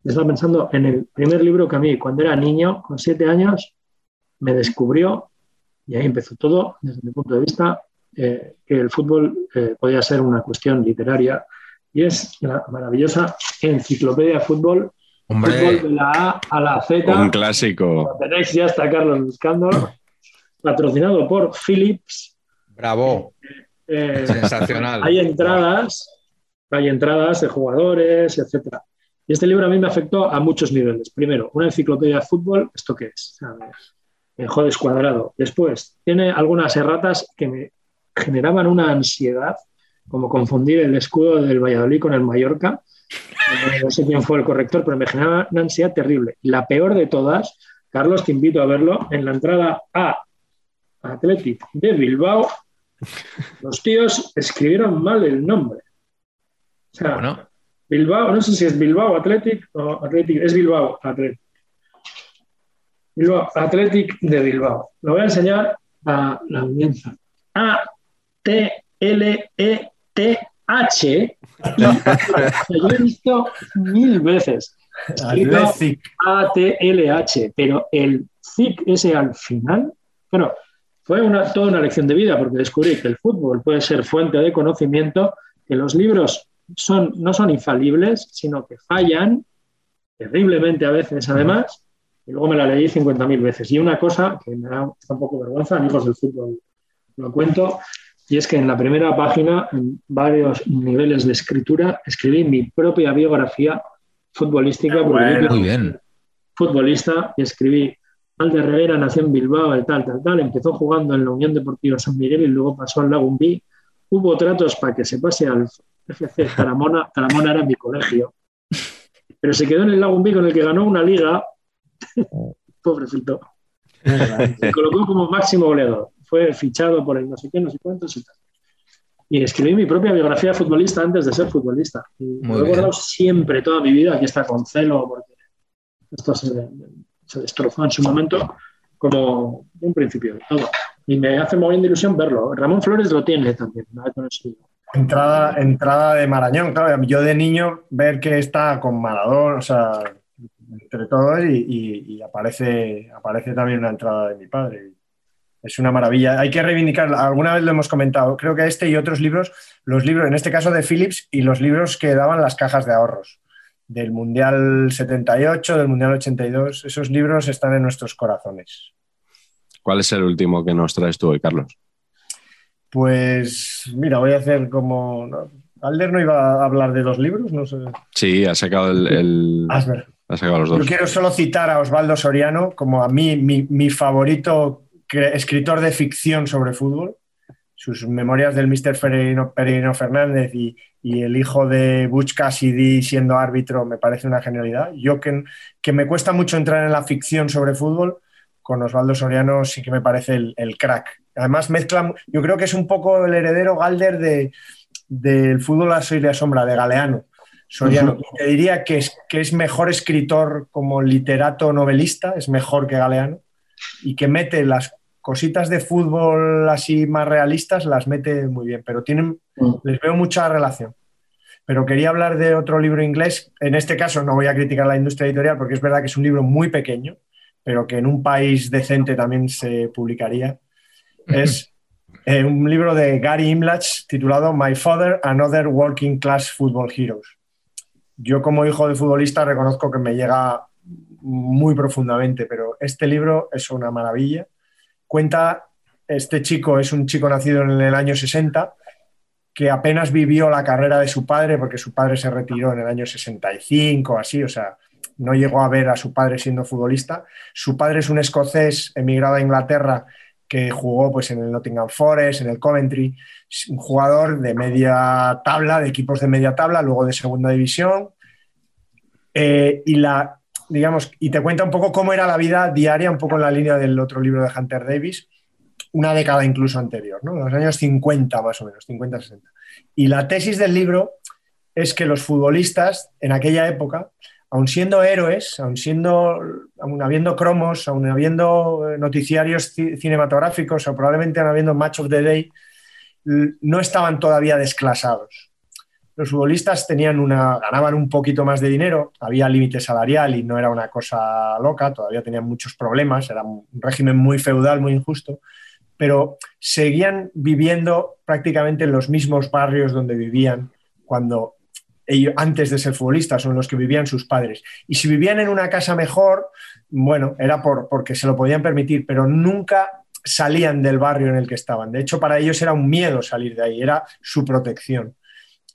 Estaba pensando en el primer libro que a mí, cuando era niño, con siete años, me descubrió, y ahí empezó todo, desde mi punto de vista, eh, que el fútbol eh, podía ser una cuestión literaria, y es la maravillosa enciclopedia de fútbol, Hombre. fútbol de la A a la Z. Un clásico. Lo tenéis ya está Carlos buscándolo, patrocinado por Philips, Bravo. Eh, Sensacional. Hay entradas, hay entradas de jugadores, etcétera. Y este libro a mí me afectó a muchos niveles. Primero, una enciclopedia de fútbol, ¿esto qué es? Me, me jode descuadrado. Después, tiene algunas erratas que me generaban una ansiedad, como confundir el escudo del Valladolid con el Mallorca. No sé quién fue el corrector, pero me generaba una ansiedad terrible. La peor de todas, Carlos, te invito a verlo, en la entrada A Athletic de Bilbao, los tíos escribieron mal el nombre. O sea, bueno. Bilbao, no sé si es Bilbao Athletic o Athletic, es Bilbao Athletic. Bilbao Athletic de Bilbao. Lo voy a enseñar a la audiencia. A T L E T H. Yo he visto mil veces. A T L H, pero el CIC ese al final, bueno, fue una, toda una lección de vida porque descubrí que el fútbol puede ser fuente de conocimiento, que los libros son, no son infalibles, sino que fallan terriblemente a veces, además, y luego me la leí 50.000 veces. Y una cosa que me da un poco vergüenza, amigos del fútbol, lo cuento, y es que en la primera página, en varios niveles de escritura, escribí mi propia biografía futbolística. muy bien. Futbolista, y escribí Alde Rivera nació en Bilbao, el tal, tal, tal. Empezó jugando en la Unión Deportiva San Miguel y luego pasó al Lagumbí. Hubo tratos para que se pase al FC Taramona. Taramona era mi colegio. Pero se quedó en el Lagumbí con el que ganó una liga. Pobrecito. Se colocó como máximo goleador. Fue fichado por el no sé qué, no sé cuántos y tal. Y escribí mi propia biografía de futbolista antes de ser futbolista. Y lo he guardado siempre, toda mi vida. Aquí está con celo, porque esto se, se destrozó en su momento como un principio de todo. Y me hace muy de ilusión verlo. Ramón Flores lo tiene también. Entrada, entrada de Marañón, claro. Yo de niño ver que está con Maradón, o sea, entre todos, y, aparece, aparece también una entrada de mi padre. Es una maravilla. Hay que reivindicar, alguna vez lo hemos comentado, creo que este y otros libros, los libros, en este caso de Philips, y los libros que daban las cajas de ahorros del Mundial 78, del Mundial 82. Esos libros están en nuestros corazones. ¿Cuál es el último que nos traes tú hoy, Carlos? Pues mira, voy a hacer como... Alder no iba a hablar de dos libros, no sé. Sí, ha sacado el... Ha sacado los dos. Yo quiero solo citar a Osvaldo Soriano como a mí, mi favorito escritor de ficción sobre fútbol sus memorias del Mr. Perino, Fernández y, el hijo de Butch Cassidy siendo árbitro me parece una genialidad. Yo que, que, me cuesta mucho entrar en la ficción sobre fútbol, con Osvaldo Soriano sí que me parece el, crack. Además mezcla, yo creo que es un poco el heredero Galder de, del fútbol a la sombra, de Galeano. Soriano. Te diría que es, que es mejor escritor como literato novelista, es mejor que Galeano, y que mete las cositas de fútbol así más realistas las mete muy bien, pero tienen, mm. les veo mucha relación. Pero quería hablar de otro libro inglés. En este caso no voy a criticar la industria editorial porque es verdad que es un libro muy pequeño, pero que en un país decente también se publicaría. Es eh, un libro de Gary Imlach titulado My Father and Other Working Class Football Heroes. Yo como hijo de futbolista reconozco que me llega muy profundamente, pero este libro es una maravilla cuenta, este chico es un chico nacido en el año 60, que apenas vivió la carrera de su padre, porque su padre se retiró en el año 65, así, o sea, no llegó a ver a su padre siendo futbolista. Su padre es un escocés emigrado a Inglaterra que jugó pues, en el Nottingham Forest, en el Coventry, un jugador de media tabla, de equipos de media tabla, luego de segunda división. Eh, y la digamos, y te cuenta un poco cómo era la vida diaria, un poco en la línea del otro libro de Hunter Davis, una década incluso anterior, ¿no? los años 50 más o menos, 50-60. Y la tesis del libro es que los futbolistas en aquella época, aun siendo héroes, aun, siendo, aun habiendo cromos, aun habiendo eh, noticiarios cinematográficos o probablemente habiendo Match of the Day, no estaban todavía desclasados los futbolistas tenían una, ganaban un poquito más de dinero, había límite salarial y no era una cosa loca, todavía tenían muchos problemas, era un régimen muy feudal, muy injusto, pero seguían viviendo prácticamente en los mismos barrios donde vivían cuando ellos, antes de ser futbolistas, son los que vivían sus padres. Y si vivían en una casa mejor, bueno, era por, porque se lo podían permitir, pero nunca salían del barrio en el que estaban. De hecho, para ellos era un miedo salir de ahí, era su protección.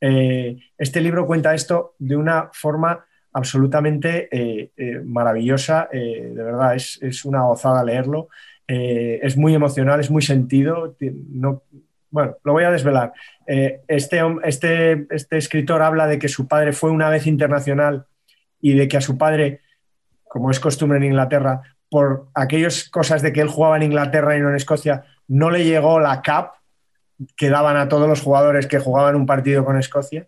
Eh, este libro cuenta esto de una forma absolutamente eh, eh, maravillosa, de verdad, es, una gozada leerlo, es muy emocional, es muy sentido, no, bueno, lo voy a desvelar. Este, este, este, escritor habla de que su padre fue una vez internacional y de que a su padre, como es costumbre en Inglaterra, por aquellas cosas de que él jugaba en Inglaterra y no en Escocia, no le llegó la CAP, que daban a todos los jugadores que jugaban un partido con Escocia.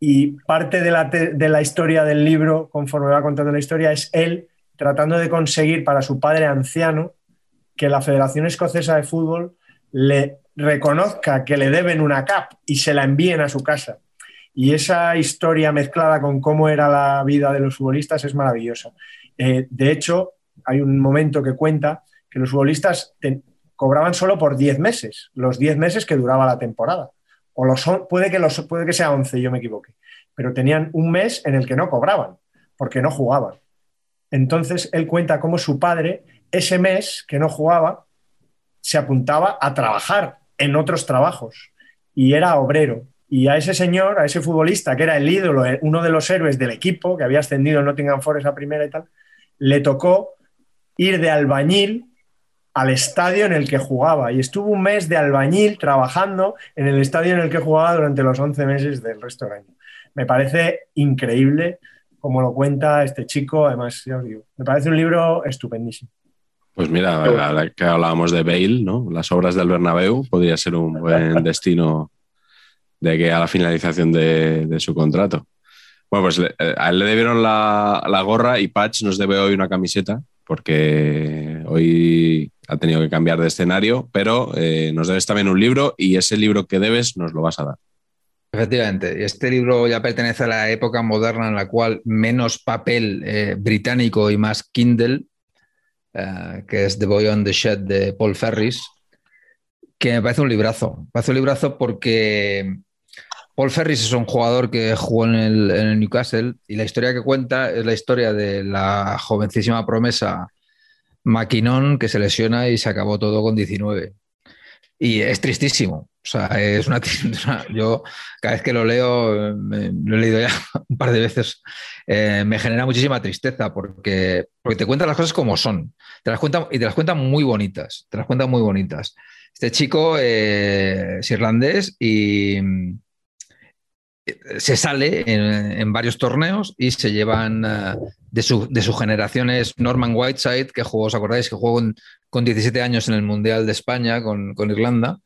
Y parte de la, de la historia del libro, conforme va contando la historia, es él tratando de conseguir para su padre anciano que la Federación Escocesa de Fútbol le reconozca que le deben una CAP y se la envíen a su casa. Y esa historia mezclada con cómo era la vida de los futbolistas es maravillosa. Eh, de hecho, hay un momento que cuenta que los futbolistas cobraban solo por 10 meses, los 10 meses que duraba la temporada. o los, puede, que los, puede que sea 11, yo me equivoque, pero tenían un mes en el que no cobraban, porque no jugaban. Entonces él cuenta cómo su padre, ese mes que no jugaba, se apuntaba a trabajar en otros trabajos y era obrero. Y a ese señor, a ese futbolista, que era el ídolo, uno de los héroes del equipo, que había ascendido en Nottingham Forest a primera y tal, le tocó ir de albañil al estadio en el que jugaba y estuvo un mes de albañil trabajando en el estadio en el que jugaba durante los 11 meses del resto del año. Me parece increíble como lo cuenta este chico, además, ya os digo, me parece un libro estupendísimo. Pues mira, ahora que hablábamos de Bale, ¿no? Las obras del Bernabéu podría ser un buen destino de que a la finalización de, su contrato. Bueno, pues eh, a él le debieron la, la, gorra y Patch nos debe hoy una camiseta porque hoy ha tenido que cambiar de escenario, pero eh, nos debes también un libro y ese libro que debes nos lo vas a dar. Efectivamente, este libro ya pertenece a la época moderna en la cual menos papel eh, británico y más Kindle, eh, que es The Boy on the Shed de Paul Ferris, que me parece un librazo. Me parece un librazo porque Paul Ferris es un jugador que jugó en el, Newcastle y la historia que cuenta es la historia de la jovencísima promesa Maquinón que se lesiona y se acabó todo con 19. Y es tristísimo. O sea, es una, yo cada vez que lo leo, lo he leído ya un par de veces, eh, me genera muchísima tristeza porque, porque te cuentan las cosas como son. Te las cuentan y te las cuentan muy bonitas. Te las cuentan muy bonitas. Este chico eh, es irlandés y se sale en, varios torneos y se llevan eh, de, su, de, generación es Norman Whiteside, que jugó, ¿os acordáis? Que jugó con, 17 años en el Mundial de España con, Irlanda.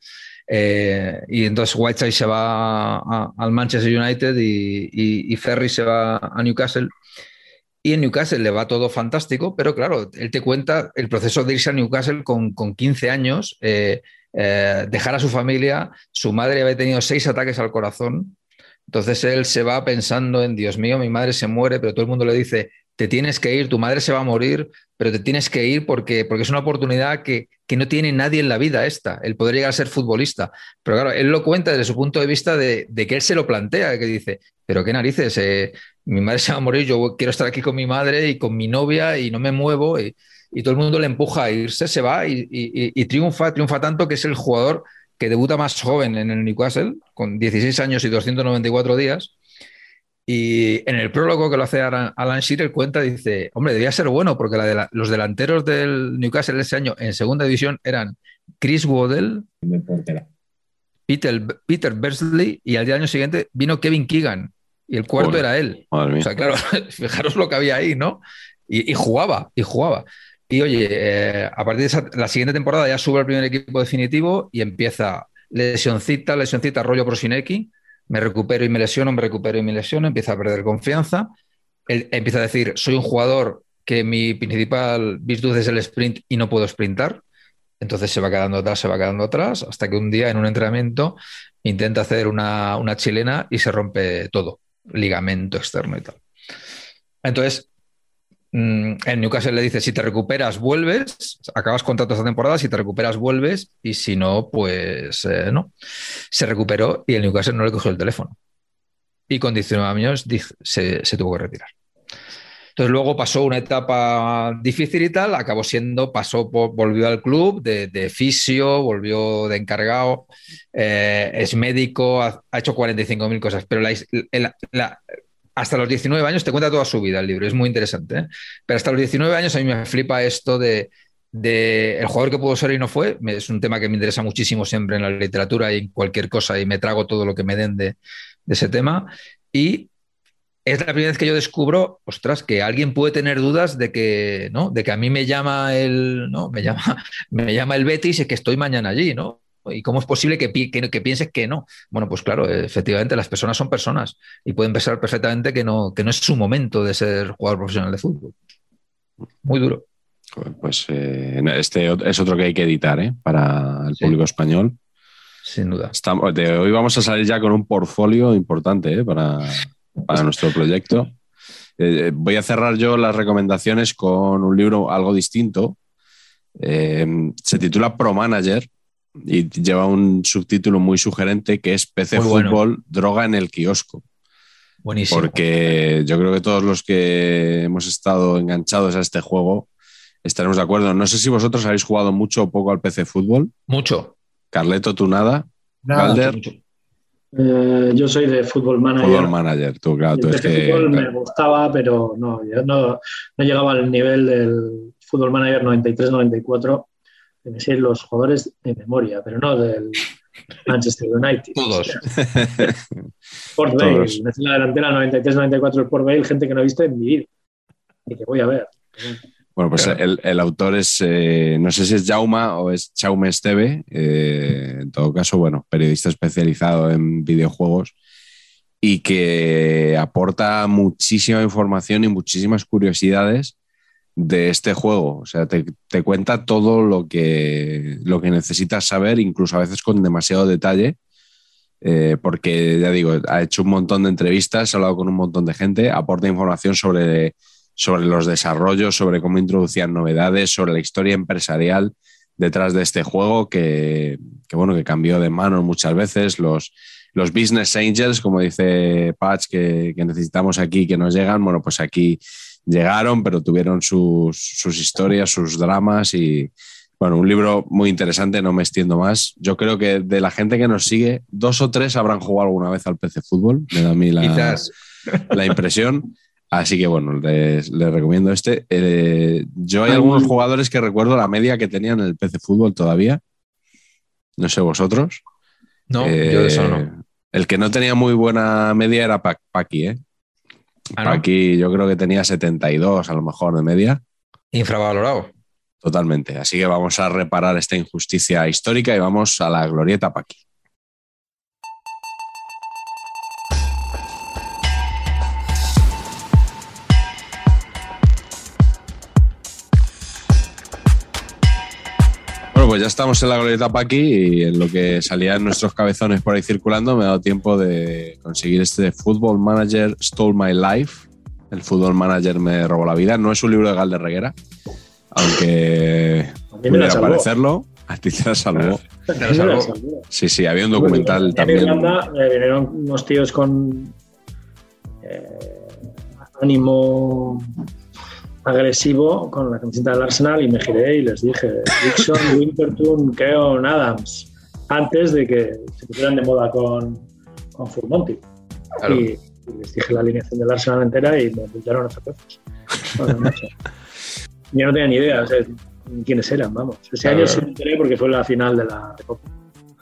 Eh, y entonces Whiteside se va al Manchester United y, Ferry se va a Newcastle. Y en Newcastle le va todo fantástico, pero claro, él te cuenta el proceso de irse a Newcastle con, 15 años, eh, dejar a su familia. Su madre había tenido seis ataques al corazón entonces él se va pensando en, Dios mío, mi madre se muere, pero todo el mundo le dice, te tienes que ir, tu madre se va a morir, pero te tienes que ir porque, porque es una oportunidad que, no tiene nadie en la vida esta, el poder llegar a ser futbolista. Pero claro, él lo cuenta desde su punto de vista de, que él se lo plantea, que dice, pero qué narices, eh, mi madre se va a morir, yo quiero estar aquí con mi madre y con mi novia y no me muevo y, todo el mundo le empuja a irse, se va y, y triunfa, triunfa tanto que es el jugador que debuta más joven en el Newcastle, con 16 años y 294 días. Y en el prólogo que lo hace Alan Shearer cuenta, dice, hombre, debía ser bueno porque los delanteros del Newcastle ese año en segunda división eran Chris Waddell, Peter, Peter Bersley y al año siguiente vino Kevin Keegan y el cuarto era él. O sea, claro, fijaros lo que había ahí, ¿no? Y, jugaba, y jugaba. Y oye, eh, a partir de la siguiente temporada ya sube al primer equipo definitivo y empieza lesioncita, lesioncita, rollo Prosinecki, me recupero y me lesiono, me recupero y me lesiono, empieza a perder confianza, empieza a decir, soy un jugador que mi principal virtud es el sprint y no puedo sprintar, entonces se va quedando atrás, se va quedando atrás, hasta que un día en un entrenamiento intenta hacer una, una chilena y se rompe todo, ligamento externo y tal. Entonces, Mm, en Newcastle le dice, si te recuperas, vuelves, acabas contrato esta temporada, si te recuperas, vuelves, y si no, pues eh, no. Se recuperó y el Newcastle no le cogió el teléfono. Y con 19 años se, tuvo que retirar. Entonces luego pasó una etapa difícil y tal, acabó siendo, pasó, volvió al club de, de fisio, volvió de encargado, eh, es médico, ha, hecho 45.000 cosas, pero la, hasta los 19 años te cuenta toda su vida el libro, es muy interesante. ¿eh? Pero hasta los 19 años a mí me flipa esto de, el jugador que pudo ser y no fue. Es un tema que me interesa muchísimo siempre en la literatura y en cualquier cosa y me trago todo lo que me den de, ese tema. Y es la primera vez que yo descubro, ostras, que alguien puede tener dudas de que, ¿no? De que a mí me llama el, ¿no? Me llama, me llama el Betis y que estoy mañana allí, ¿no? ¿Y cómo es posible que, que, pienses que no? Bueno, pues claro, efectivamente las personas son personas y pueden pensar perfectamente que no, que no es su momento de ser jugador profesional de fútbol. Muy duro. Pues eh, este es otro que hay que editar ¿eh? para el público español. Sin duda. Estamos, de hoy vamos a salir ya con un portfolio importante ¿eh? para, para nuestro proyecto. voy a cerrar yo las recomendaciones con un libro algo distinto. se titula Pro Manager y lleva un subtítulo muy sugerente que es PC Muy bueno. Fútbol, droga en el kiosco. Buenísimo. Porque yo creo que todos los que hemos estado enganchados a este juego estaremos de acuerdo. No sé si vosotros habéis jugado mucho o poco al PC Fútbol. Mucho. Carleto, tú nada. Nada, Calder, mucho. Eh, yo soy de Fútbol Manager. Fútbol Manager. Tú, claro, tú El es PC que. Fútbol me gustaba, pero no, yo no, no llegaba al nivel del Fútbol Manager 93-94 de me sé los jugadores de memoria, pero no del Manchester United. Todos. Port sé la delantera 93-94 el Port Vale, gente que no he visto en mi vida y que voy a ver. Bueno, pues Claro. el, el autor es, eh, no sé si es Jauma o es Chaume Esteve, eh, en todo caso, bueno, periodista especializado en videojuegos y que aporta muchísima información y muchísimas curiosidades de este juego. O sea, te, cuenta todo lo que, lo que necesitas saber, incluso a veces con demasiado detalle. eh, porque ya digo, ha hecho un montón de entrevistas, ha hablado con un montón de gente, aporta información sobre sobre los desarrollos, sobre cómo introducían novedades, sobre la historia empresarial detrás de este juego que, que, bueno, que cambió de manos muchas veces. Los, los business angels, como dice Patch, que, que necesitamos aquí, que nos llegan, bueno, pues aquí llegaron, pero tuvieron sus, sus historias, sus dramas y, bueno, un libro muy interesante, no me extiendo más. Yo creo que de la gente que nos sigue, dos o tres habrán jugado alguna vez al PC Fútbol, me da a mí la, la impresión. Así que bueno, les, les recomiendo este. Eh, yo hay algunos un- jugadores que recuerdo la media que tenían en el PC Fútbol todavía. No sé vosotros. No, Eh, yo de eso no. El que no tenía muy buena media era Pa- Paqui, ¿eh? Ah, ¿no? Paqui yo creo que tenía 72 a lo mejor de media. Infravalorado. Totalmente. Así que vamos a reparar esta injusticia histórica y vamos a la glorieta Paqui. Pues ya estamos en la glorieta Paqui y en lo que salían nuestros cabezones por ahí circulando me ha dado tiempo de conseguir este Football Manager Stole My Life. El Football Manager me robó la vida. No es un libro de Galder Reguera, aunque pudiera parecer,lo A ti te la salvó. La. Sí, sí, había un documental En también. Irlanda eh, vinieron unos tíos con eh, ánimo agresivo con la camiseta del Arsenal y me giré y les dije Dixon, Winterton, Keon, Adams antes de que se pusieran de moda con, con Full Monty. Claro. Y, y les dije la alineación del Arsenal entera y me veces. Joder, macho. Yo no tenía ni idea o sea, quiénes eran, vamos. Ese Claro. año sí me enteré porque fue la final de la Recopa.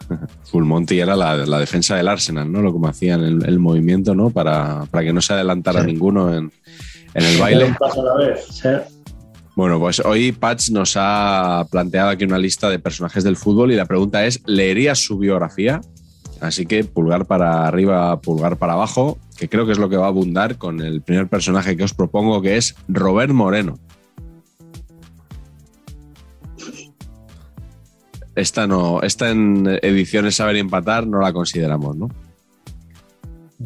Full Monty era la, la defensa del Arsenal, ¿no? Lo como hacían el, el movimiento, ¿no? Para, para que no se adelantara Sí. ninguno en, en el baile. un paso a la vez. O sea, Bueno, pues hoy Patch nos ha planteado aquí una lista de personajes del fútbol y la pregunta es, ¿leerías su biografía? Así que pulgar para arriba, pulgar para abajo, que creo que es lo que va a abundar con el primer personaje que os propongo, que es Robert Moreno. Esta no, esta en ediciones Saber y Empatar no la consideramos, ¿no?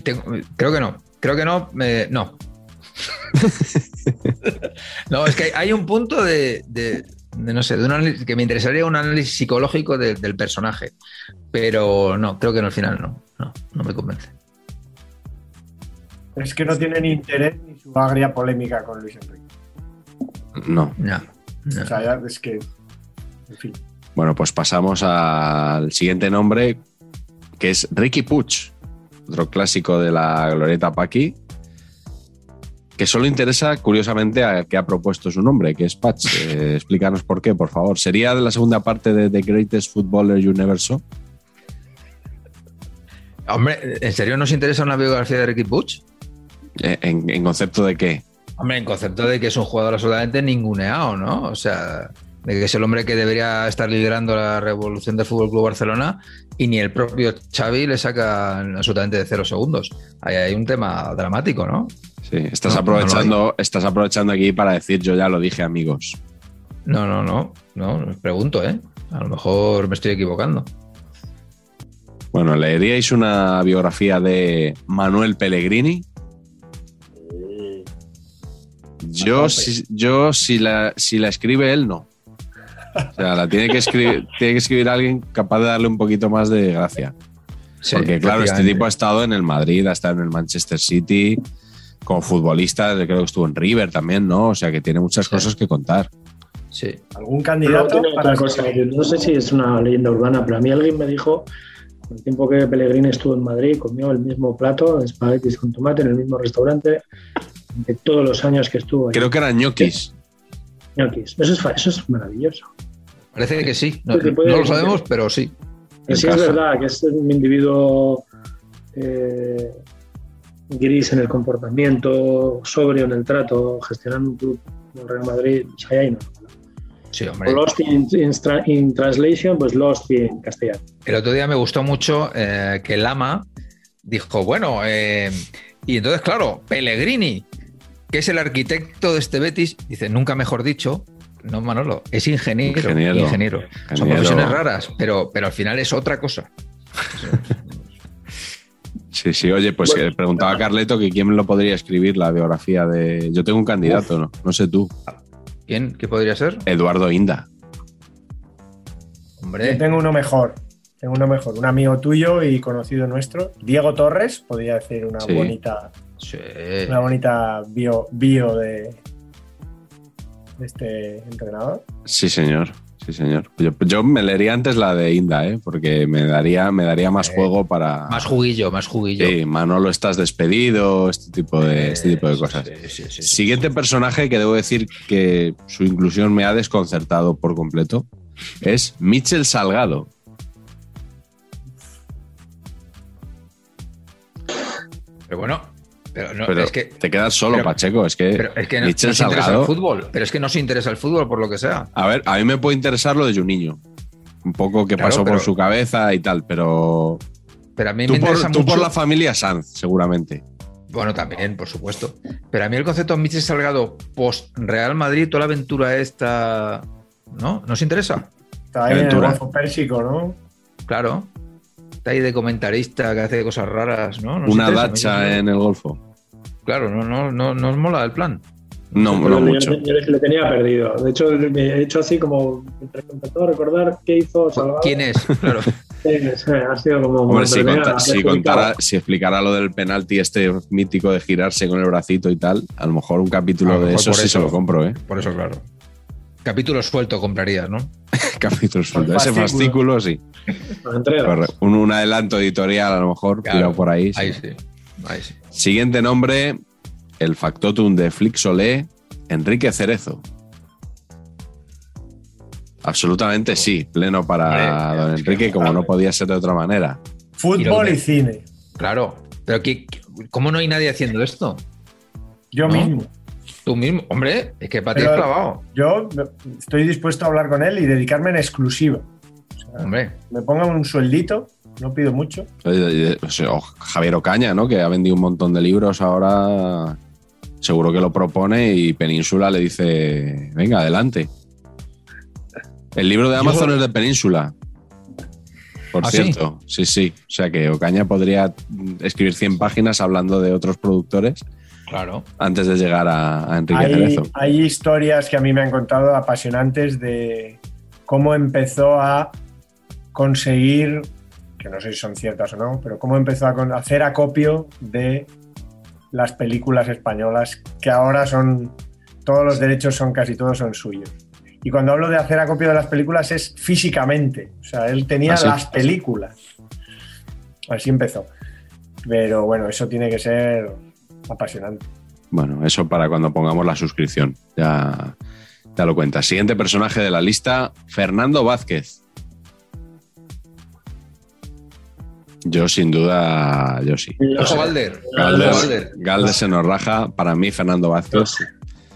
Tengo- creo que no. Creo que no. eh, no. no, es que hay un punto de, de- de, no sé, de un análisis- que me interesaría un análisis psicológico de- del personaje. Pero no, creo que no al final no. No, no me convence. Es que no tienen interés ni su agria polémica con Luis Enrique. No. No, no. O sea, ya es que. En fin. Bueno, pues pasamos al siguiente nombre, que es Ricky Puig, otro clásico de la Glorieta Paqui, que solo interesa, curiosamente, a que ha propuesto su nombre, que es Patch. Eh, explícanos por qué, por favor. ¿Sería de la segunda parte de The Greatest Footballer Universo? Hombre, ¿en serio nos interesa una biografía de Ricky Puig? Eh, ¿En, en concepto de qué? Hombre, en concepto de que es un jugador absolutamente ninguneado, ¿no? O sea, de que es el hombre que debería estar liderando la revolución del Fútbol Club Barcelona y ni el propio Xavi le saca absolutamente de cero segundos. Ahí hay un tema dramático, ¿no? Sí, estás, No, aprovechando, estás aprovechando aquí para decir yo ya lo dije, amigos. No, no, no, no, pregunto, ¿eh? A lo mejor me estoy equivocando. Bueno, ¿leeríais una biografía de Manuel Pellegrini? Yo, si, yo si, la, si la escribe él, no. O sea, la tiene que escribir, tiene que escribir alguien capaz de darle un poquito más de gracia. Sí, Porque, claro, este tipo ha estado en el Madrid, ha estado en el Manchester City, como futbolista, creo que estuvo en River también, ¿no? O sea, que tiene muchas cosas que contar. Sí. ¿Algún candidato? tiene para otra cosa, que no sé si es una leyenda urbana, pero a mí alguien me dijo, el tiempo que Pellegrini estuvo en Madrid, comió el mismo plato de espaguetis con tomate en el mismo restaurante de todos los años que estuvo ahí. Creo que eran ñoquis. Ñoquis. Eso es, fa- eso es maravilloso. Parece que sí. No, Porque puede- no lo sabemos, pero sí. Y sí es verdad que es un individuo eh, gris en el comportamiento, sobrio en el trato, gestionando un club como el Real Madrid, pues ahí hay no. Sí, hombre. Lost in, in tra- in translation, pues lost in castellano. El otro día me gustó mucho eh, que Lama dijo, bueno, eh, y entonces, claro, Pellegrini, que es el arquitecto de este Betis, dice, nunca mejor dicho, no Manolo, es ingeniero. Ingeniero. Ingeniero. Son Ingeniero. profesiones raras, pero, pero al final es otra cosa. Sí, sí, oye, pues Bueno. preguntaba a Carleto que quién lo podría escribir la biografía de. Yo tengo un candidato, ¿no? No sé tú. ¿Quién? ¿Qué podría ser? Eduardo Inda. Yo Hombre, tengo uno mejor. Tengo uno mejor. Un amigo tuyo y conocido nuestro. Diego Torres podría hacer una Sí. bonita, sí. una bonita bio, bio de, de este entrenador. Sí, señor. Sí, señor. Yo, yo me leería antes la de Inda, ¿eh? Porque me daría, me daría más juego para. más juguillo, más juguillo. Sí, Manolo, estás despedido, este tipo de, este tipo de cosas. sí, sí. Siguiente personaje que debo decir que su inclusión me ha desconcertado por completo es Mitchell Salgado. Pero bueno, pero no, Pero es que te quedas solo, pero- Pacheco. Es que, Pero es que no, se interesa Salgado. el fútbol. Pero es que no se interesa el fútbol por lo que sea. A ver, a mí me puede interesar lo de Juninho. Un poco qué Claro, pasó pero- por su cabeza y tal, pero. Pero a mí Tú, me por, interesa tú mucho. por la familia Sanz, seguramente. Bueno, también, por supuesto. Pero a mí el concepto de Michel Salgado post Real Madrid, toda la aventura esta. ¿No? ¿Nos interesa? Está ahí en el aventura. Golfo Pérsico, ¿no? Claro. Está ahí de comentarista que hace cosas raras, ¿no? Nos Una dacha en el Golfo. Claro, no, no, no, nos mola el plan. No, no mucho. Yo, le tenía perdido. De hecho, me he hecho así como intentando recordar qué hizo Salgado. ¿Quién es? Claro. Ha sido como. Hombre, si, contara, si explicara lo del penalti este mítico de girarse con el bracito y tal, a lo mejor un capítulo lo de mejor eso por sí se eso. lo compro, ¿eh? Por eso, claro. Capítulo suelto comprarías, ¿no? Capítulo suelto. Ese fascículo. sí. Un, un adelanto editorial, a lo mejor, Claro. tirado por ahí. sí. Ahí sí. Ahí sí. Siguiente nombre, el factotum de Flixolé, Enrique Cerezo. Absolutamente sí, pleno para don Enrique, como no podía ser de otra manera. Fútbol Y cine. Claro. Pero ¿qué- qué- ¿cómo no hay nadie haciendo esto? Yo ¿No? mismo. Tú mismo. Hombre, es que para ti es clavado. Yo estoy dispuesto a hablar con él y dedicarme en exclusiva. O sea, Hombre. me pongan un sueldito, no pido mucho. O Javier Ocaña, ¿no? Que ha vendido un montón de libros ahora. Seguro que lo propone y Península le dice, venga, adelante. El libro de Yo- Amazon es de Península. Por ¿Ah, sí? cierto, sí? sí, O sea que Ocaña podría escribir 100 páginas hablando de otros productores Claro. antes de llegar a, a Enrique Hay, Cerezo. hay historias que a mí me han contado apasionantes de cómo empezó a conseguir, que no sé si son ciertas o no, pero cómo empezó a hacer acopio de las películas españolas, que ahora son, todos los derechos son casi todos son suyos. Y cuando hablo de hacer acopio de las películas es físicamente, o sea, él tenía Ah, sí. las películas. Así empezó. Pero bueno, eso tiene que ser apasionante. Bueno, eso para cuando pongamos la suscripción. Ya, ya lo cuentas. Siguiente personaje de la lista, Fernando Vázquez. Yo sin duda, yo sí. No sé, Valder. Galdes se nos raja. Para mí, Fernando Vázquez,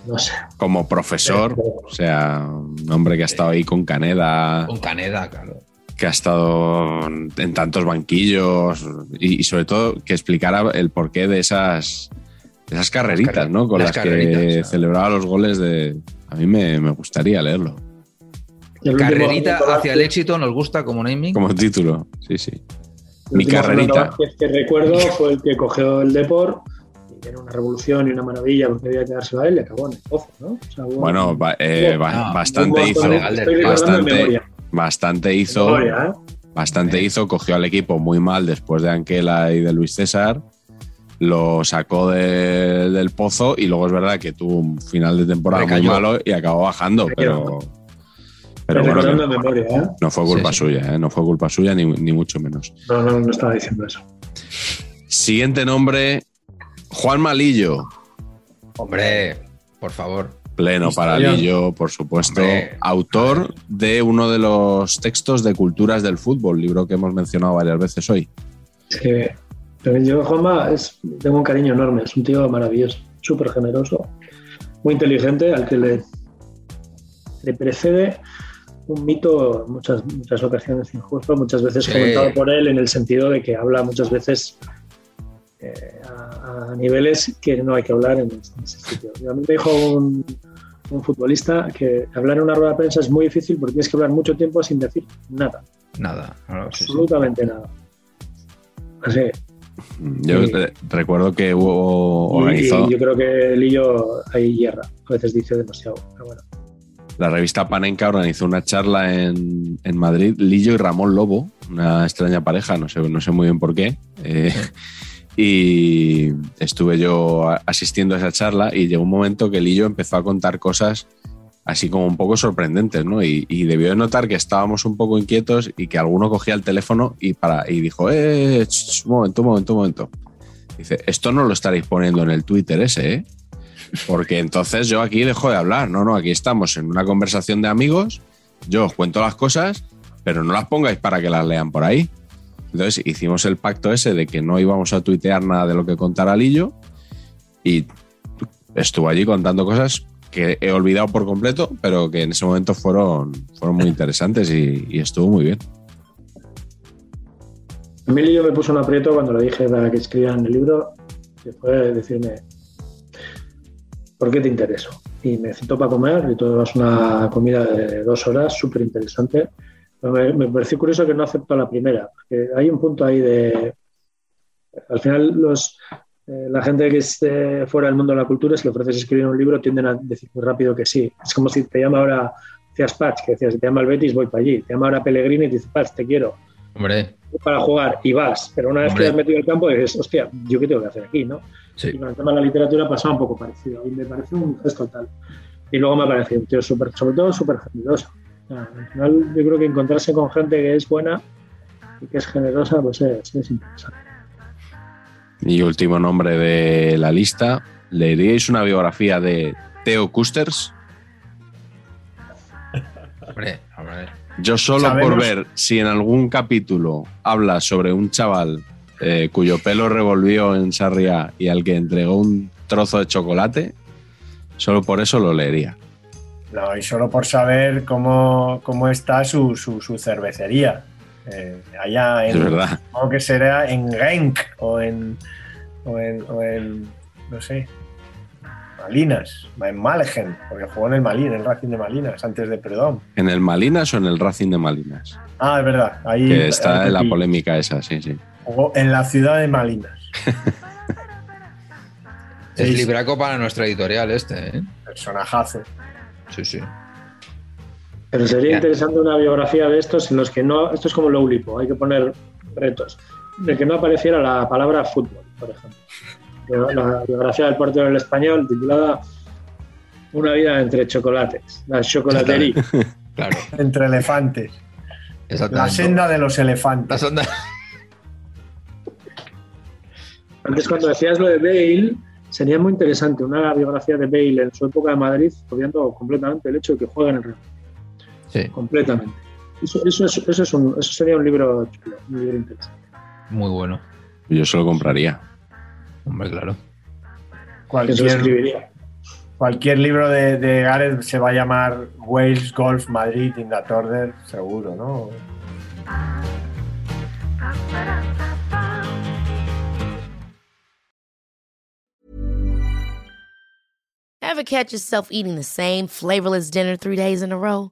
no sé. como profesor, o sea, un hombre que ha estado ahí con Caneda, Con Caneda, claro. que ha estado en tantos banquillos y, y sobre todo que explicara el porqué de esas, esas carreritas, carre- ¿no? Con las que celebraba los goles de... A mí me, me gustaría leerlo Carrerita hacia el éxito nos gusta como naming. como título, sí, sí. el Mi carrerita. Que recuerdo fue el que cogió el Deport era una revolución y una maravilla porque había que dárselo a él y acabó en el pozo, ¿no? O sea, hubo- Bueno, ba- eh, hubo- ba- no, bastante hizo. en Bastante, bastante En hizo. memoria, ¿eh? Bastante hizo, cogió al equipo muy mal después de Anquela y de Luis César, lo sacó de- del pozo y luego es verdad que tuvo un final de temporada muy malo y acabó bajando, pero, pero bueno, memoria, ¿eh? no fue culpa Sí, sí. suya, ¿eh? no fue culpa suya ni, ni mucho menos. No, no, no estaba diciendo eso. Siguiente nombre, Juan Malillo, Hombre, por favor. pleno para Historia. Lillo, por supuesto, Hombre. autor de uno de los textos de Culturas del Fútbol, libro que hemos mencionado varias veces hoy. Es que pero yo, Juanma, es, tengo un cariño enorme, es un tío maravilloso, súper generoso, muy inteligente, al que le, le precede un mito en muchas, muchas ocasiones injusto, muchas veces Sí. comentado por él en el sentido de que habla muchas veces eh, a, a niveles que no hay que hablar en, ese- en ese sitio. Y a mí me dijo un, un futbolista que hablar en una rueda de prensa es muy difícil porque tienes que hablar mucho tiempo sin decir nada, Nada. no, sí, sí. absolutamente nada. Así, Yo Sí. recuerdo que hubo y yo creo que Lillo ahí hierra. A veces dice demasiado. Pero bueno. la revista Panenka organizó una charla en, en Madrid, Lillo y Ramón Lobo, una extraña pareja, no sé, no sé muy bien por qué. eh, y estuve yo asistiendo a esa charla y llegó un momento que Lillo empezó a contar cosas así como un poco sorprendentes, ¿no? Y, y debió de notar que estábamos un poco inquietos y que alguno cogía el teléfono y, para, y dijo, eh, un momento, momento, momento. Dice, esto no lo estaréis poniendo en el Twitter ese, ¿eh? Porque entonces yo aquí dejo de hablar. No, no, aquí estamos en una conversación de amigos. Yo os cuento las cosas, pero no las pongáis para que las lean por ahí. Entonces hicimos el pacto ese de que no íbamos a tuitear nada de lo que contara Lillo y estuvo allí contando cosas que he olvidado por completo, pero que en ese momento fueron, fueron muy interesantes y, y estuvo muy bien. Lillo me puso un aprieto cuando le dije para que escribieran el libro, que fue decirme, ¿por qué te intereso? Y me citó para comer y todo es una comida de dos horas, súper interesante. Me, me pareció curioso que no aceptó la primera, porque hay un punto ahí de... Al final los, eh, la gente que esté fuera del mundo de la cultura, si le ofreces escribir un libro, tienden a decir muy rápido que sí. Es como si te llama ahora, decías Patch, que decías, si te llama el Betis, voy para allí. Te llama ahora Pellegrini y te dice, Patch, te quiero Hombre, para jugar y vas, pero una vez Hombre. que has metido el campo dices, hostia, ¿yo qué tengo que hacer aquí? ¿no? sí. Y con el tema de la literatura pasaba un poco parecido y me parece un gesto tal. Y luego me parece un tío súper, sobre todo súper generoso. Al final yo creo que encontrarse con gente que es buena y que es generosa, pues es, es interesante. Y último nombre de la lista, ¿leeríais una biografía de Theo Kusters? Hombre, hombre. Yo solo Sabemos- por ver si en algún capítulo habla sobre un chaval eh, cuyo pelo revolvió en Sarriá y al que entregó un trozo de chocolate, solo por eso lo leería. No, y solo por saber cómo, cómo está su, su, su cervecería. Eh, allá Es en. verdad. Supongo que será en Genk o en, o en. o en, No sé. Malinas. En Malegen. Porque jugó en el Malín, en el Racing de Malinas, antes de Perdón. ¿En el Malinas o en el Racing de Malinas? Ah, es verdad. Ahí. Que está ahí en la polémica esa, sí, sí. Jugó en la ciudad de Malinas. Es libraco para nuestra editorial este, ¿eh? Personajazo. Sí, sí. Pero sería interesante una biografía de estos en los que no, esto es como lo Ulipo, hay que poner retos, de que no apareciera la palabra fútbol, por ejemplo. La biografía del portero del español titulada Una vida entre chocolates, la chocolatería. Claro. Entre elefantes. La senda de los La elefantes. sonda. Antes cuando decías lo de Bale, sería muy interesante una biografía de Bale en su época de Madrid, obviando completamente el hecho de que juega en el Real, Sí, completamente. Eso, eso, es- eso, es un- eso sería un libro chulo, un libro interesante. muy bueno. Yo se lo compraría. Hombre, claro. Que se lo Cualquier, escribiría. cualquier libro de, de Gareth se va a llamar Wales Golf Madrid in that order, seguro, ¿no? Ever catch yourself eating the same flavorless dinner three days in a row?